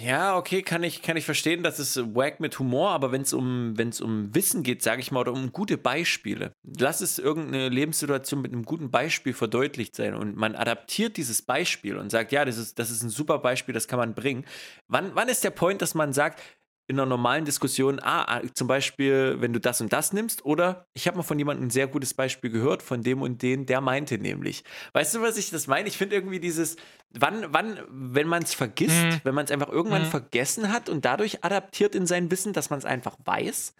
Ja, okay, kann ich, kann ich verstehen, das ist wack mit Humor, aber wenn es um, wenn's um Wissen geht, sage ich mal, oder um gute Beispiele, lass es irgendeine Lebenssituation mit einem guten Beispiel verdeutlicht sein und man adaptiert dieses Beispiel und sagt, ja, das ist, das ist ein super Beispiel, das kann man bringen. Wann, wann ist der Point, dass man sagt, in einer normalen Diskussion, ah, ah, zum Beispiel, wenn du das und das nimmst, oder ich habe mal von jemandem ein sehr gutes Beispiel gehört, von dem und den, der meinte nämlich. Weißt du, was ich das meine? Ich finde irgendwie dieses, wann, wann, wenn man es vergisst, Mhm. wenn man es einfach irgendwann Mhm. vergessen hat und dadurch adaptiert in sein Wissen, dass man es einfach weiß.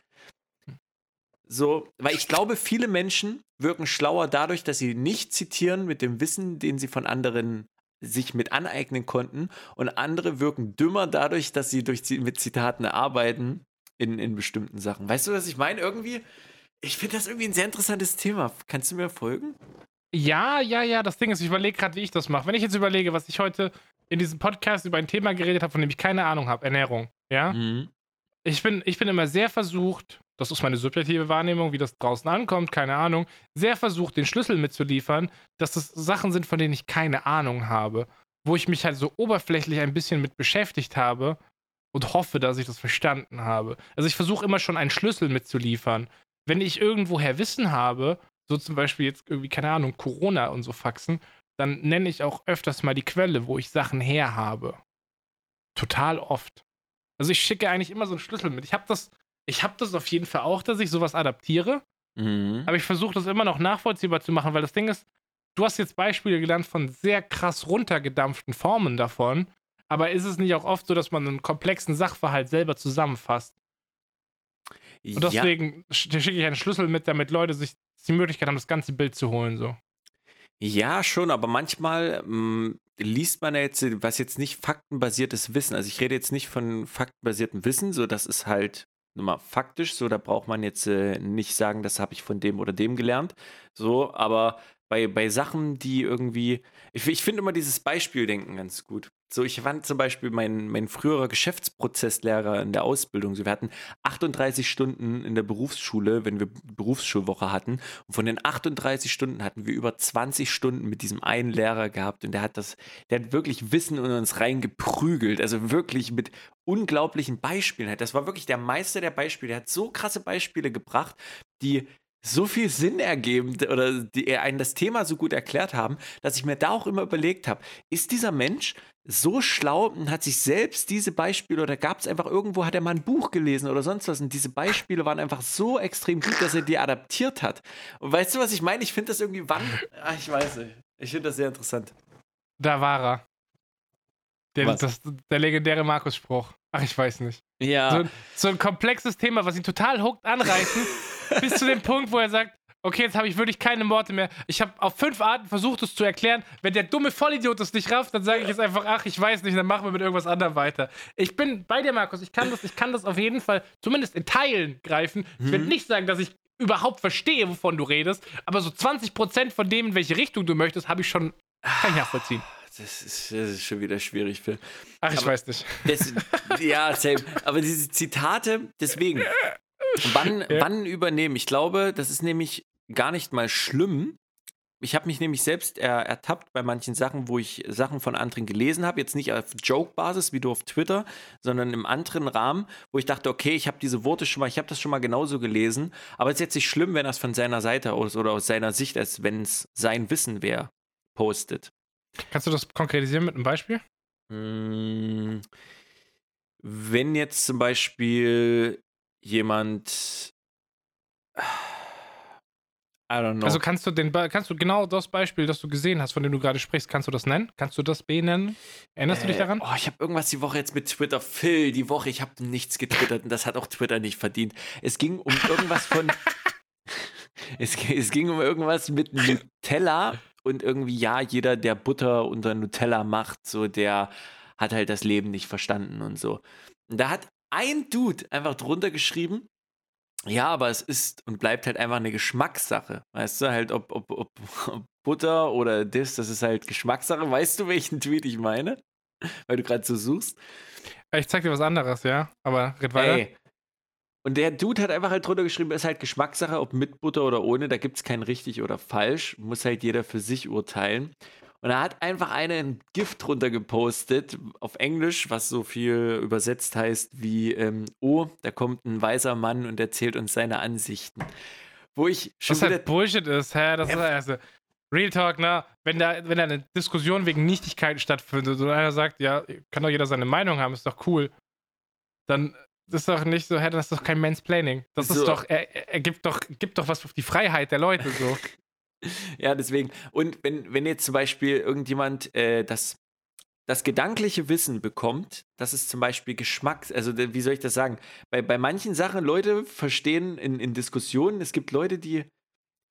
So, weil ich glaube, viele Menschen wirken schlauer dadurch, dass sie nicht zitieren mit dem Wissen, den sie von anderen sich mit aneignen konnten und andere wirken dümmer dadurch, dass sie durch, mit Zitaten arbeiten in, in bestimmten Sachen. Weißt du, was ich meine? Irgendwie, ich finde das irgendwie ein sehr interessantes Thema. Kannst du mir folgen? Ja, ja, ja. Das Ding ist, ich überlege gerade, wie ich das mache. Wenn ich jetzt überlege, was ich heute in diesem Podcast über ein Thema geredet habe, von dem ich keine Ahnung habe, Ernährung, ja? Mhm. Ich bin, ich bin immer sehr versucht, das ist meine subjektive Wahrnehmung, wie das draußen ankommt, keine Ahnung, sehr versucht, den Schlüssel mitzuliefern, dass das Sachen sind, von denen ich keine Ahnung habe, wo ich mich halt so oberflächlich ein bisschen mit beschäftigt habe und hoffe, dass ich das verstanden habe. Also ich versuche immer schon einen Schlüssel mitzuliefern. Wenn ich irgendwoher Wissen habe, so zum Beispiel jetzt irgendwie, keine Ahnung, Corona und so Faxen, dann nenne ich auch öfters mal die Quelle, wo ich Sachen her habe. Total oft. Also ich schicke eigentlich immer so einen Schlüssel mit. Ich habe das, ich habe das auf jeden Fall auch, dass ich sowas adaptiere, Mhm. aber ich versuche das immer noch nachvollziehbar zu machen, weil das Ding ist, du hast jetzt Beispiele genannt von sehr krass runtergedampften Formen davon, aber ist es nicht auch oft so, dass man einen komplexen Sachverhalt selber zusammenfasst? Und ja. deswegen sch- schicke ich einen Schlüssel mit, damit Leute sich die Möglichkeit haben, das ganze Bild zu holen. So. Ja, schon, aber manchmal mh, liest man ja jetzt, was jetzt nicht faktenbasiertes Wissen, also ich rede jetzt nicht von faktenbasiertem Wissen, so das ist halt nur mal faktisch, so da braucht man jetzt äh, nicht sagen, das habe ich von dem oder dem gelernt, so, aber bei, bei Sachen, die irgendwie, ich, ich finde immer dieses Beispieldenken ganz gut. So, ich fand zum Beispiel mein, mein früherer Geschäftsprozesslehrer in der Ausbildung. So, wir hatten 38 Stunden in der Berufsschule, wenn wir Berufsschulwoche hatten. Und von den 38 Stunden hatten wir über 20 Stunden mit diesem einen Lehrer gehabt. Und der hat das, der hat wirklich Wissen in uns reingeprügelt. Also wirklich mit unglaublichen Beispielen. Das war wirklich der Meister der Beispiele. Der hat so krasse Beispiele gebracht, die so viel Sinn ergeben oder die einen das Thema so gut erklärt haben, dass ich mir da auch immer überlegt habe, ist dieser Mensch so schlau und hat sich selbst diese Beispiele oder gab es einfach irgendwo, hat er mal ein Buch gelesen oder sonst was und diese Beispiele waren einfach so extrem gut, dass er die adaptiert hat. Und weißt du, was ich meine? Ich finde das irgendwie wann, ach, ich weiß nicht, ich finde das sehr interessant. Da war er. Der, das, der legendäre Markus-Spruch. Ach, ich weiß nicht. Ja. So, so ein komplexes Thema, was ihn total hookt anreißen. bis zu dem Punkt, wo er sagt, okay, jetzt habe ich wirklich keine Worte mehr. Ich habe auf fünf Arten versucht, es zu erklären. Wenn der dumme Vollidiot es nicht rafft, dann sage ich jetzt einfach, ach, ich weiß nicht, dann machen wir mit irgendwas anderem weiter. Ich bin bei dir, Markus. Ich kann das, ich kann das auf jeden Fall zumindest in Teilen greifen. Ich will mhm. nicht sagen, dass ich überhaupt verstehe, wovon du redest, aber so 20% von dem, in welche Richtung du möchtest, habe ich schon, kann ich nachvollziehen. Das ist, das ist schon wieder schwierig, Phil. Ach, ich aber weiß nicht. Das, ja, same. Aber diese Zitate, deswegen, Wann, ja. wann übernehmen? Ich glaube, das ist nämlich gar nicht mal schlimm. Ich habe mich nämlich selbst er, ertappt bei manchen Sachen, wo ich Sachen von anderen gelesen habe. Jetzt nicht auf Joke-Basis wie du auf Twitter, sondern im anderen Rahmen, wo ich dachte, okay, ich habe diese Worte schon mal, ich habe das schon mal genauso gelesen. Aber es ist jetzt nicht schlimm, wenn es von seiner Seite aus oder aus seiner Sicht, als wenn es sein Wissen wäre, postet. Kannst du das konkretisieren mit einem Beispiel? Hm, wenn jetzt zum Beispiel jemand. I don't know. Also kannst du den kannst du genau das Beispiel, das du gesehen hast, von dem du gerade sprichst, kannst du das nennen? Kannst du das benennen? Erinnerst äh, du dich äh, daran? Oh, ich habe irgendwas die Woche jetzt mit Twitter. Phil, die Woche, ich habe nichts getwittert und das hat auch Twitter nicht verdient. Es ging um irgendwas von. es, es ging um irgendwas mit Nutella und irgendwie, ja, jeder, der Butter unter Nutella macht, so der hat halt das Leben nicht verstanden und so. Und da hat ein Dude einfach drunter geschrieben, ja, aber es ist und bleibt halt einfach eine Geschmackssache. Weißt du, halt, ob, ob, ob, ob Butter oder das, das ist halt Geschmackssache. Weißt du, welchen Tweet ich meine? Weil du gerade so suchst. Ich zeig dir was anderes, ja, aber red weiter. Ey. Und der Dude hat einfach halt drunter geschrieben, es ist halt Geschmackssache, ob mit Butter oder ohne, da gibt es kein richtig oder falsch, muss halt jeder für sich urteilen. Und er hat einfach einen Gift drunter gepostet auf Englisch, was so viel übersetzt heißt wie, ähm, oh, da kommt ein weißer Mann und erzählt uns seine Ansichten. Wo ich schon Was halt Bullshit ist, hä? Das ist also, Real Talk, ne? Wenn da, wenn da eine Diskussion wegen Nichtigkeiten stattfindet und einer sagt, ja, kann doch jeder seine Meinung haben, ist doch cool, dann ist doch nicht so, hä, das ist doch kein Mansplaining. Das so. ist doch, er, er gibt doch, gibt doch was auf die Freiheit der Leute so. ja, deswegen. Und wenn, wenn jetzt zum Beispiel irgendjemand äh, das, das gedankliche Wissen bekommt, das ist zum Beispiel Geschmack, also wie soll ich das sagen? Bei, bei manchen Sachen, Leute verstehen in, in Diskussionen, es gibt Leute, die,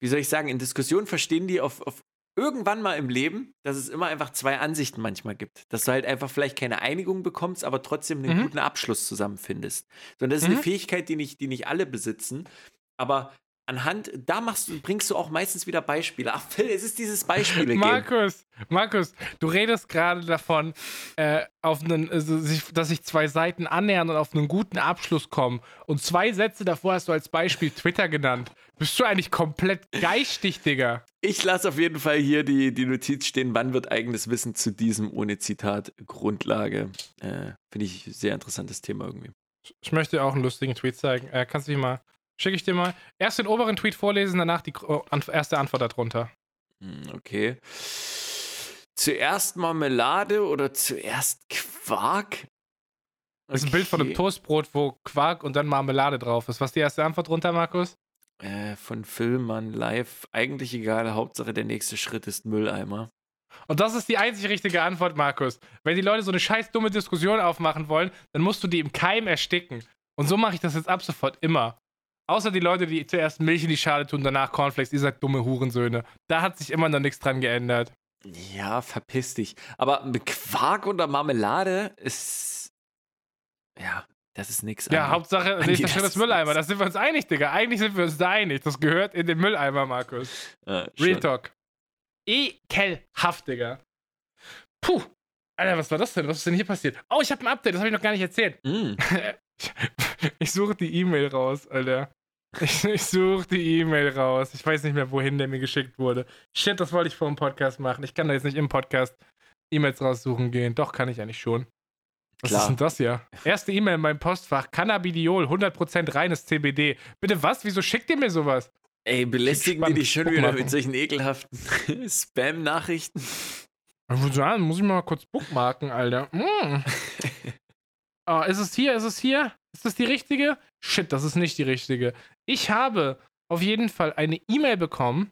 wie soll ich sagen, in Diskussionen verstehen die auf, auf irgendwann mal im Leben, dass es immer einfach zwei Ansichten manchmal gibt. Dass du halt einfach vielleicht keine Einigung bekommst, aber trotzdem einen mhm. guten Abschluss zusammenfindest. So, und das ist mhm. eine Fähigkeit, die nicht, die nicht alle besitzen. Aber anhand, da machst du, bringst du auch meistens wieder Beispiele. Ach Phil, es ist dieses Beispiel. Markus, Markus, du redest gerade davon, äh, auf einen, also dass sich zwei Seiten annähern und auf einen guten Abschluss kommen. Und zwei Sätze davor hast du als Beispiel Twitter genannt. Bist du eigentlich komplett geistig, Digga? Ich lasse auf jeden Fall hier die, die Notiz stehen, wann wird eigenes Wissen zu diesem ohne Zitat Grundlage. Äh, Finde ich ein sehr interessantes Thema irgendwie. Ich möchte dir auch einen lustigen Tweet zeigen. Äh, kannst du dich mal Schicke ich dir mal. Erst den oberen Tweet vorlesen, danach die oh, erste Antwort darunter. Hm, okay. Zuerst Marmelade oder zuerst Quark? Okay. Das ist ein Bild von einem Toastbrot, wo Quark und dann Marmelade drauf ist. Was ist die erste Antwort drunter, Markus? Äh, von Filmmann live. Eigentlich egal, Hauptsache der nächste Schritt ist Mülleimer. Und das ist die einzig richtige Antwort, Markus. Wenn die Leute so eine scheiß dumme Diskussion aufmachen wollen, dann musst du die im Keim ersticken. Und so mache ich das jetzt ab sofort immer. Außer die Leute, die zuerst Milch in die Schale tun, danach Cornflakes, ihr seid dumme Hurensöhne. Da hat sich immer noch nichts dran geändert. Ja, verpiss dich. Aber mit Quark oder Marmelade ist. Ja, das ist nix. Ja, Andi. Hauptsache, Andi, nächster das Schritt ist Mülleimer. Da sind wir uns einig, Digga. Eigentlich sind wir uns da einig. Das gehört in den Mülleimer, Markus. Ja, Real. Talk. Ekelhaft, Digga. Puh. Alter, was war das denn? Was ist denn hier passiert? Oh, ich habe ein Update, das habe ich noch gar nicht erzählt. Mm. Ich suche die E-Mail raus, Alter. Ich, ich suche die E-Mail raus. Ich weiß nicht mehr, wohin der mir geschickt wurde. Shit, das wollte ich vor dem Podcast machen. Ich kann da jetzt nicht im Podcast E-Mails raussuchen gehen. Doch, kann ich eigentlich schon. Was Klar. ist denn das hier? Erste E-Mail in meinem Postfach. Cannabidiol, 100% reines CBD. Bitte was? Wieso schickt ihr mir sowas? Ey, belästigen die dich schon Guck wieder mal. mit solchen ekelhaften Spam-Nachrichten? Ich würde sagen, muss ich mal kurz bookmarken, Alter. Mm. Ah, ist es hier? Ist es hier? Ist das die richtige? Shit, das ist nicht die richtige. Ich habe auf jeden Fall eine E-Mail bekommen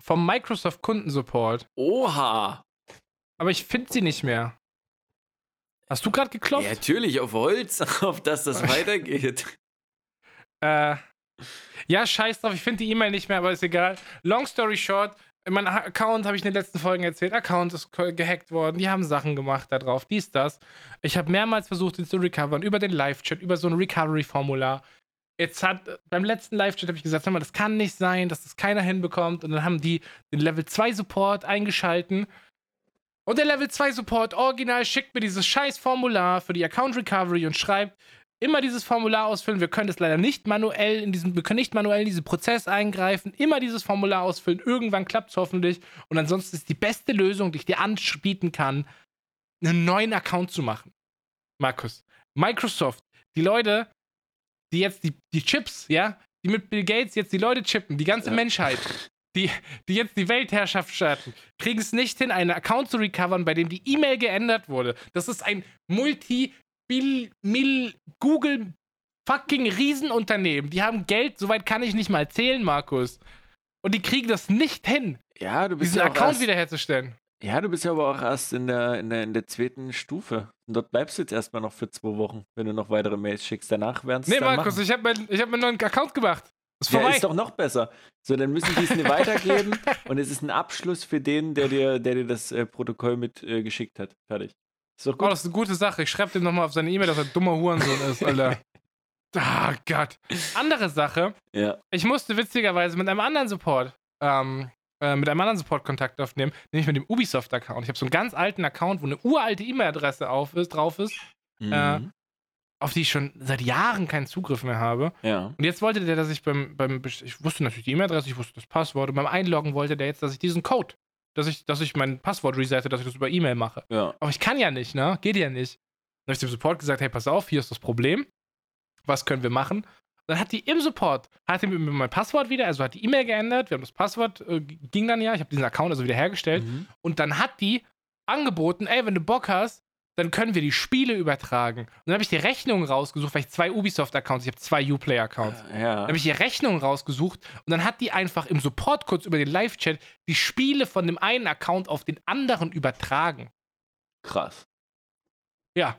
vom Microsoft Kundensupport, Oha! aber ich finde sie nicht mehr. Hast du gerade Ja, geklopft? natürlich, auf Holz, auf dass das weitergeht. Äh, ja, scheiß drauf, ich finde die E-Mail nicht mehr, aber ist egal. Long story short, mein Ha- Account, habe ich in den letzten Folgen erzählt, Account ist gehackt worden, die haben Sachen gemacht da drauf, dies, das. Ich habe mehrmals versucht, ihn zu recovern, über den Live-Chat, über so ein Recovery-Formular. Jetzt hat, beim letzten Live-Chat habe ich gesagt, sag mal, das kann nicht sein, dass das keiner hinbekommt. Und dann haben die den Level 2 Support eingeschalten. Und der Level 2 Support original schickt mir dieses scheiß Formular für die Account Recovery und schreibt, immer dieses Formular ausfüllen. Wir können das leider nicht manuell in diesem, wir können nicht manuell in diesen Prozess eingreifen. Immer dieses Formular ausfüllen. Irgendwann klappt es hoffentlich. Und ansonsten ist die beste Lösung, die ich dir anbieten kann, einen neuen Account zu machen. Markus. Microsoft, die Leute, die jetzt die, die Chips, ja, die mit Bill Gates jetzt die Leute chippen, die ganze Ja. Menschheit, die, die jetzt die Weltherrschaft starten, kriegen es nicht hin, einen Account zu recovern, bei dem die E-Mail geändert wurde. Das ist ein multi Bill, Mill, Google fucking Riesenunternehmen. Die haben Geld, soweit kann ich nicht mal zählen, Markus. Und die kriegen das nicht hin, Ja, du bist diesen ja auch Account erst, wiederherzustellen. Ja, du bist ja aber auch erst in der, in der, in der zweiten Stufe. Und dort bleibst du jetzt erstmal noch für zwei Wochen, wenn du noch weitere Mails schickst. Danach werden es Nee, Markus, machen. ich habe ich hab mir einen neuen Account gemacht. Ist Ja, ist doch noch besser. So, dann müssen die es dir weitergeben und es ist ein Abschluss für den, der dir, der dir das äh, Protokoll mit äh, geschickt hat. Fertig. Ist doch Oh, gut. das ist eine gute Sache. Ich schreibe dem nochmal auf seine E-Mail, dass er ein dummer Hurensohn ist, Alter. Ah, Gott. Andere Sache. ja. Ich musste witzigerweise mit einem anderen Support, ähm, äh, mit einem anderen Support Kontakt aufnehmen, nämlich mit dem Ubisoft-Account. Ich habe so einen ganz alten Account, wo eine uralte E-Mail-Adresse ist, drauf ist, Äh, Mhm. auf die ich schon seit Jahren keinen Zugriff mehr habe. ja. Und jetzt wollte der, dass ich beim, beim ich wusste natürlich die E-Mail-Adresse, ich wusste das Passwort und beim Einloggen wollte der jetzt, dass ich diesen Code, dass ich, dass ich mein Passwort resette, dass ich das über E-Mail mache. Ja. Aber ich kann ja nicht, ne? Geht ja nicht. Dann habe ich dem Support gesagt, hey, pass auf, hier ist das Problem. Was können wir machen? Dann hat die im Support, hat die mir mein Passwort wieder, also hat die E-Mail geändert, wir haben das Passwort, äh, ging dann ja, ich habe diesen Account also wieder hergestellt Mhm. und dann hat die angeboten, ey, wenn du Bock hast, dann können wir die Spiele übertragen. Und dann habe ich die Rechnungen rausgesucht, weil ich zwei Ubisoft-Accounts, ich habe zwei Uplay-Accounts. Ja. Dann habe ich die Rechnung rausgesucht und dann hat die einfach im Support kurz über den Live-Chat die Spiele von dem einen Account auf den anderen übertragen. Krass. Ja.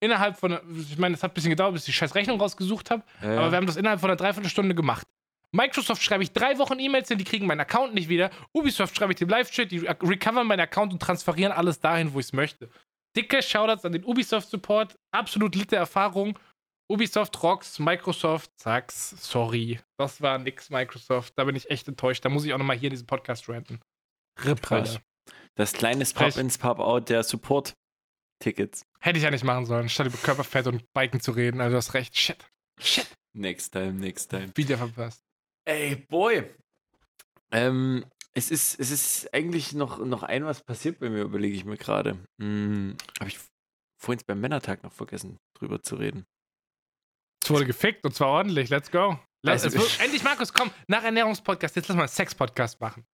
Innerhalb von, ich meine, es hat ein bisschen gedauert, bis ich die scheiß Rechnung rausgesucht habe, Ja. aber wir haben das innerhalb von einer Dreiviertelstunde gemacht. Microsoft schreibe ich drei Wochen E-Mails hin, die kriegen meinen Account nicht wieder. Ubisoft schreibe ich dem Live-Chat, die recovern meinen Account und transferieren alles dahin, wo ich es möchte. Dicke Shoutouts an den Ubisoft-Support, absolut litte Erfahrung. Ubisoft rocks, Microsoft sag's, sorry. Das war nix, Microsoft. Da bin ich echt enttäuscht. Da muss ich auch nochmal hier in diesem Podcast ranten. Rip, Krass. Das kleine. Pop-ins, Pop-out der Support-Tickets. Hätte ich ja nicht machen sollen, statt über Körperfett und Biken zu reden. Also, du hast recht. Shit. Shit. Next time, next time. Wieder verpasst. Ey, Boy. Ähm, es ist, es ist eigentlich noch, noch ein was passiert bei mir, überlege ich mir gerade. Hm, Habe ich vorhin beim Männertag noch vergessen, drüber zu reden. Es wurde gefickt und zwar ordentlich. Let's go. Lass, Also- wird, endlich, Markus, komm, nach Ernährungspodcast, jetzt lass mal einen Sex-Podcast machen.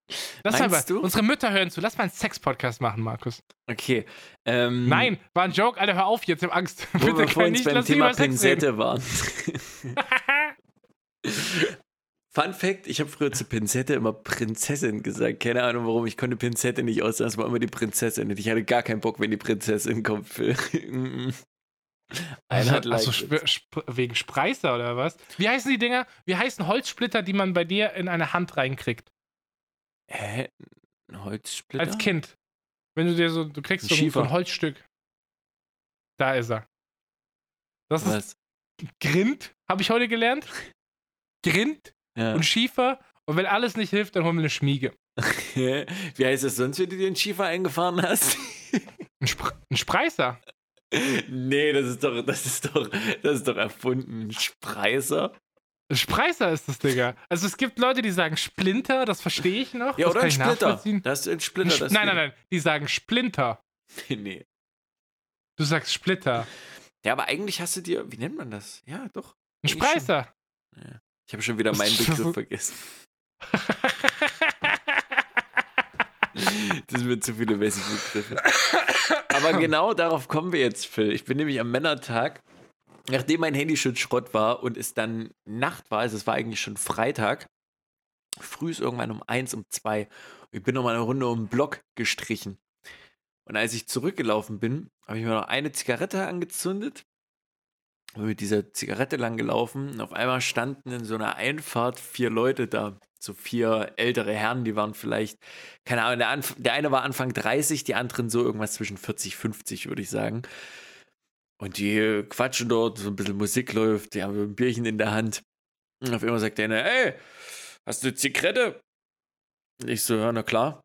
Lass mal, du? unsere Mütter hören zu, lass mal einen Sex-Podcast machen, Markus. Okay. Ähm, Nein, war ein Joke, Alter, hör auf jetzt, ich hab Angst. Wo wir kann vorhin nicht, beim Thema. Pinzette waren. Fun Fact: Ich habe früher zu Pinzette immer Prinzessin gesagt. Keine Ahnung warum. Ich konnte Pinzette nicht aussehen. Es war immer die Prinzessin. Und ich hatte gar keinen Bock, wenn die Prinzessin kommt. Für Einer hat also, Like sp wegen Spreißer oder was? Wie heißen die Dinger? Wie heißen Holzsplitter, die man bei dir in eine Hand reinkriegt? Hä? Ein Holzsplitter? Als Kind. Wenn du dir so, du kriegst Ein so, ein- Holzstück. Da ist er. Das ist Was? Grind, habe ich heute gelernt. Grind Ja. und Schiefer. Und wenn alles nicht hilft, dann holen wir eine Schmiege. Wie heißt das sonst, wenn du dir einen Schiefer eingefahren hast? Ein, Spr ein Spreißer. nee, das ist doch, das ist doch, das ist doch erfunden. Ein Spreißer. Ein Spreißer ist das, Digga. Also es gibt Leute, die sagen Splinter, das verstehe ich noch. Ja, das oder ein Splitter. Das ist ein Ein Splitter. Sp- das nein, nein, nein. Die sagen Splinter. nee. Du sagst Splitter. Ja, aber eigentlich hast du dir, wie nennt man das? Ja, doch. Ein Eigentlich schon. Ich habe schon wieder meinen Begriff vergessen. Das sind mir zu viele Messi-Begriffe. Aber genau darauf kommen wir jetzt, Phil. Ich bin nämlich am Männertag, nachdem mein Handy schon Schrott war und es dann Nacht war, also es war eigentlich schon Freitag, früh ist irgendwann um eins, um zwei. Ich bin noch mal eine Runde um den Block gestrichen. Und als ich zurückgelaufen bin, habe ich mir noch eine Zigarette angezündet, mit dieser Zigarette lang gelaufen und auf einmal standen in so einer Einfahrt vier Leute da. So vier ältere Herren, die waren vielleicht, keine Ahnung, der, Anf der eine war Anfang 30, die anderen so irgendwas zwischen 40, 50, würde ich sagen. Und die quatschen dort, so ein bisschen Musik läuft, die haben ein Bierchen in der Hand. Und auf einmal sagt der eine, ey, hast du eine Zigarette? Ich so, ja, na klar.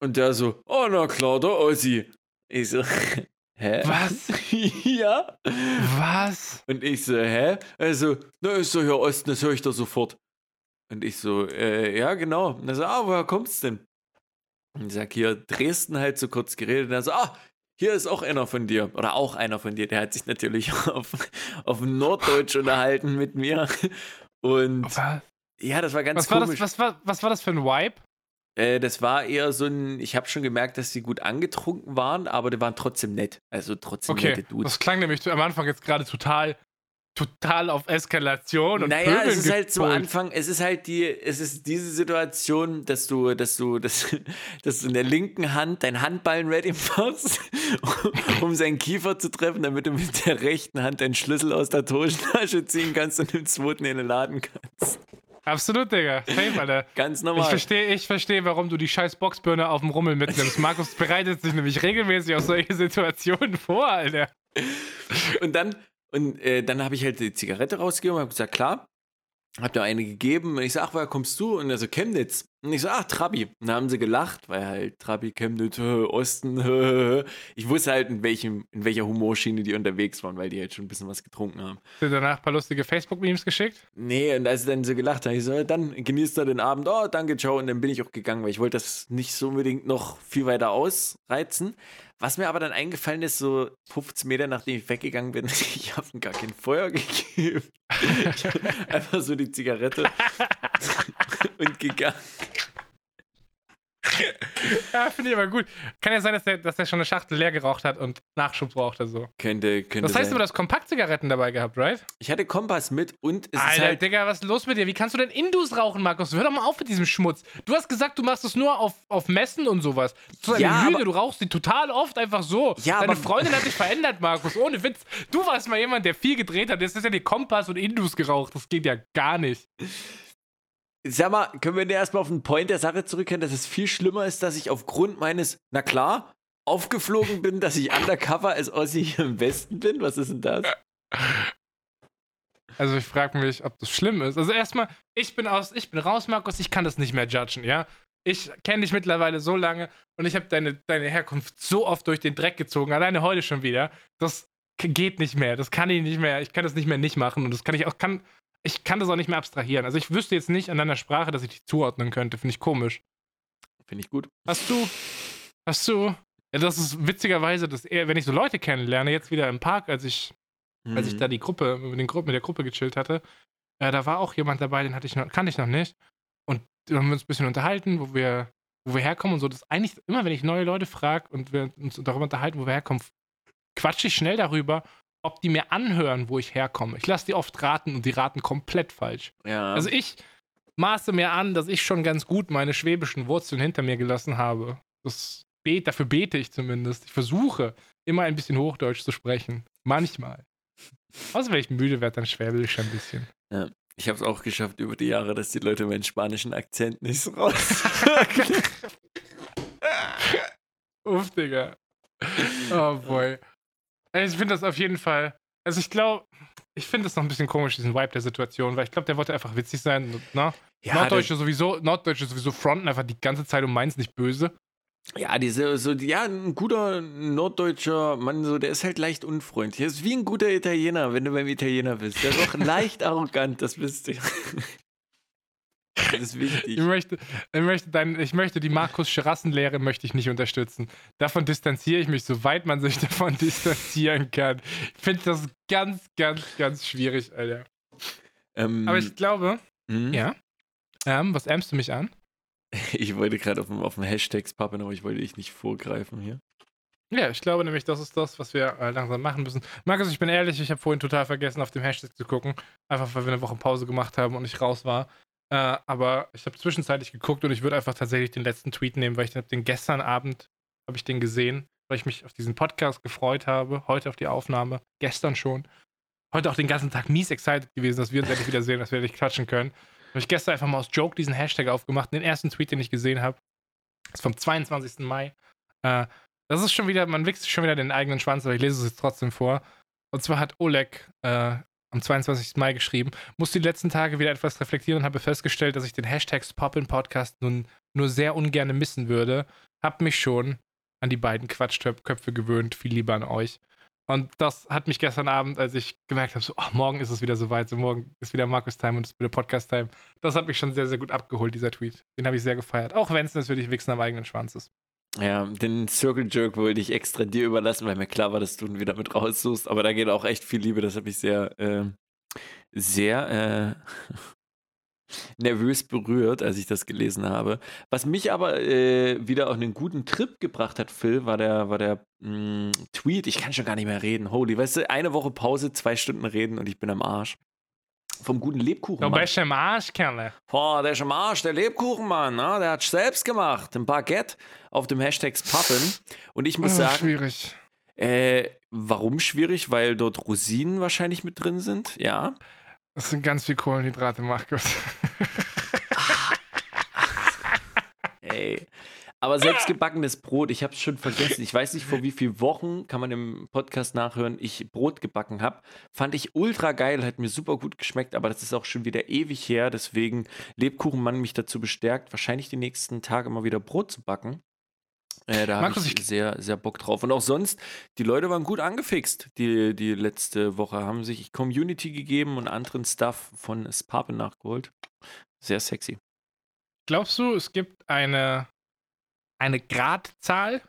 Und der so, oh, na klar, der Ossi. Ich so, hä? Was? ja. Was? Und ich so, hä? Also, na, ist doch hier Osten, das höre ich doch sofort. Und ich so, äh, ja, genau. Und er so, ah, woher kommt's denn? Und ich sag, hier, Dresden halt so kurz geredet. Und er so, ah, hier ist auch einer von dir. Oder auch einer von dir. Der hat sich natürlich auf, auf Norddeutsch unterhalten mit mir. Und Was, ja, das war ganz was, war das, komisch. was, war, was war das für ein Vibe? Äh, das war eher so ein, ich habe schon gemerkt, dass sie gut angetrunken waren, aber die waren trotzdem nett. Also trotzdem Okay, nette Dudes. das klang nämlich am Anfang jetzt gerade total, total auf Eskalation und naja, Pöbeln es ist halt so gepolt. Anfang, es ist halt die, es ist diese Situation, dass du, dass du, dass, dass du in der linken Hand dein Handballen ready machst, um seinen Kiefer zu treffen, damit du mit der rechten Hand deinen Schlüssel aus der Hosentasche ziehen kannst und im zweiten in den Laden kannst. Absolut, Digga. Safe, Alter. Ganz Ich normal. verstehe, ich verstehe, warum du die scheiß Boxbirne auf dem Rummel mitnimmst. Markus bereitet sich nämlich regelmäßig auf solche Situationen vor, Alter. Und dann, und äh, dann habe ich halt die Zigarette rausgegeben und habe gesagt, klar, hab dir eine gegeben. Und ich sag, ach, woher kommst du? Und er so, Chemnitz. Und ich so, ach, Trabi. Und dann haben sie gelacht, weil halt Trabi, Chemnitz, äh, Osten. Äh. Ich wusste halt, in, welchem, in welcher Humorschiene die unterwegs waren, weil die halt schon ein bisschen was getrunken haben. Hast du danach ein paar lustige Facebook-Memes geschickt? Nee, und als sie dann so gelacht haben, ich so, dann genießt er den Abend. Oh, danke, ciao. Und dann bin ich auch gegangen, weil ich wollte das nicht so unbedingt noch viel weiter ausreizen. Was mir aber dann eingefallen ist, so 15 Meter nachdem ich weggegangen bin, ich habe ihm gar kein Feuer gegeben. Ich hab einfach so die Zigarette und gegangen. Ja, finde ich aber gut. Kann ja sein, dass der, dass der schon eine Schachtel leer geraucht hat und Nachschub brauchte so. Könnte, könnte Das heißt sein. du hast Kompaktzigaretten dabei gehabt, right? ich hatte Kompass mit und es ist Alter, halt Digga, was ist los mit dir? Wie kannst du denn Indus rauchen, Markus? Hör doch mal auf mit diesem Schmutz. Du hast gesagt, du machst es nur auf, auf Messen und sowas. Ist eine Ja, Lüge, du rauchst die total oft einfach so. Ja, Deine aber- Freundin hat dich verändert, Markus. Ohne Witz. Du warst mal jemand, der viel gedreht hat. Jetzt ist ja die Kompass und Indus geraucht. Das geht ja gar nicht. Sag mal, können wir denn erstmal auf den Point der Sache zurückkehren, dass es viel schlimmer ist, dass ich aufgrund meines, na klar, aufgeflogen bin, dass ich undercover als Ossi hier im Westen bin? Was ist denn das? Also ich frage mich, ob das schlimm ist. Also erstmal, ich bin aus, ich bin raus, Markus, ich kann das nicht mehr judgen, ja. Ich kenne dich mittlerweile so lange und ich habe deine, deine Herkunft so oft durch den Dreck gezogen, alleine heute schon wieder. Das geht nicht mehr. Das kann ich nicht mehr. Ich kann das nicht mehr nicht machen und das kann ich auch, kann, ich kann das auch nicht mehr abstrahieren. Also ich wüsste jetzt nicht an deiner Sprache, dass ich dich zuordnen könnte. Finde ich komisch. Finde ich gut. Hast du, hast du, ja, das ist witzigerweise, dass eher, wenn ich so Leute kennenlerne, jetzt wieder im Park, als ich als ich Mhm. da die Gruppe, mit, den Gruppe, mit der Gruppe gechillt hatte, äh, da war auch jemand dabei, den hatte ich noch, kannte ich noch nicht. Und da haben wir uns ein bisschen unterhalten, wo wir, wo wir herkommen und so. Das ist eigentlich immer, wenn ich neue Leute frage und wir uns darüber unterhalten, wo wir herkommen, quatsche ich schnell darüber, ob die mir anhören, wo ich herkomme. Ich lasse die oft raten und die raten komplett falsch. ja. Also ich maße mir an, dass ich schon ganz gut meine schwäbischen Wurzeln hinter mir gelassen habe. Das bet, dafür bete ich zumindest. Ich versuche immer ein bisschen Hochdeutsch zu sprechen. Manchmal. Außer wenn ich müde werde, dann schwäbel ich schon ein bisschen. Ja. Ich habe es auch geschafft über die Jahre, dass die Leute meinen spanischen Akzent nicht so raus. Uff, Digga. Oh boy. Ich finde das auf jeden Fall. Also ich glaube, ich finde das noch ein bisschen komisch, diesen Vibe der Situation, weil ich glaube, der wollte einfach witzig sein. Ne? Ja, Norddeutsche sowieso, Norddeutsche sowieso fronten einfach die ganze Zeit und meins nicht böse. Ja, diese, so, ja, ein guter norddeutscher Mann, so, der ist halt leicht unfreundlich. Der ist wie ein guter Italiener, wenn du beim Italiener bist. Der ist auch leicht arrogant, das bist du. Das ist wichtig. Ich möchte, ich möchte, dein, ich möchte die Markus-Scherassen-Lehre möchte ich nicht unterstützen. Davon distanziere ich mich, soweit man sich davon distanzieren kann. Ich finde das ganz, ganz, ganz schwierig, Alter. Ähm, Aber ich glaube, hm? ja. Ähm, was ärmst du mich an? Ich wollte gerade auf dem, auf dem Hashtags pappen, aber ich wollte dich nicht vorgreifen hier. Ja, ich glaube nämlich, das ist das, was wir äh, langsam machen müssen. Markus, ich bin ehrlich, ich habe vorhin total vergessen, auf dem Hashtag zu gucken. Einfach, weil wir eine Woche Pause gemacht haben und ich raus war. Äh, aber ich habe zwischenzeitlich geguckt und ich würde einfach tatsächlich den letzten Tweet nehmen, weil ich den, den gestern Abend habe ich den gesehen, weil ich mich auf diesen Podcast gefreut habe. Heute auf die Aufnahme, gestern schon. Heute auch den ganzen Tag mies excited gewesen, dass wir uns endlich wieder sehen, dass wir endlich klatschen können. Habe ich gestern einfach mal aus Joke diesen Hashtag aufgemacht, den ersten Tweet, den ich gesehen habe. ist vom 22. Mai. Äh, das ist schon wieder, man wächst schon wieder den eigenen Schwanz, aber ich lese es jetzt trotzdem vor. Und zwar hat Oleg äh, am 22. Mai geschrieben, musste die letzten Tage wieder etwas reflektieren und habe festgestellt, dass ich den Hashtag Poppin Podcast nun nur sehr ungern missen würde. Hab mich schon an die beiden Quatschköpfe gewöhnt, viel lieber an euch. Und das hat mich gestern Abend, als ich gemerkt habe, so, oh, morgen ist es wieder soweit, so morgen ist wieder Markus-Time und es ist wieder Podcast-Time. Das hat mich schon sehr, sehr gut abgeholt, dieser Tweet. Den habe ich sehr gefeiert. Auch wenn es natürlich Wichsen am eigenen Schwanz ist. Ja, den Circle Jerk wollte ich extra dir überlassen, weil mir klar war, dass du ihn wieder mit raussuchst. Aber da geht auch echt viel Liebe. Das habe ich sehr, äh, sehr äh, nervös berührt, als ich das gelesen habe. Was mich aber äh, wieder auf einen guten Trip gebracht hat, Phil, war der, war der mh, Tweet. Ich kann schon gar nicht mehr reden. Holy, weißt du, eine Woche Pause, zwei Stunden reden und ich bin am Arsch. Vom guten Lebkuchen. Du bist im Arsch, Kerle. Boah, der ist am Arsch, der Lebkuchenmann, ne? der hat selbst gemacht. Ein Baguette auf dem Hashtag Pappen. Und ich muss Oh, sagen, schwierig. äh, warum schwierig? Weil dort Rosinen wahrscheinlich mit drin sind, ja. Das sind ganz viel Kohlenhydrate, Markus. Ey. Aber selbstgebackenes Brot, ich habe es schon vergessen. Ich weiß nicht, vor wie vielen Wochen, kann man im Podcast nachhören, ich Brot gebacken habe. Fand ich ultra geil, hat mir super gut geschmeckt, aber das ist auch schon wieder ewig her. Deswegen Lebkuchenmann mich dazu bestärkt, wahrscheinlich die nächsten Tage mal wieder Brot zu backen. Äh, da habe ich ich- sehr, sehr Bock drauf. Und auch sonst, die Leute waren gut angefixt, die, die letzte Woche. Haben sich Community gegeben und anderen Stuff von Spapen nachgeholt. Sehr sexy. Glaubst du, es gibt eine, eine Gradzahl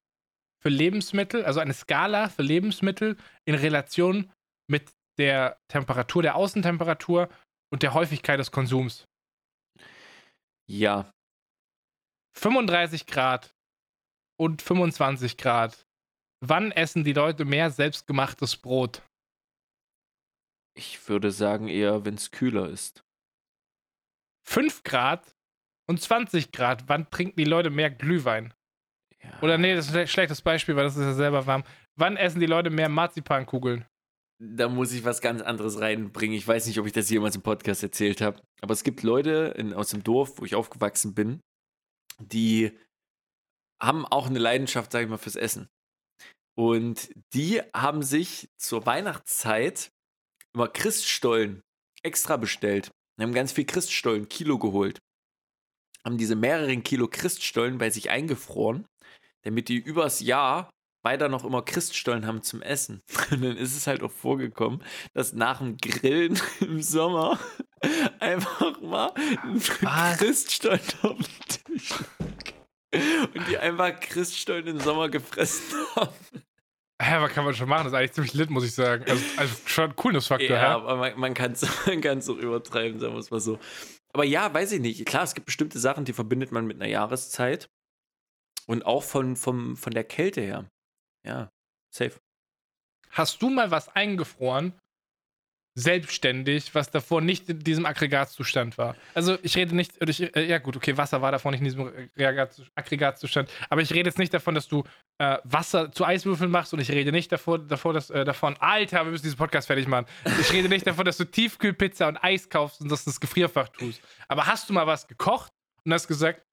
für Lebensmittel, also eine Skala für Lebensmittel in Relation mit der Temperatur, der Außentemperatur und der Häufigkeit des Konsums? Ja, 35 Grad und 25 Grad. Wann essen die Leute mehr selbstgemachtes Brot? ich würde sagen eher, wenn es kühler ist. 5 Grad und 20 Grad. Wann trinken die Leute mehr Glühwein? Ja. Oder nee, das ist ein schlechtes Beispiel, weil das ist ja selber warm. Wann essen die Leute mehr Marzipankugeln? Da muss ich was ganz anderes reinbringen. Ich weiß nicht, ob ich das jemals im Podcast erzählt habe. Aber es gibt Leute in, aus dem Dorf, wo ich aufgewachsen bin, die haben auch eine Leidenschaft, sage ich mal, fürs Essen. Und die haben sich zur Weihnachtszeit immer Christstollen extra bestellt. Die haben ganz viel Christstollen, Kilo geholt. Haben diese mehreren Kilo Christstollen bei sich eingefroren, damit die übers Jahr weiter noch immer Christstollen haben zum Essen. Und dann ist es halt auch vorgekommen, dass nach dem Grillen im Sommer einfach mal ein Was? Christstollen auf dem Tisch. Und die einfach Christstollen im Sommer gefressen haben. Ja, aber kann man schon machen. Das ist eigentlich ziemlich lit, muss ich sagen. Also, also schon ein Coolness-Faktor. Ja, Ja, aber man, man kann es man kann's auch übertreiben, sagen wir es mal so. Aber ja, weiß ich nicht. Klar, es gibt bestimmte Sachen, die verbindet man mit einer Jahreszeit. Und auch von, vom, von der Kälte her. Ja, safe. Hast du mal was eingefroren selbstständig, was davor nicht in diesem Aggregatzustand war. Also ich rede nicht, ich, äh, ja gut, okay, Wasser war davor nicht in diesem Aggregat- Aggregatzustand, aber ich rede jetzt nicht davon, dass du äh, Wasser zu Eiswürfeln machst und ich rede nicht davor, davor dass, äh, davon, Alter, wir müssen diesen Podcast fertig machen. Ich rede nicht davon, dass du Tiefkühlpizza und Eis kaufst und das ins Gefrierfach tust. Aber hast du mal was gekocht und hast gesagt,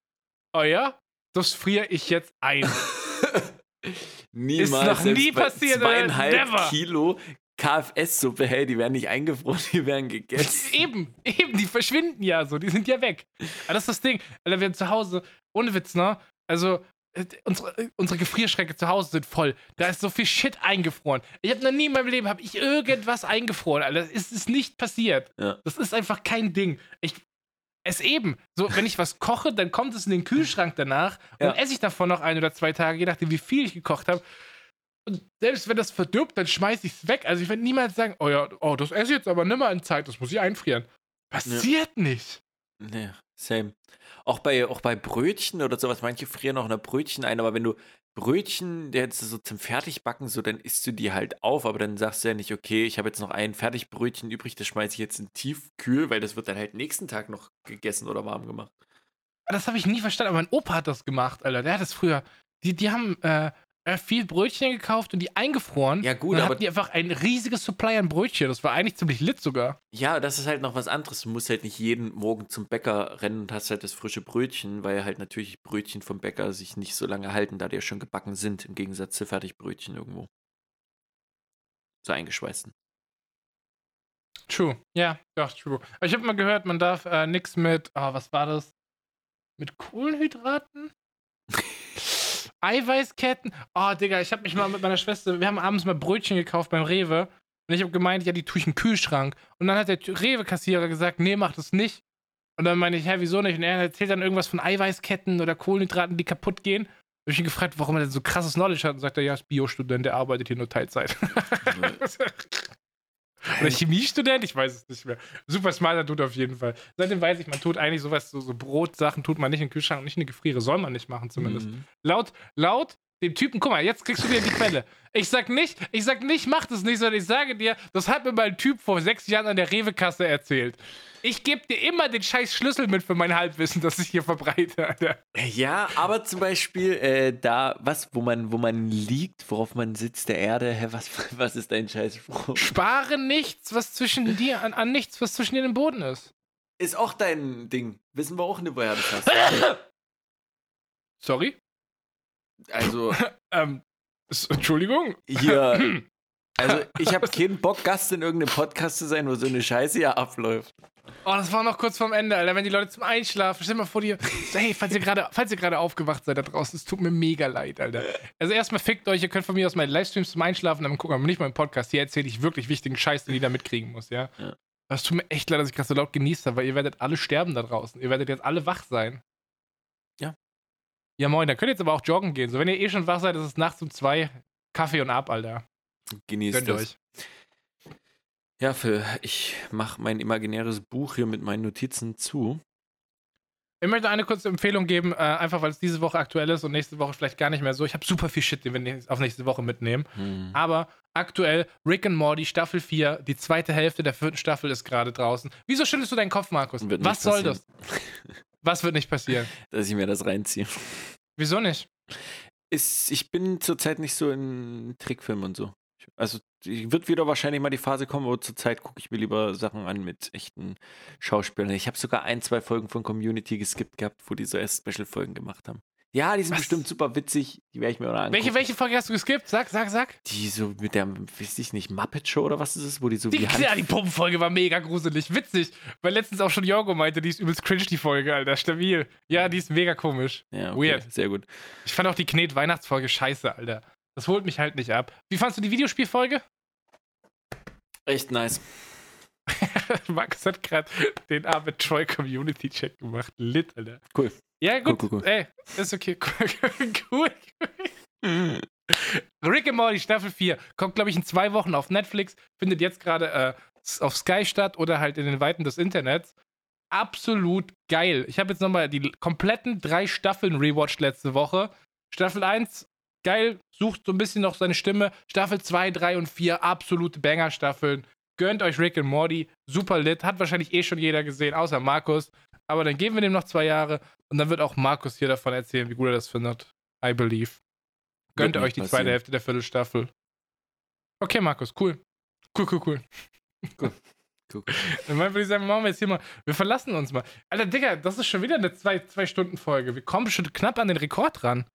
oh ja, das friere ich jetzt ein. Niemals. noch selbst nie passiert, oder? Zweieinhalb Never. Kilo KFS-Suppe, hey, die werden nicht eingefroren, die werden gegessen. Eben, eben, die verschwinden ja so, die sind ja weg. Aber das ist das Ding. Alter, wir haben zu Hause, ohne Witz, ne? Also, äh, unsere, äh, unsere Gefrierschränke zu Hause sind voll. Da ist so viel Shit eingefroren. Ich habe noch nie in meinem Leben hab ich irgendwas eingefroren. Alter, ist, ist nicht passiert. Ja. Das ist einfach kein Ding. Ich, es eben. So, wenn ich was koche, dann kommt es in den Kühlschrank danach und Ja. dann esse ich davon noch ein oder zwei Tage, je nachdem, wie viel ich gekocht habe. Und selbst wenn das verdirbt, dann schmeiße ich es weg. Also ich werde niemals sagen, oh ja, oh, das esse ich jetzt aber nimmer in Zeit, das muss ich einfrieren. Passiert nicht. Nee, same. Auch bei, auch bei Brötchen oder sowas, manche frieren noch eine Brötchen ein, aber wenn du Brötchen jetzt so zum Fertigbacken, so, dann isst du die halt auf, aber dann sagst du ja nicht, okay, ich habe jetzt noch ein Fertigbrötchen übrig, das schmeiße ich jetzt in Tiefkühl, weil das wird dann halt nächsten Tag noch gegessen oder warm gemacht. Das habe ich nie verstanden, aber mein Opa hat das gemacht, Alter. Der hat das früher. Die, die haben äh, viel Brötchen gekauft und die eingefroren. Ja, gut, dann aber- hatten die einfach ein riesiges Supply an Brötchen. Das war eigentlich ziemlich lit sogar. Ja, das ist halt noch was anderes. Du musst halt nicht jeden Morgen zum Bäcker rennen und hast halt das frische Brötchen, weil halt natürlich Brötchen vom Bäcker sich nicht so lange halten, da die ja schon gebacken sind, im Gegensatz zu Fertigbrötchen irgendwo. So eingeschweißten. True. Ja, doch, true. Aber ich habe mal gehört, man darf äh, nichts mit, ah, was war das? Mit Kohlenhydraten? Eiweißketten? Oh, Digga, ich habe mich mal mit meiner Schwester, wir haben abends mal Brötchen gekauft beim Rewe und ich habe gemeint, ja, die tue ich in den Kühlschrank. Und dann hat der Rewe-Kassierer gesagt, nee, mach das nicht. Und dann meine ich, hä, wieso nicht? Und er erzählt dann irgendwas von Eiweißketten oder Kohlenhydraten, die kaputt gehen. Da habe ich ihn gefragt, warum er denn so krasses Knowledge hat und sagt er, ja, ist Biostudent, der arbeitet hier nur Teilzeit. Oder Chemiestudent, ich weiß es nicht mehr. Super smarter Dude auf jeden Fall. Seitdem weiß ich, man tut eigentlich sowas, so, so Brotsachen tut man nicht in den Kühlschrank und nicht in die Gefriere. Soll man nicht machen zumindest. Mhm. Laut, laut dem Typen, guck mal, jetzt kriegst du wieder die Quelle. Ich sag nicht, ich sag nicht, mach das nicht, sondern ich sage dir, das hat mir mein Typ vor sechs Jahren an der Rewe-Kasse erzählt. Ich gebe dir immer den scheiß Schlüssel mit für mein Halbwissen, das ich hier verbreite, Alter. Ja, aber zum Beispiel äh, da, was, wo man, wo man liegt, worauf man sitzt, der Erde, hä, was, was ist dein Scheißspruch? Spare nichts, was zwischen dir, an, an nichts, was zwischen dir und dem Boden ist. Ist auch dein Ding. Wissen wir auch nicht, woher das hast. Sorry? Also, Ähm, Entschuldigung? hier. Also, ich habe keinen Bock, Gast in irgendeinem Podcast zu sein, wo so eine Scheiße hier abläuft. Oh, das war noch kurz vorm Ende, Alter. Wenn die Leute zum Einschlafen, stell mal vor dir, hey, falls ihr gerade, falls ihr gerade aufgewacht seid da draußen, es tut mir mega leid, Alter. Also erstmal fickt euch, ihr könnt von mir aus meine Livestreams zum Einschlafen dann gucken, aber nicht meinen Podcast. Hier erzähle ich wirklich wichtigen Scheiß, den jeder mitkriegen muss, ja. Ja. Das tut mir echt leid, dass ich gerade so laut genießt habe, weil ihr werdet alle sterben da draußen. Ihr werdet jetzt alle wach sein. Ja. Moin, dann könnt ihr jetzt aber auch joggen gehen. So, wenn ihr eh schon wach seid, ist es nachts um zwei. Kaffee und ab, Alter. Genießt Gönnt das. euch. Ja, Phil, ich mache mein imaginäres Buch hier mit meinen Notizen zu. Ich möchte eine kurze Empfehlung geben, äh, einfach weil es diese Woche aktuell ist und nächste Woche vielleicht gar nicht mehr so. Ich habe super viel Shit, den wir auf nächste Woche mitnehmen. Hm. Aber aktuell Rick and Morty Staffel 4, die zweite Hälfte der vierten Staffel ist gerade draußen. Wieso schüttelst du deinen Kopf, Markus? Was soll passieren. das? Was wird nicht passieren? Dass ich mir das reinziehe. Wieso nicht? Ist, ich bin zurzeit nicht so in Trickfilmen und so. Ich- Also wird wieder wahrscheinlich mal die Phase kommen, aber zurzeit gucke ich mir lieber Sachen an mit echten Schauspielern. Ich habe sogar ein, zwei Folgen von Community geskippt gehabt, wo die so erst Special-Folgen gemacht haben. Ja, die sind Was? bestimmt super witzig. Die werde ich mir auch angucken. Welche, welche Folge hast du geskippt? Sag, sag, sag. Die so mit der, weiß ich nicht, Muppet Show oder was ist es, wo die so Die, wie Hand ja, die Puppenfolge war mega gruselig. Witzig. Weil letztens auch schon Jorgo meinte, die ist übelst cringe, die Folge, Alter. Stabil. Ja, die ist mega komisch. Ja, okay, Weird. Sehr gut. Ich fand auch die Knet-Weihnachtsfolge scheiße, Alter. Das holt mich halt nicht ab. Wie fandst du die Videospielfolge? Echt nice. Markus hat gerade den Arbeit Troy Community Check gemacht. Lit, Alter. Cool. Ja, gut. Cool, cool, cool. Ey, ist okay. cool. Rick and Morty Staffel 4 kommt, glaube ich, in zwei Wochen auf Netflix. Findet jetzt gerade äh, auf Sky statt oder halt in den Weiten des Internets. Absolut geil. Ich habe jetzt nochmal die kompletten drei Staffeln rewatcht letzte Woche. Staffel 1, geil, sucht so ein bisschen noch seine Stimme. Staffel 2, 3 und 4, absolute Banger-Staffeln. Gönnt euch Rick and Morty. Super lit. Hat wahrscheinlich eh schon jeder gesehen, außer Markus. Aber dann geben wir dem noch zwei Jahre und dann wird auch Markus hier davon erzählen, wie gut er das findet. I believe. Gönnt euch die nicht zweite passieren. Hälfte der Viertelstaffel. Okay, Markus, cool. Cool, cool, cool. Cool. Cool. Dann würde ich sagen, machen wir jetzt hier mal. Wir verlassen uns mal. Alter, Digga, das ist schon wieder eine zwei, zwei Stunden Folge. Wir kommen schon knapp an den Rekord ran.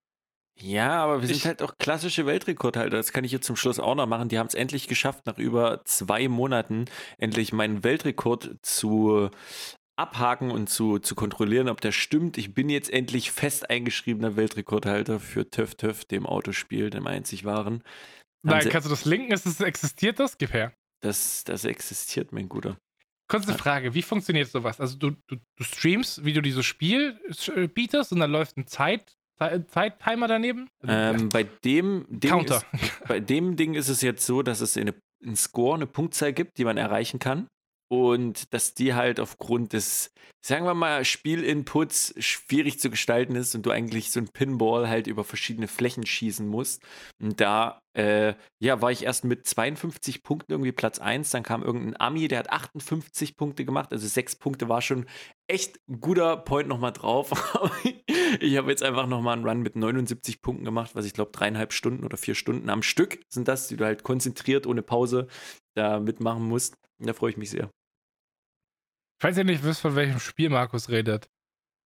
Ja, aber wir Ich- sind halt auch klassische Weltrekordhalter. Das kann ich jetzt zum Schluss auch noch machen. Die haben es endlich geschafft, nach über zwei Monaten endlich meinen Weltrekord zu abhaken und zu, zu kontrollieren, ob der stimmt. Ich bin jetzt endlich fest eingeschriebener Weltrekordhalter für TÜV TÜV, dem Autospiel, dem einzig wahren. Nein, kannst du das linken? Ist das, existiert das? Gib her. Das, das existiert, mein Guter. Kurze Frage, wie funktioniert sowas? Also du, du, du streamst, wie du dieses Spiel äh, bietest und dann läuft ein Zeit, Zeittimer daneben? Ähm, bei dem Ding Counter. Ist, bei dem Ding ist es jetzt so, dass es eine, einen Score, eine Punktzahl gibt, die man erreichen kann. Und dass die halt aufgrund des, sagen wir mal, Spielinputs schwierig zu gestalten ist und du eigentlich so ein Pinball halt über verschiedene Flächen schießen musst. Und da, äh, ja, war ich erst mit 52 Punkten irgendwie Platz 1. Dann kam irgendein Ami, der hat 58 Punkte gemacht. Also sechs Punkte war schon echt ein guter Point nochmal drauf. Ich habe jetzt einfach nochmal einen Run mit 79 Punkten gemacht, was ich glaube dreieinhalb Stunden oder vier Stunden am Stück sind das, die du halt konzentriert ohne Pause da mitmachen musst. Da freue ich mich sehr. Falls ihr nicht wisst, von welchem Spiel Markus redet.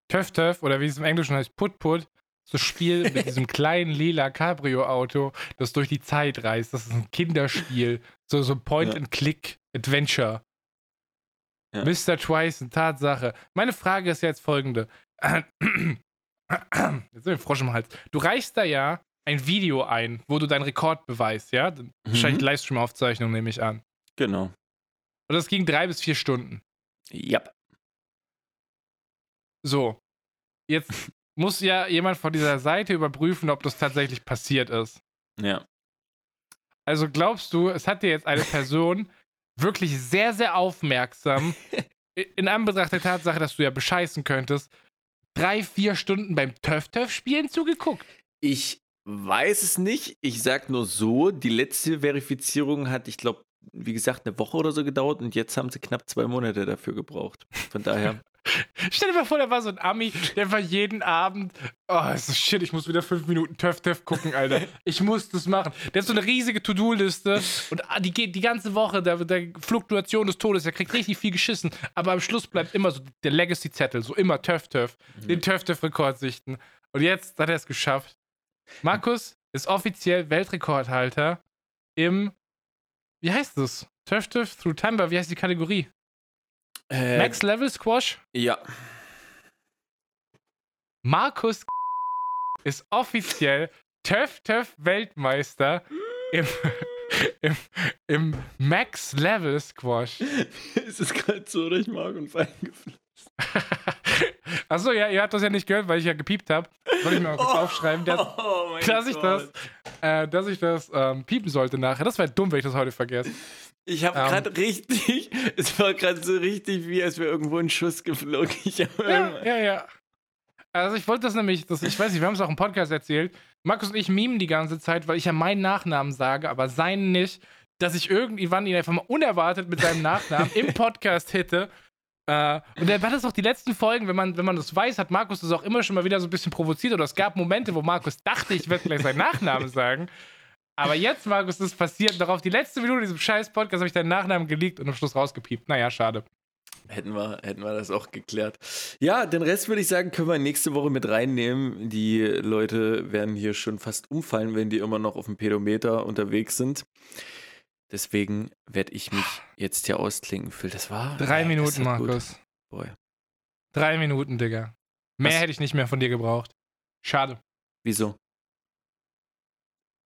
Töff Töff oder wie es im Englischen heißt, Put Put. So Spiel mit diesem kleinen lila Cabrio-Auto, das durch die Zeit reist. Das ist ein Kinderspiel. So, so Point-and-Click-Adventure. Ja. Mr. Twice, eine Tatsache. Meine Frage ist jetzt folgende. Jetzt sind wir Frosch im Hals. Du reichst da ja ein Video ein, wo du deinen Rekord beweist, ja? Wahrscheinlich Livestream-Aufzeichnung, nehme ich an. Genau. Und das ging drei bis vier Stunden. Ja. So. Jetzt muss ja jemand von dieser Seite überprüfen, ob das tatsächlich passiert ist. Ja. Also glaubst du, es hat dir jetzt eine Person wirklich sehr, sehr aufmerksam, in Anbetracht der Tatsache, dass du ja bescheißen könntest, drei, vier Stunden beim Töff-Töff-Spielen zugeguckt? Ich weiß es nicht. Ich sag nur so, die letzte Verifizierung hat, ich glaube, wie gesagt, eine Woche oder so gedauert und jetzt haben sie knapp zwei Monate dafür gebraucht. Von daher. Stell dir mal vor, da war so ein Ami, der war jeden Abend, oh, ist das shit, ich muss wieder fünf Minuten Töff Töff gucken, Alter. Ich muss das machen. Der hat so eine riesige To-Do-Liste und ah, die geht die ganze Woche, der, der Fluktuation des Todes, der kriegt richtig viel geschissen, aber am Schluss bleibt immer so der Legacy-Zettel, so immer Töff Töff, den Töff Töff-Rekord sichten. Und jetzt hat er es geschafft. Markus ist offiziell Weltrekordhalter im, wie heißt das? Töff Through Time, wie heißt die Kategorie? Äh, Max Level Squash? Ja. Markus ist offiziell Töff Töff Weltmeister im, im, im Max Level Squash. es ist gerade so durch Mark und Fein geflogen. Achso, ja, ihr habt das ja nicht gehört, weil ich ja gepiept habe. Soll ich mir mal kurz aufschreiben, dass, oh dass ich das, äh, dass ich das ähm, piepen sollte nachher. Das wäre dumm, wenn ich das heute vergesse. Ich habe Ähm. gerade richtig, es war gerade so richtig, wie als wäre irgendwo ein Schuss geflogen. Ja, ja, ja. Also ich wollte das nämlich, das, ich weiß nicht, wir haben es auch im Podcast erzählt. Markus und ich mimen die ganze Zeit, weil ich ja meinen Nachnamen sage, aber seinen nicht, dass ich irgendwann ihn einfach mal unerwartet mit seinem Nachnamen im Podcast hitte. Äh, und dann war das auch die letzten Folgen, wenn man, wenn man das weiß, hat Markus das auch immer schon mal wieder so ein bisschen provoziert. Oder es gab Momente, wo Markus dachte, ich werde gleich seinen Nachnamen sagen. Aber jetzt, Markus, das passiert. Doch auf die letzte Minute in diesem scheiß Podcast habe ich deinen Nachnamen geleakt und am Schluss rausgepiept. Naja, schade. Hätten wir, hätten wir das auch geklärt. Ja, den Rest würde ich sagen, können wir nächste Woche mit reinnehmen. Die Leute werden hier schon fast umfallen, wenn die immer noch auf dem Pedometer unterwegs sind. Deswegen werde ich mich jetzt hier ausklingen. Phil, das war. Drei das Minuten. Markus. Boy. Drei Minuten, Digga. Mehr Was? hätte ich nicht mehr von dir gebraucht. Schade. Wieso?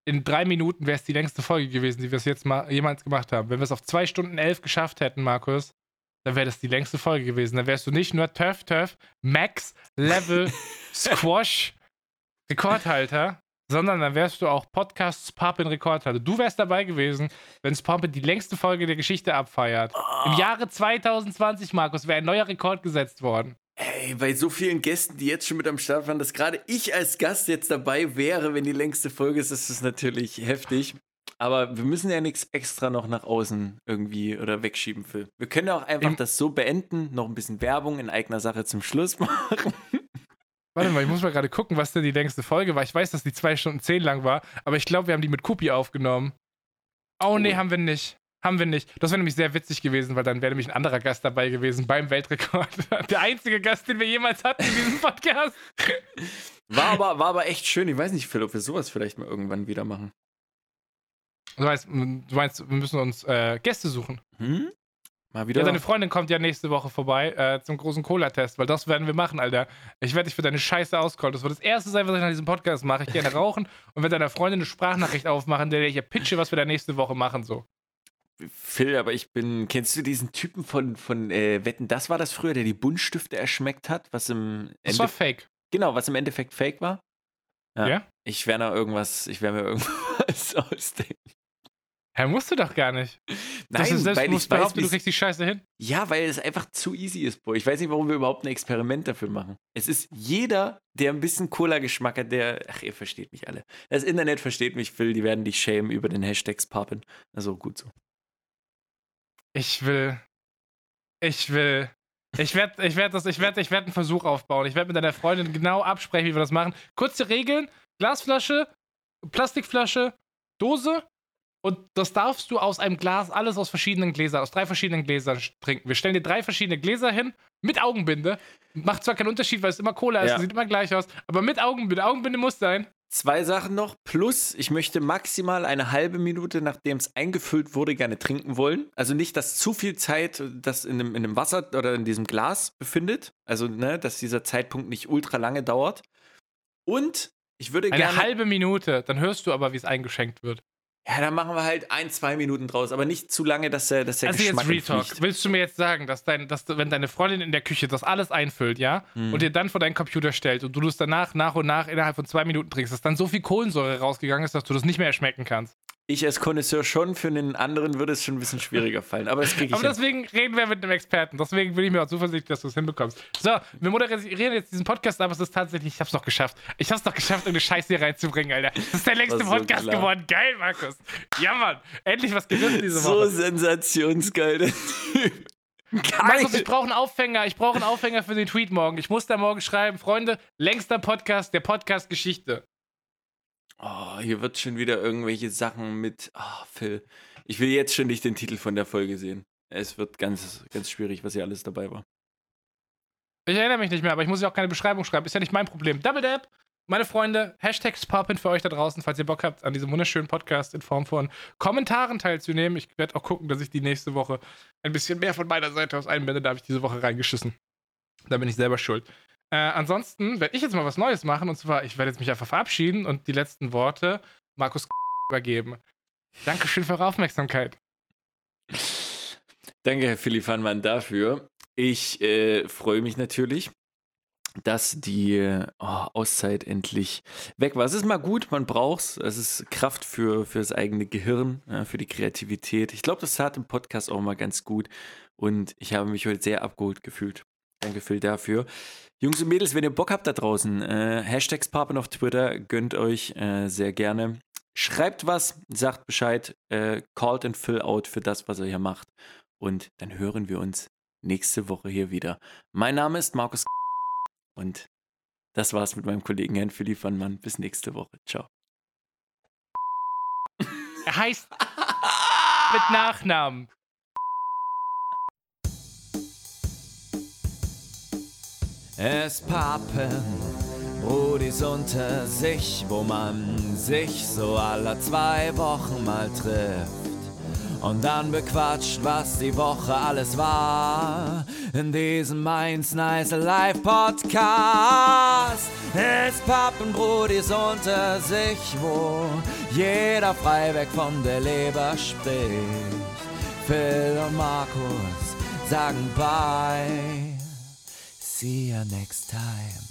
In drei Minuten wäre es die längste Folge gewesen, die wir es jetzt mal jemals gemacht haben. Wenn wir es auf zwei Stunden elf geschafft hätten, Markus, dann wäre das die längste Folge gewesen. Dann wärst du nicht nur Turf Turf Max Level Squash Rekordhalter, sondern dann wärst du auch Podcasts Pumpin Rekordhalter. Du wärst dabei gewesen, wenn Pumpin die längste Folge der Geschichte abfeiert. Im Jahre 2020, Markus, wäre ein neuer Rekord gesetzt worden. Ey, bei so vielen Gästen, die jetzt schon mit am Start waren, dass gerade ich als Gast jetzt dabei wäre, wenn die längste Folge ist, ist das natürlich heftig. Aber wir müssen ja nichts extra noch nach außen irgendwie oder wegschieben, Phil. Wir können ja auch einfach Im- das so beenden, noch ein bisschen Werbung in eigener Sache zum Schluss machen. Warte mal, ich muss mal gerade gucken, was denn die längste Folge war. Ich weiß, dass die 2 Stunden 10 lang war, aber ich glaube, wir haben die mit Kupi aufgenommen. Oh, nee, Oh. haben wir nicht. Haben wir nicht. Das wäre nämlich sehr witzig gewesen, weil dann wäre nämlich ein anderer Gast dabei gewesen beim Weltrekord. Der einzige Gast, den wir jemals hatten in diesem Podcast. War aber, war aber echt schön. Ich weiß nicht, Phil, ob wir sowas vielleicht mal irgendwann wieder machen. Du meinst, du meinst wir müssen uns äh, Gäste suchen. Hm? Mal wieder. Ja, deine Freundin kommt ja nächste Woche vorbei äh, zum großen Cola-Test, weil das werden wir machen, Alter. Ich werde dich für deine Scheiße auscallen. Das wird das erste sein, was ich nach diesem Podcast mache. Ich gerne rauchen und werde deiner Freundin eine Sprachnachricht aufmachen, der ich ihr pitche, was wir da nächste Woche machen. So. Phil, aber ich bin. Kennst du diesen Typen von, von äh, Wetten, das war das früher, der die Buntstifte erschmeckt hat, was im Das Ende, war fake. genau, was im Endeffekt fake war? Ja? Ich werde noch irgendwas, ich werde mir irgendwas ausdenken. Hä, musst du doch gar nicht. Das ist weil ich weiß, du kriegst die Scheiße hin. Ja, weil es einfach zu easy ist, Boy. Ich weiß nicht, warum wir überhaupt ein Experiment dafür machen. Es ist jeder, der ein bisschen Cola-Geschmack hat, der. Ach, ihr versteht mich alle. Das Internet versteht mich, Phil. Die werden dich schämen über den Hashtags Papen. Also gut so. Ich will. Ich will. Ich werde ich werd das, ich werd, ich werd einen Versuch aufbauen. Ich werde mit deiner Freundin genau absprechen, wie wir das machen. Kurze Regeln: Glasflasche, Plastikflasche, Dose. Und das darfst du aus einem Glas, alles aus verschiedenen Gläsern, aus drei verschiedenen Gläsern trinken. Wir stellen dir drei verschiedene Gläser hin, mit Augenbinde. Macht zwar keinen Unterschied, weil es immer Cola ist, Ja. sieht immer gleich aus, aber mit Augenbinde. Augenbinde muss sein. Zwei Sachen noch. Plus, ich möchte maximal eine halbe Minute, nachdem es eingefüllt wurde, gerne trinken wollen. Also nicht, dass zu viel Zeit das in dem, in dem Wasser oder in diesem Glas befindet. Also, ne, dass dieser Zeitpunkt nicht ultra lange dauert. Und ich würde Eine gerne. halbe Minute, dann hörst du aber, wie es eingeschenkt wird. Ja, dann machen wir halt ein, zwei Minuten draus, aber nicht zu lange, dass der, dass der Also Geschmack jetzt Retalk. entfliegt. Willst du mir jetzt sagen, dass, dein, dass wenn deine Freundin in der Küche das alles einfüllt, ja, Hm. und dir dann vor deinen Computer stellt und du das danach nach und nach innerhalb von zwei Minuten trinkst, dass dann so viel Kohlensäure rausgegangen ist, dass du das nicht mehr erschmecken kannst? Ich als Konnoisseur schon, für einen anderen würde es schon ein bisschen schwieriger fallen, aber das kriege ich Aber deswegen reden wir mit einem Experten. Deswegen bin ich mir auch zuversichtlich, dass du es hinbekommst. So, wir moderieren jetzt diesen Podcast, aber es ist tatsächlich, ich hab's noch geschafft. Ich hab's noch geschafft, irgendeine Scheiße hier reinzubringen, Alter. Das ist der längste so Podcast klar. geworden. Geil, Markus. Ja, Mann. Endlich was gerissen diese So Woche. sensationsgeil, der Typ. Markus, ich brauche einen Aufhänger. Ich brauche einen Aufhänger für den Tweet morgen. Ich muss da morgen schreiben, Freunde, längster Podcast der Podcast-Geschichte. Oh, hier wird schon wieder irgendwelche Sachen mit. Ah, Phil. Ich will jetzt schon nicht den Titel von der Folge sehen. Es wird ganz, ganz schwierig, was hier alles dabei war. Ich erinnere mich nicht mehr, aber ich muss ja auch keine Beschreibung schreiben. Ist ja nicht mein Problem. Double Dab, meine Freunde, Hashtags poppen für euch da draußen, falls ihr Bock habt, an diesem wunderschönen Podcast in Form von Kommentaren teilzunehmen. Ich werde auch gucken, dass ich die nächste Woche ein bisschen mehr von meiner Seite aus einbinde. Da habe ich diese Woche reingeschissen. Da bin ich selber schuld. Äh, ansonsten werde ich jetzt mal was Neues machen und zwar, ich werde jetzt mich einfach verabschieden und die letzten Worte Markus übergeben. Dankeschön für eure Aufmerksamkeit. Danke, Herr Philipp Hannmann, dafür. Ich äh, freue mich natürlich, dass die äh, oh, Auszeit endlich weg war. Es ist mal gut, man braucht's. Es ist Kraft für, für das eigene Gehirn, ja, für die Kreativität. Ich glaube, das tat im Podcast auch mal ganz gut. Und ich habe mich heute sehr abgeholt gefühlt. Danke, Phil, dafür. Jungs und Mädels, wenn ihr Bock habt da draußen, äh, Hashtags Papen auf Twitter, gönnt euch äh, sehr gerne. Schreibt was, sagt Bescheid, äh, callt and fill out für das, was ihr hier macht. Und dann hören wir uns nächste Woche hier wieder. Mein Name ist Markus und das war's mit meinem Kollegen Herrn Philipp van Mann. Bis nächste Woche. Ciao. Er heißt mit Nachnamen. Es pappen Brudis unter sich, wo man sich so alle zwei Wochen mal trifft. Und dann bequatscht, was die Woche alles war. In diesem Mainz Nice Live Podcast. Es pappen Brudis unter sich, wo jeder frei von der Leber spricht. Phil und Markus sagen bye. See you next time.